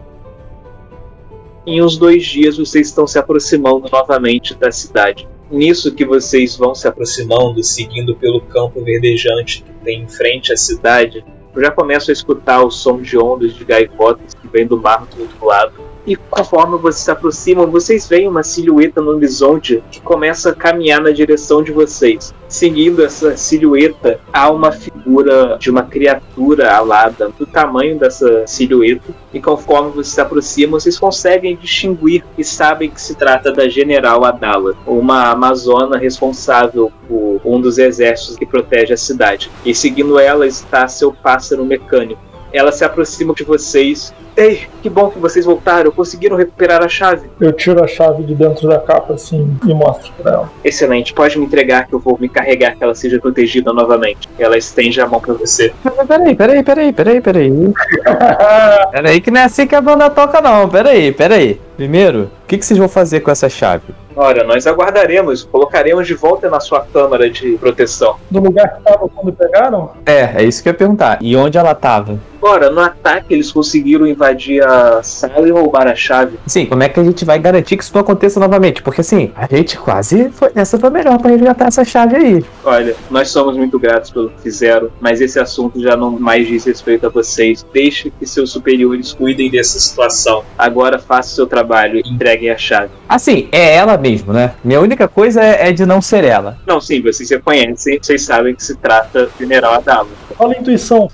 Speaker 5: Em uns dois dias vocês estão se aproximando novamente da cidade. Nisso que vocês vão se aproximando, seguindo pelo campo verdejante que tem em frente à cidade, eu já começo a escutar o som de ondas de gaivotas que vem do mar do outro lado. E conforme vocês se aproximam, vocês veem uma silhueta no horizonte que começa a caminhar na direção de vocês. Seguindo essa silhueta, há uma figura de uma criatura alada do tamanho dessa silhueta. E conforme vocês se aproximam, vocês conseguem distinguir e sabem que se trata da General Adala, uma amazona responsável por um dos exércitos que protege a cidade. E seguindo ela está seu pássaro mecânico. Ela se aproxima de vocês. Ei, que bom que vocês voltaram. Conseguiram recuperar a chave.
Speaker 4: Eu tiro a chave de dentro da capa assim e mostro pra ela.
Speaker 5: Excelente. Pode me entregar que eu vou me carregar que ela seja protegida novamente. Ela estende a mão pra você.
Speaker 3: Peraí, peraí, peraí, peraí, peraí. Peraí, que não é assim que a banda toca, não. Peraí, peraí. Primeiro, o que, que vocês vão fazer com essa chave?
Speaker 5: Ora, nós aguardaremos. Colocaremos de volta na sua câmara de proteção.
Speaker 4: Do lugar que tava quando pegaram?
Speaker 3: É, é isso que eu ia perguntar. E onde ela tava?
Speaker 5: Ora, no ataque eles conseguiram invadir a sala e roubar a chave.
Speaker 3: Sim, como é que a gente vai garantir que isso não aconteça novamente? Porque assim, a gente quase foi. Essa foi melhor pra resgatar essa chave aí.
Speaker 5: Olha, nós somos muito gratos pelo que fizeram, mas esse assunto já não mais diz respeito a vocês. Deixe que seus superiores cuidem dessa situação. Agora faça o seu trabalho e entreguem a chave.
Speaker 3: Assim, é ela mesmo, né? Minha única coisa é, é de não ser ela.
Speaker 5: Não, sim, vocês se conhecem, vocês sabem que se trata do General Adamo.
Speaker 4: Olha a intuição.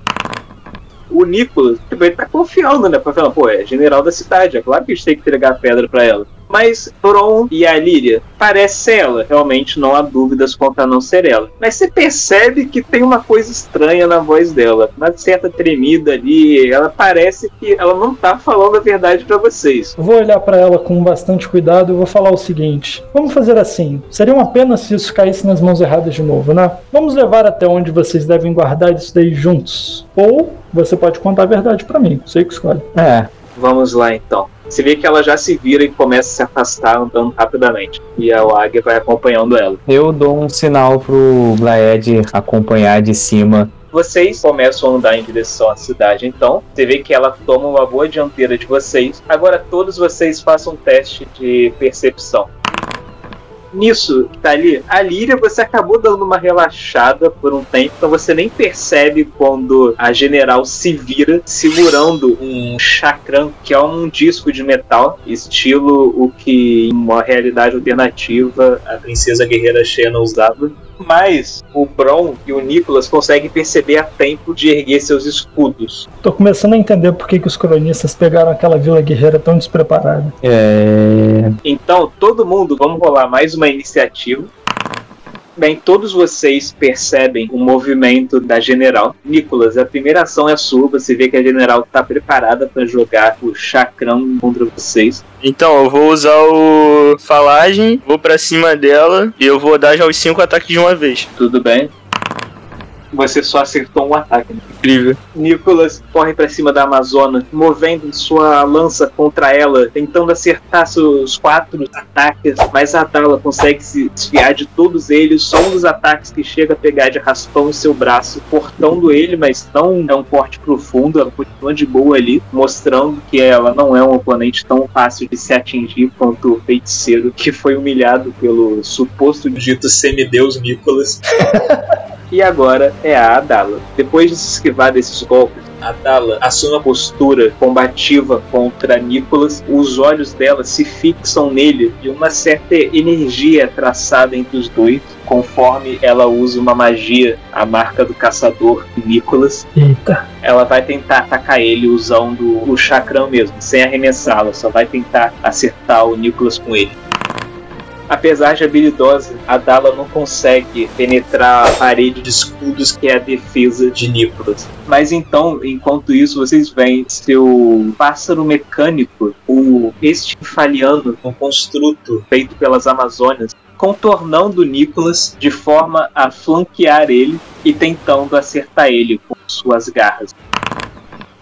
Speaker 5: O Nicolas tipo, ele tá confiando, né? Pra falar, pô, é general da cidade, é claro que a gente tem que entregar a pedra pra ela. Mas Bron e a Líria parece ser ela. Realmente não há dúvidas quanto a não ser ela. Mas você percebe que tem uma coisa estranha na voz dela. Uma certa tremida ali. Ela parece que ela não tá falando a verdade pra vocês.
Speaker 4: Vou olhar pra ela com bastante cuidado e vou falar o seguinte: vamos fazer assim. Seria uma pena se isso caísse nas mãos erradas de novo, né? Vamos levar até onde vocês devem guardar isso daí juntos. Ou você pode contar a verdade pra mim. Sei que escolhe.
Speaker 3: É.
Speaker 5: Vamos lá então. Você vê que ela já se vira e começa a se afastar andando rapidamente. E a águia vai acompanhando ela.
Speaker 3: Eu dou um sinal pro Blaed acompanhar de cima.
Speaker 5: Vocês começam a andar em direção à cidade, então. Você vê que ela toma uma boa dianteira de vocês. Agora todos vocês façam um teste de percepção. Nisso, tá ali, a Líria você acabou dando uma relaxada por um tempo, então você nem percebe quando a general se vira segurando um chakram, que é um disco de metal, estilo o que uma realidade alternativa a princesa guerreira Xena usava. Mas o Bron e o Nicholas conseguem perceber a tempo de erguer seus escudos.
Speaker 4: Tô começando a entender por que, que os cronistas pegaram aquela vila guerreira tão despreparada.
Speaker 6: É.
Speaker 5: Então, todo mundo, vamos rolar mais uma iniciativa. Bem, todos vocês percebem o movimento da general. Nicolas, a primeira ação é sua. Você vê que a general está preparada para jogar o chacrão contra vocês.
Speaker 2: Então, eu vou usar o falagem, vou pra cima dela e eu vou dar já os cinco ataques de uma vez.
Speaker 5: Tudo bem? Você só acertou um ataque.
Speaker 2: Incrível.
Speaker 5: Nicholas corre para cima da Amazona, movendo sua lança contra ela, tentando acertar seus quatro ataques, mas a Dala consegue se desviar de todos eles. Só um dos ataques que chega a pegar de raspão em seu braço, cortando ele, mas não é um corte profundo. Ela continua de boa ali, mostrando que ela não é um oponente tão fácil de se atingir quanto o feiticeiro que foi humilhado pelo suposto
Speaker 1: Dito semideus Nicholas.
Speaker 5: E agora é a Adala. Depois de se esquivar desses golpes, a Dala assume a postura combativa contra Nicholas. Os olhos dela se fixam nele e uma certa energia é traçada entre os dois, conforme ela usa uma magia, a marca do caçador Nicholas.
Speaker 4: Eita.
Speaker 5: Ela vai tentar atacar ele usando o chacrão mesmo, sem arremessá-lo, só vai tentar acertar o Nicholas com ele. Apesar de habilidosa, a Dala não consegue penetrar a parede de escudos que é a defesa de Nicholas. Mas então, enquanto isso, vocês veem seu pássaro mecânico, o Estinfaliano, um construto feito pelas Amazônias, contornando Nicholas de forma a flanquear ele e tentando acertar ele com suas garras.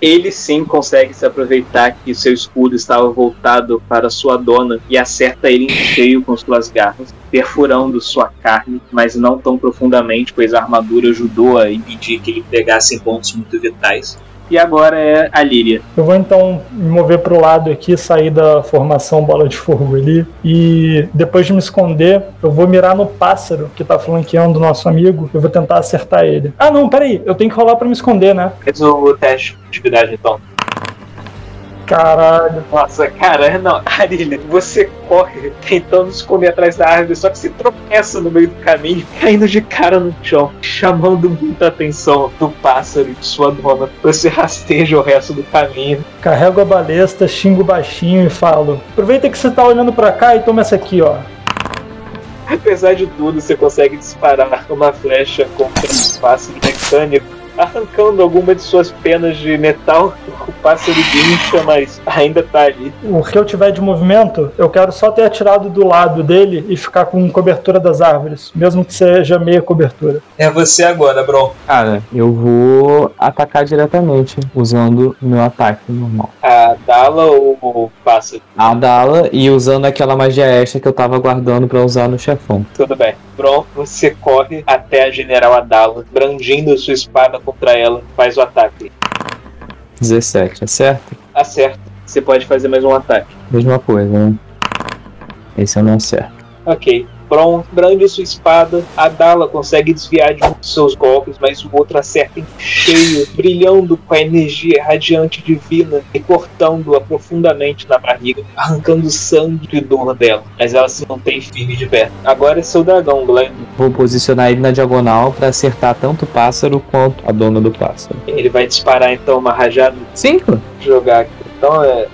Speaker 5: Ele sim consegue se aproveitar que seu escudo estava voltado para sua dona e acerta ele em cheio com suas garras, perfurando sua carne, mas não tão profundamente, pois a armadura ajudou a impedir que ele pegasse pontos muito vitais. E agora é a Líria.
Speaker 4: Eu vou então me mover pro lado aqui, sair da formação bola de fogo ali. E depois de me esconder, eu vou mirar no pássaro que tá flanqueando o nosso amigo. Eu vou tentar acertar ele. Ah, não, peraí. Eu tenho que rolar pra me esconder, né?
Speaker 5: Faz o teste de atividade então.
Speaker 4: Caralho.
Speaker 5: Nossa, cara, não, Arília, você corre tentando esconder atrás da árvore, só que se tropeça no meio do caminho, caindo de cara no chão, chamando muita atenção do pássaro e de sua dona. Você rasteja o resto do caminho.
Speaker 4: Carrego a balesta, xingo baixinho e falo: Aproveita que você tá olhando pra cá e toma essa aqui, ó.
Speaker 5: Apesar de tudo, você consegue disparar uma flecha contra um pássaro mecânico. Arrancando alguma de suas penas de metal, o pássaro guincha, mas ainda tá ali.
Speaker 4: O que eu tiver de movimento, eu quero só ter atirado do lado dele e ficar com cobertura das árvores, mesmo que seja meia cobertura.
Speaker 1: É você agora, Bron.
Speaker 6: Cara, eu vou atacar diretamente, usando o meu ataque normal.
Speaker 5: A Dala ou o pássaro?
Speaker 6: A Dala e usando aquela magia extra que eu tava guardando pra usar no chefão.
Speaker 5: Tudo bem. Bron, você corre até a General Adala, brandindo sua espada contra ela, faz o ataque.
Speaker 6: 17, é certo?
Speaker 5: Acerta. Você pode fazer mais um ataque.
Speaker 6: Mesma coisa, né? Esse eu não acerto.
Speaker 5: Ok. Bron brande sua espada, a Dala consegue desviar de um dos seus golpes, mas o outro acerta em cheio, brilhando com a energia radiante divina e cortando-a profundamente na barriga, arrancando sangue e dor dela. Mas ela se mantém firme de pé. Agora é seu dragão, Glenn.
Speaker 6: Vou posicionar ele na diagonal pra acertar tanto o pássaro quanto a dona do pássaro.
Speaker 5: Ele vai disparar então uma rajada
Speaker 6: Cinco?
Speaker 5: jogar aqui. Então é.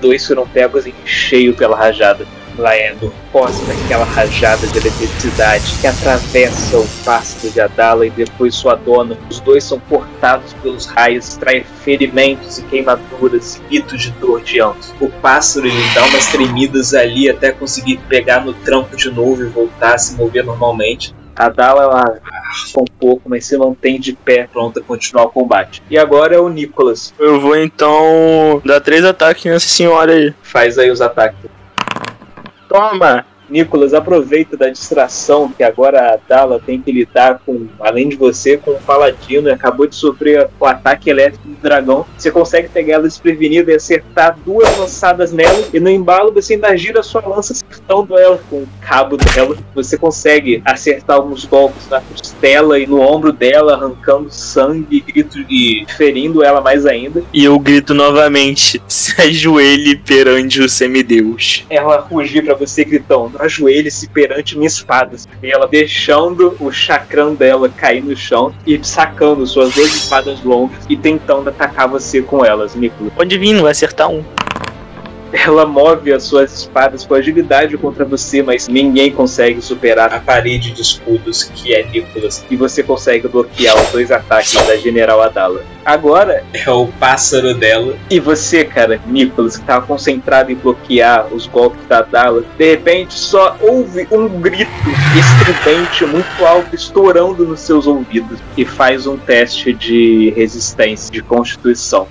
Speaker 5: Dois foram pegos em cheio pela rajada. Laendo posta aquela rajada de eletricidade que atravessa o pássaro de Adala e depois sua dona. Os dois são cortados pelos raios, trai ferimentos e queimaduras e gritos de dor de ambos.
Speaker 1: O pássaro ele dá umas tremidas ali até conseguir pegar no tronco de novo e voltar a se mover normalmente.
Speaker 5: A Dala ela arfa um pouco, mas se mantém de pé, pronta a continuar o combate. E agora é o Nicholas.
Speaker 2: Eu vou então dar três ataques nessa senhora aí.
Speaker 5: Faz aí os ataques.
Speaker 2: Toma!
Speaker 5: Nicolas, aproveita da distração que agora a Dala tem que lidar com, além de você, com o Paladino e acabou de sofrer o ataque elétrico do dragão. Você consegue pegar ela desprevenida e acertar duas lançadas nela, e no embalo você ainda gira a sua lança acertando ela com o cabo dela. Você consegue acertar alguns golpes na costela e no ombro dela, arrancando sangue e grito e ferindo ela mais ainda.
Speaker 2: E eu grito novamente: se ajoelhe perante o semideus.
Speaker 5: Ela rugir pra você gritando: ajoelhe-se perante minha espada. E ela deixando o chacrão dela cair no chão e sacando suas duas espadas longas e tentando atacar você com elas, Nicolas.
Speaker 2: Pode vir, não vai acertar um.
Speaker 5: Ela move as suas espadas com agilidade contra você, mas ninguém consegue superar
Speaker 1: A parede de escudos que é Nicholas
Speaker 5: e você consegue bloquear os dois ataques da General Adala. Agora,
Speaker 1: é o pássaro dela.
Speaker 5: e você, cara, Nicholas, que estava concentrado em bloquear os golpes da Adala, de repente só ouve um grito estridente muito alto estourando nos seus ouvidos e faz um teste de resistência, de constituição.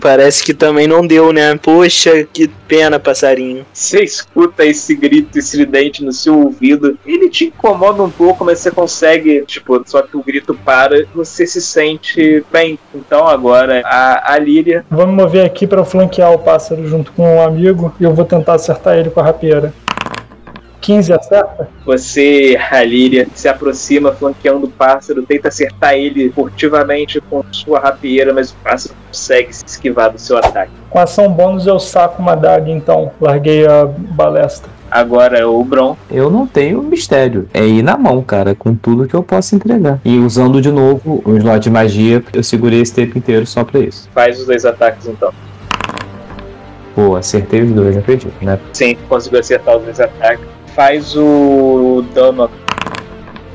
Speaker 2: Parece que também não deu, né? Poxa, que pena, passarinho.
Speaker 5: Você escuta esse grito estridente no seu ouvido. Ele te incomoda um pouco, mas você consegue, tipo, só que o grito para, você se sente bem. Então agora a, a Líria
Speaker 4: me mover aqui pra flanquear o pássaro junto com um amigo e eu vou tentar acertar ele com a rapieira. 15 acerta?
Speaker 5: Você, a Líria, se aproxima flanqueando o pássaro, tenta acertar ele furtivamente com sua rapieira, mas o pássaro consegue se esquivar do seu ataque.
Speaker 4: Com ação bônus eu saco uma daga então. Larguei a balestra.
Speaker 5: Agora é o Bron.
Speaker 3: Eu não tenho mistério. É ir na mão, cara, com tudo que eu posso entregar. E usando de novo o slot de magia, eu segurei esse tempo inteiro só pra isso.
Speaker 5: Faz os dois ataques então.
Speaker 3: Pô, acertei os dois, acredito, né?
Speaker 5: Sim, conseguiu acertar os dois ataques. Faz o dano.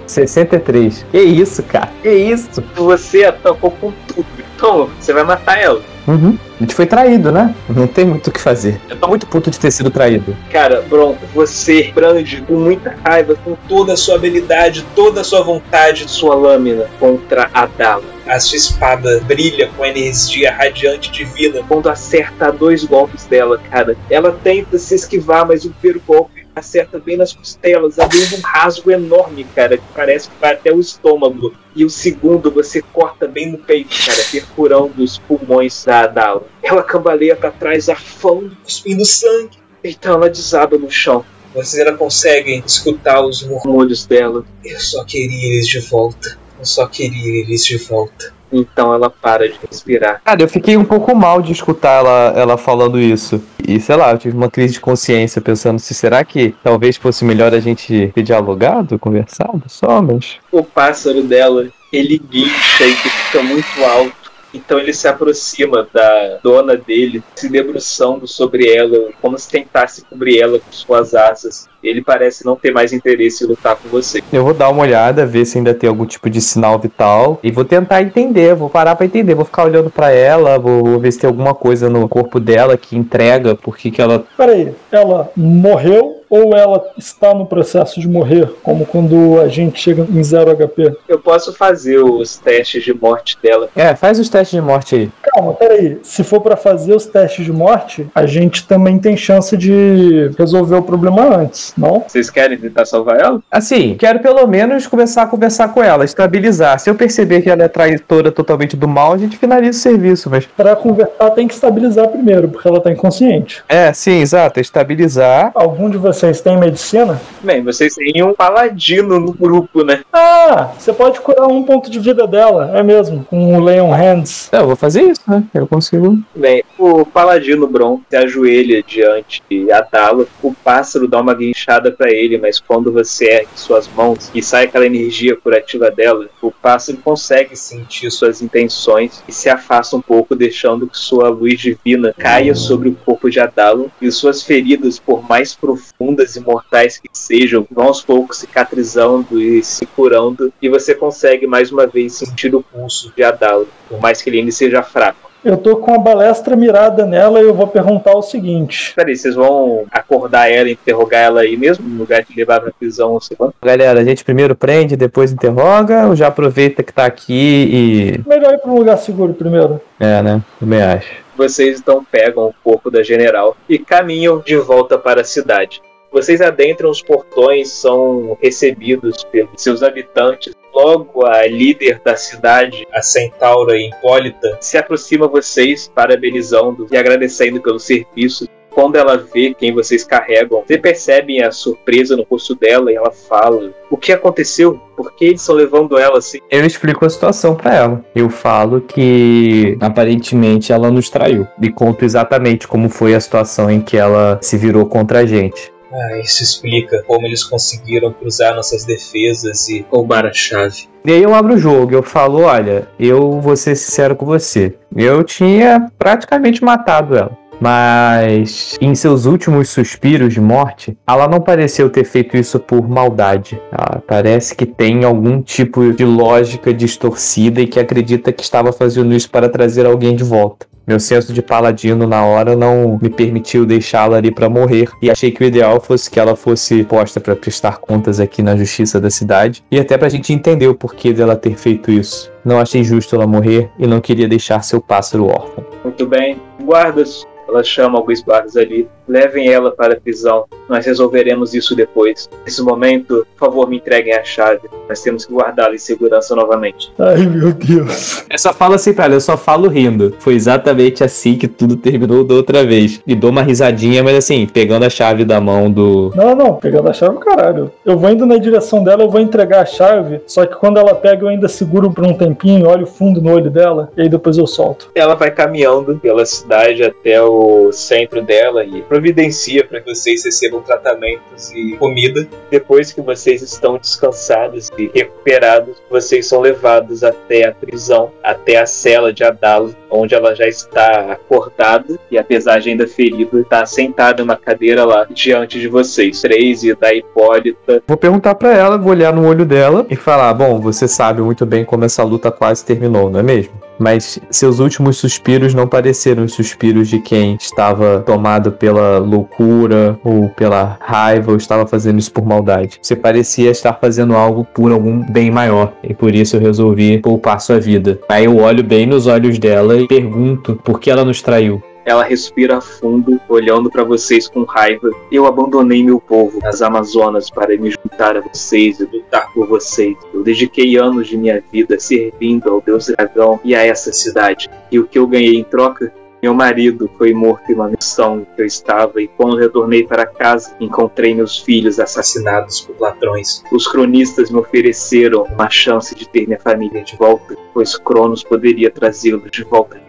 Speaker 3: 63. Que isso, cara? Que isso?
Speaker 5: Você atacou com tudo. Então, você vai matar ela.
Speaker 3: Uhum. A gente foi traído, né? Não tem muito o que fazer. Eu tô muito puto de ter sido traído.
Speaker 5: Cara, Bron, você brande com muita raiva, com
Speaker 1: Toda a sua habilidade, toda a sua vontade.
Speaker 5: sua lâmina contra a Dala.
Speaker 1: A sua espada brilha com energia radiante divina.
Speaker 5: Quando acerta dois golpes dela, cara, ela tenta se esquivar, mas o primeiro golpe acerta bem nas costelas, abrindo um rasgo enorme, cara, que parece que vai até o estômago. E o segundo você corta bem no peito, cara, perfurando os pulmões da Dala. Ela cambaleia pra trás, afando,
Speaker 1: Cuspindo sangue.
Speaker 5: então ela desaba no chão.
Speaker 1: Vocês ainda conseguem escutar os murmúrios.
Speaker 5: Dela.
Speaker 1: Eu só queria eles de volta. Eu só queria eles de volta.
Speaker 5: Então ela para de respirar.
Speaker 6: Cara, eu fiquei um pouco mal de escutar ela, ela falando isso. E sei lá, eu tive uma crise de consciência pensando se será que talvez fosse melhor a gente ter dialogado, conversado só, mas.
Speaker 5: O pássaro dela, ele guincha e fica muito alto. Então ele se aproxima da dona dele, se debruçando sobre ela, como se tentasse cobrir ela com suas asas. Ele parece não ter mais interesse em lutar com você.
Speaker 6: Eu vou dar uma olhada, ver se ainda tem algum tipo de sinal vital. E vou tentar entender, vou parar pra entender. Vou ficar olhando pra ela, vou, vou ver se tem alguma coisa no corpo dela que entrega por que que ela.
Speaker 4: Peraí, ela morreu ou ela está no processo de morrer? Como quando a gente chega em 0 HP?
Speaker 5: Eu posso fazer os testes de morte dela.
Speaker 6: É, faz os testes de morte aí.
Speaker 4: Calma, peraí. Se for pra fazer os testes de morte, a gente também tem chance de resolver o problema antes, não?
Speaker 5: Vocês querem tentar salvar ela?
Speaker 6: Assim, quero pelo menos começar a conversar com ela, estabilizar. Se eu perceber que ela é traitora totalmente do mal, a gente finaliza o serviço, mas.
Speaker 4: Pra conversar tem que estabilizar primeiro, porque ela tá inconsciente.
Speaker 6: É, sim, exato. Estabilizar.
Speaker 4: Algum de vocês tem medicina?
Speaker 5: Bem, vocês têm um paladino no grupo, né?
Speaker 4: Ah, você pode curar um ponto de vida dela, é mesmo, com o Leon Hands.
Speaker 6: É, eu vou fazer isso, né? Eu consigo.
Speaker 5: Bem, o paladino Bron se ajoelha diante de Atala. O pássaro dá uma guinchada pra ele, mas quando você ergue suas mãos e sai aquela energia curativa dela, o pássaro consegue sentir suas intenções e se afasta um pouco, deixando que sua luz divina caia sobre o corpo de Adalo e suas feridas, por mais profundas e mortais que sejam, vão aos poucos cicatrizando e se curando, e você consegue mais uma vez sentir o pulso de Adalo, por mais que ele ainda seja fraco.
Speaker 4: Eu tô com a balestra mirada nela e eu vou perguntar o seguinte.
Speaker 5: Peraí, vocês vão acordar ela, interrogar ela aí mesmo, no lugar de levar pra prisão ou sei lá?
Speaker 6: Galera, a gente primeiro prende, depois interroga, ou já aproveita que tá aqui
Speaker 4: Melhor ir pra um lugar seguro primeiro.
Speaker 6: e. É, né? Também acho.
Speaker 5: Vocês então pegam o corpo da general e caminham de volta para a cidade. Vocês adentram os portões, são recebidos pelos seus habitantes. Logo, a líder da cidade
Speaker 1: A centaura Hipólita
Speaker 5: se aproxima a vocês, parabenizando e agradecendo pelo serviço. Quando ela vê quem vocês carregam, vocês percebem a surpresa no rosto dela e ela fala: O que aconteceu? Por que eles estão levando ela assim?
Speaker 6: Eu explico a situação pra ela. Eu falo que aparentemente ela nos traiu. E conto exatamente como foi a situação em que ela se virou contra a gente.
Speaker 1: Ah, isso explica como eles conseguiram cruzar nossas defesas e roubar a chave.
Speaker 3: E aí eu abro o jogo, eu falo, olha, eu vou ser sincero com você. Eu tinha praticamente matado ela. Mas em seus últimos suspiros de morte, ela não pareceu ter feito isso por maldade. Ela parece que tem algum tipo de lógica distorcida e que acredita que estava fazendo isso para trazer alguém de volta. Meu senso de paladino na hora não me permitiu deixá-la ali para morrer e achei que o ideal fosse que ela fosse posta para prestar contas aqui na justiça da cidade e até pra gente entender o porquê dela ter feito isso. Não achei justo ela morrer e não queria deixar seu pássaro órfão.
Speaker 5: Muito bem. Guardas, ela chama alguns guardas ali. Levem ela para a prisão. Nós resolveremos isso depois. Nesse momento, por favor, me entreguem a chave. Nós temos que guardá-la em segurança novamente.
Speaker 4: Ai, meu Deus.
Speaker 3: Eu só falo assim pra ela, eu só falo rindo. Foi exatamente assim que tudo terminou da outra vez. E dou uma risadinha, mas assim, pegando a chave da mão do.
Speaker 4: Não, não, pegando a chave, caralho. Eu vou indo na direção dela, eu vou entregar a chave, só que quando ela pega, eu ainda seguro por um tempinho, olho fundo no olho dela, e aí depois eu solto.
Speaker 5: Ela vai caminhando pela cidade até o centro dela e providencia para que vocês recebam tratamentos e comida. Depois que vocês estão descansados e recuperados, vocês são levados até a prisão, até a cela de Adala, onde ela já está acordada e apesar de ainda ferida, está sentada numa cadeira lá diante de vocês. Três e da Hipólita.
Speaker 3: Vou perguntar pra ela, vou olhar no olho dela e falar: Bom, você sabe muito bem como essa luta quase terminou, não é mesmo? Mas seus últimos suspiros não pareceram os suspiros de quem estava tomado pela loucura ou pela raiva ou estava fazendo isso por maldade. Você parecia estar fazendo algo por algum bem maior e por isso eu resolvi poupar sua vida. Aí eu olho bem nos olhos dela e pergunto por que ela nos traiu.
Speaker 5: Ela respira fundo, olhando para vocês com raiva. Eu abandonei meu povo nas Amazonas para me juntar a vocês e lutar por vocês. Eu dediquei anos de minha vida servindo ao Deus Dragão e a essa cidade. E o que eu ganhei em troca? Meu marido foi morto em uma missão que eu estava, e quando retornei para casa, encontrei meus filhos assassinados por ladrões. Os cronistas me ofereceram uma chance de ter minha família de volta, pois Cronos poderia trazê-los de volta.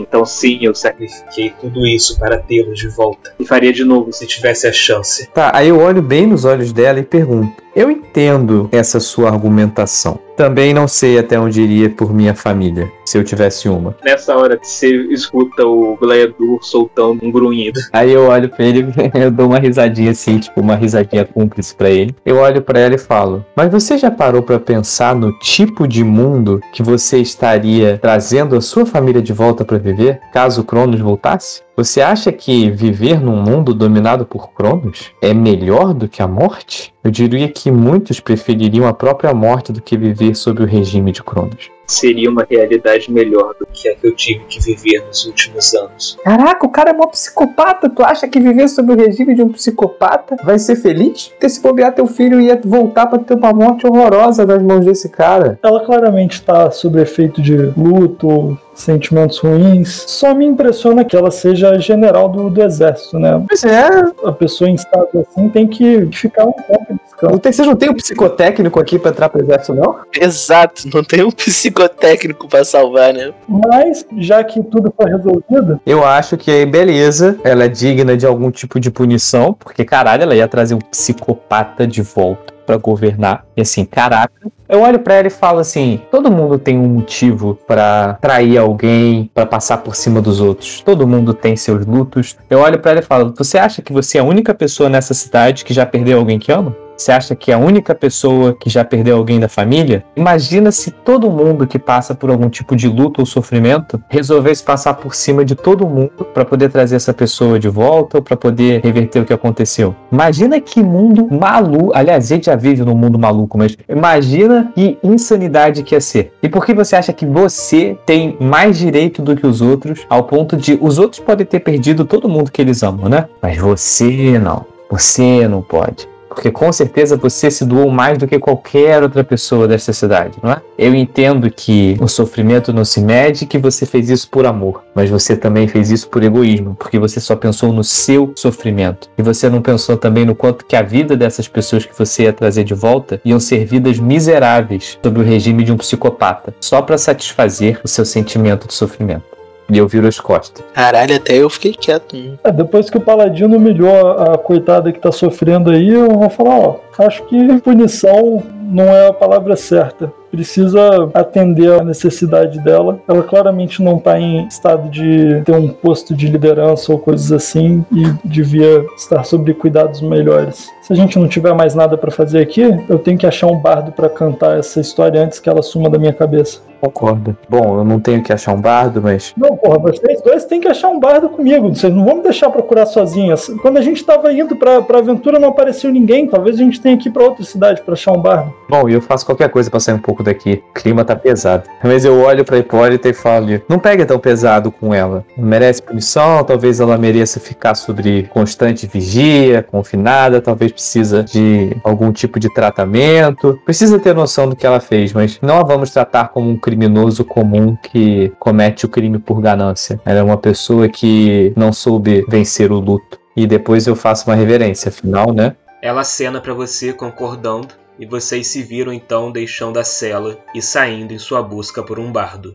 Speaker 5: Então, sim, eu sacrifiquei tudo isso para tê-los de volta. E faria de novo se tivesse a chance.
Speaker 3: Tá, aí eu olho bem nos olhos dela e pergunto: Eu entendo essa sua argumentação. Também não sei até onde iria por minha família, se eu tivesse uma.
Speaker 5: Nessa hora que você escuta o Gleadur soltando um grunhido.
Speaker 3: Aí eu olho pra ele, eu dou uma risadinha assim, tipo uma risadinha cúmplice pra ele. Eu olho pra ela e falo: Mas você já parou pra pensar no tipo de mundo que você estaria trazendo a sua família de volta pra viver, caso Cronos voltasse? Você acha que viver num mundo dominado por Cronos é melhor do que a morte? Eu diria que muitos prefeririam a própria morte do que viver sob o regime de Cronos.
Speaker 5: Seria uma realidade melhor do que a que eu tive que viver nos últimos anos.
Speaker 3: Caraca, o cara é mó psicopata. Tu acha que viver sob o regime de um psicopata vai ser feliz? Porque se bobear teu filho ia voltar pra ter uma morte horrorosa nas mãos desse cara.
Speaker 4: Ela claramente está sob efeito de luto, sentimentos ruins. Só me impressiona que ela seja general do, do exército, né?
Speaker 3: Pois é.
Speaker 4: A pessoa em estado assim tem que ficar um tempo descansando.
Speaker 3: Não tem, vocês não tem um psicotécnico aqui pra entrar pro exército, não?
Speaker 2: Exato, não tem um psicotécnico pra salvar, né?
Speaker 4: Mas, já que tudo foi resolvido,
Speaker 3: Eu acho que, beleza, ela é digna de algum tipo de punição, porque caralho, ela ia trazer um psicopata de volta pra governar. E assim, caraca. Eu olho pra ela e falo assim: todo mundo tem um motivo pra trair alguém, pra passar por cima dos outros. Todo mundo tem seus lutos. Eu olho pra ela e falo: você acha que você é a única pessoa nessa cidade que já perdeu alguém que ama? Você acha que é a única pessoa que já perdeu alguém da família? Imagina se todo mundo que passa por algum tipo de luto ou sofrimento resolvesse passar por cima de todo mundo para poder trazer essa pessoa de volta ou para poder reverter o que aconteceu. Imagina que mundo maluco. Aliás, a gente já vive num mundo maluco, mas imagina que insanidade que ia ser. E por que você acha que você tem mais direito do que os outros, ao ponto de os outros podem ter perdido todo mundo que eles amam, né? Mas você não. Você não pode. Porque com certeza você se doou mais do que qualquer outra pessoa dessa cidade, não é? Eu entendo que o sofrimento não se mede que você fez isso por amor, mas você também fez isso por egoísmo, porque você só pensou no seu sofrimento. E você não pensou também no quanto que a vida dessas pessoas que você ia trazer de volta iam ser vidas miseráveis sob o regime de um psicopata, só para satisfazer o seu sentimento de sofrimento. E eu viro as costas.
Speaker 2: Caralho, até eu fiquei quieto. hein?
Speaker 4: É, depois que o paladino humilhou a, a coitada que tá sofrendo aí, eu vou falar, ó, acho que punição não é a palavra certa. Precisa atender a necessidade dela. Ela claramente não tá em estado de ter um posto de liderança ou coisas assim e devia estar sob cuidados melhores. Se a gente não tiver mais nada pra fazer aqui, eu tenho que achar um bardo pra cantar essa história antes que ela suma da minha cabeça.
Speaker 3: Concorda. Bom, eu não tenho que achar um bardo, mas.
Speaker 4: Não, porra, vocês dois têm que achar um bardo comigo. Vocês não vão me deixar procurar sozinhas. Quando a gente tava indo pra, pra aventura, não apareceu ninguém. Talvez a gente tenha que ir pra outra cidade pra achar um bardo.
Speaker 3: Bom, e eu faço qualquer coisa pra sair um pouco daqui. O clima tá pesado. Mas eu olho pra Hipólita e falo: não pega tão pesado com ela. Merece punição, talvez ela mereça ficar sobre constante vigia, confinada, talvez precisa de algum tipo de tratamento. Precisa ter noção do que ela fez, mas não a vamos tratar como um criminoso comum que comete o crime por ganância. Ela é uma pessoa que não soube vencer o luto. E depois eu faço uma reverência, afinal, né?
Speaker 1: Ela acena pra você concordando e vocês se viram então deixando a cela e saindo em sua busca por um bardo.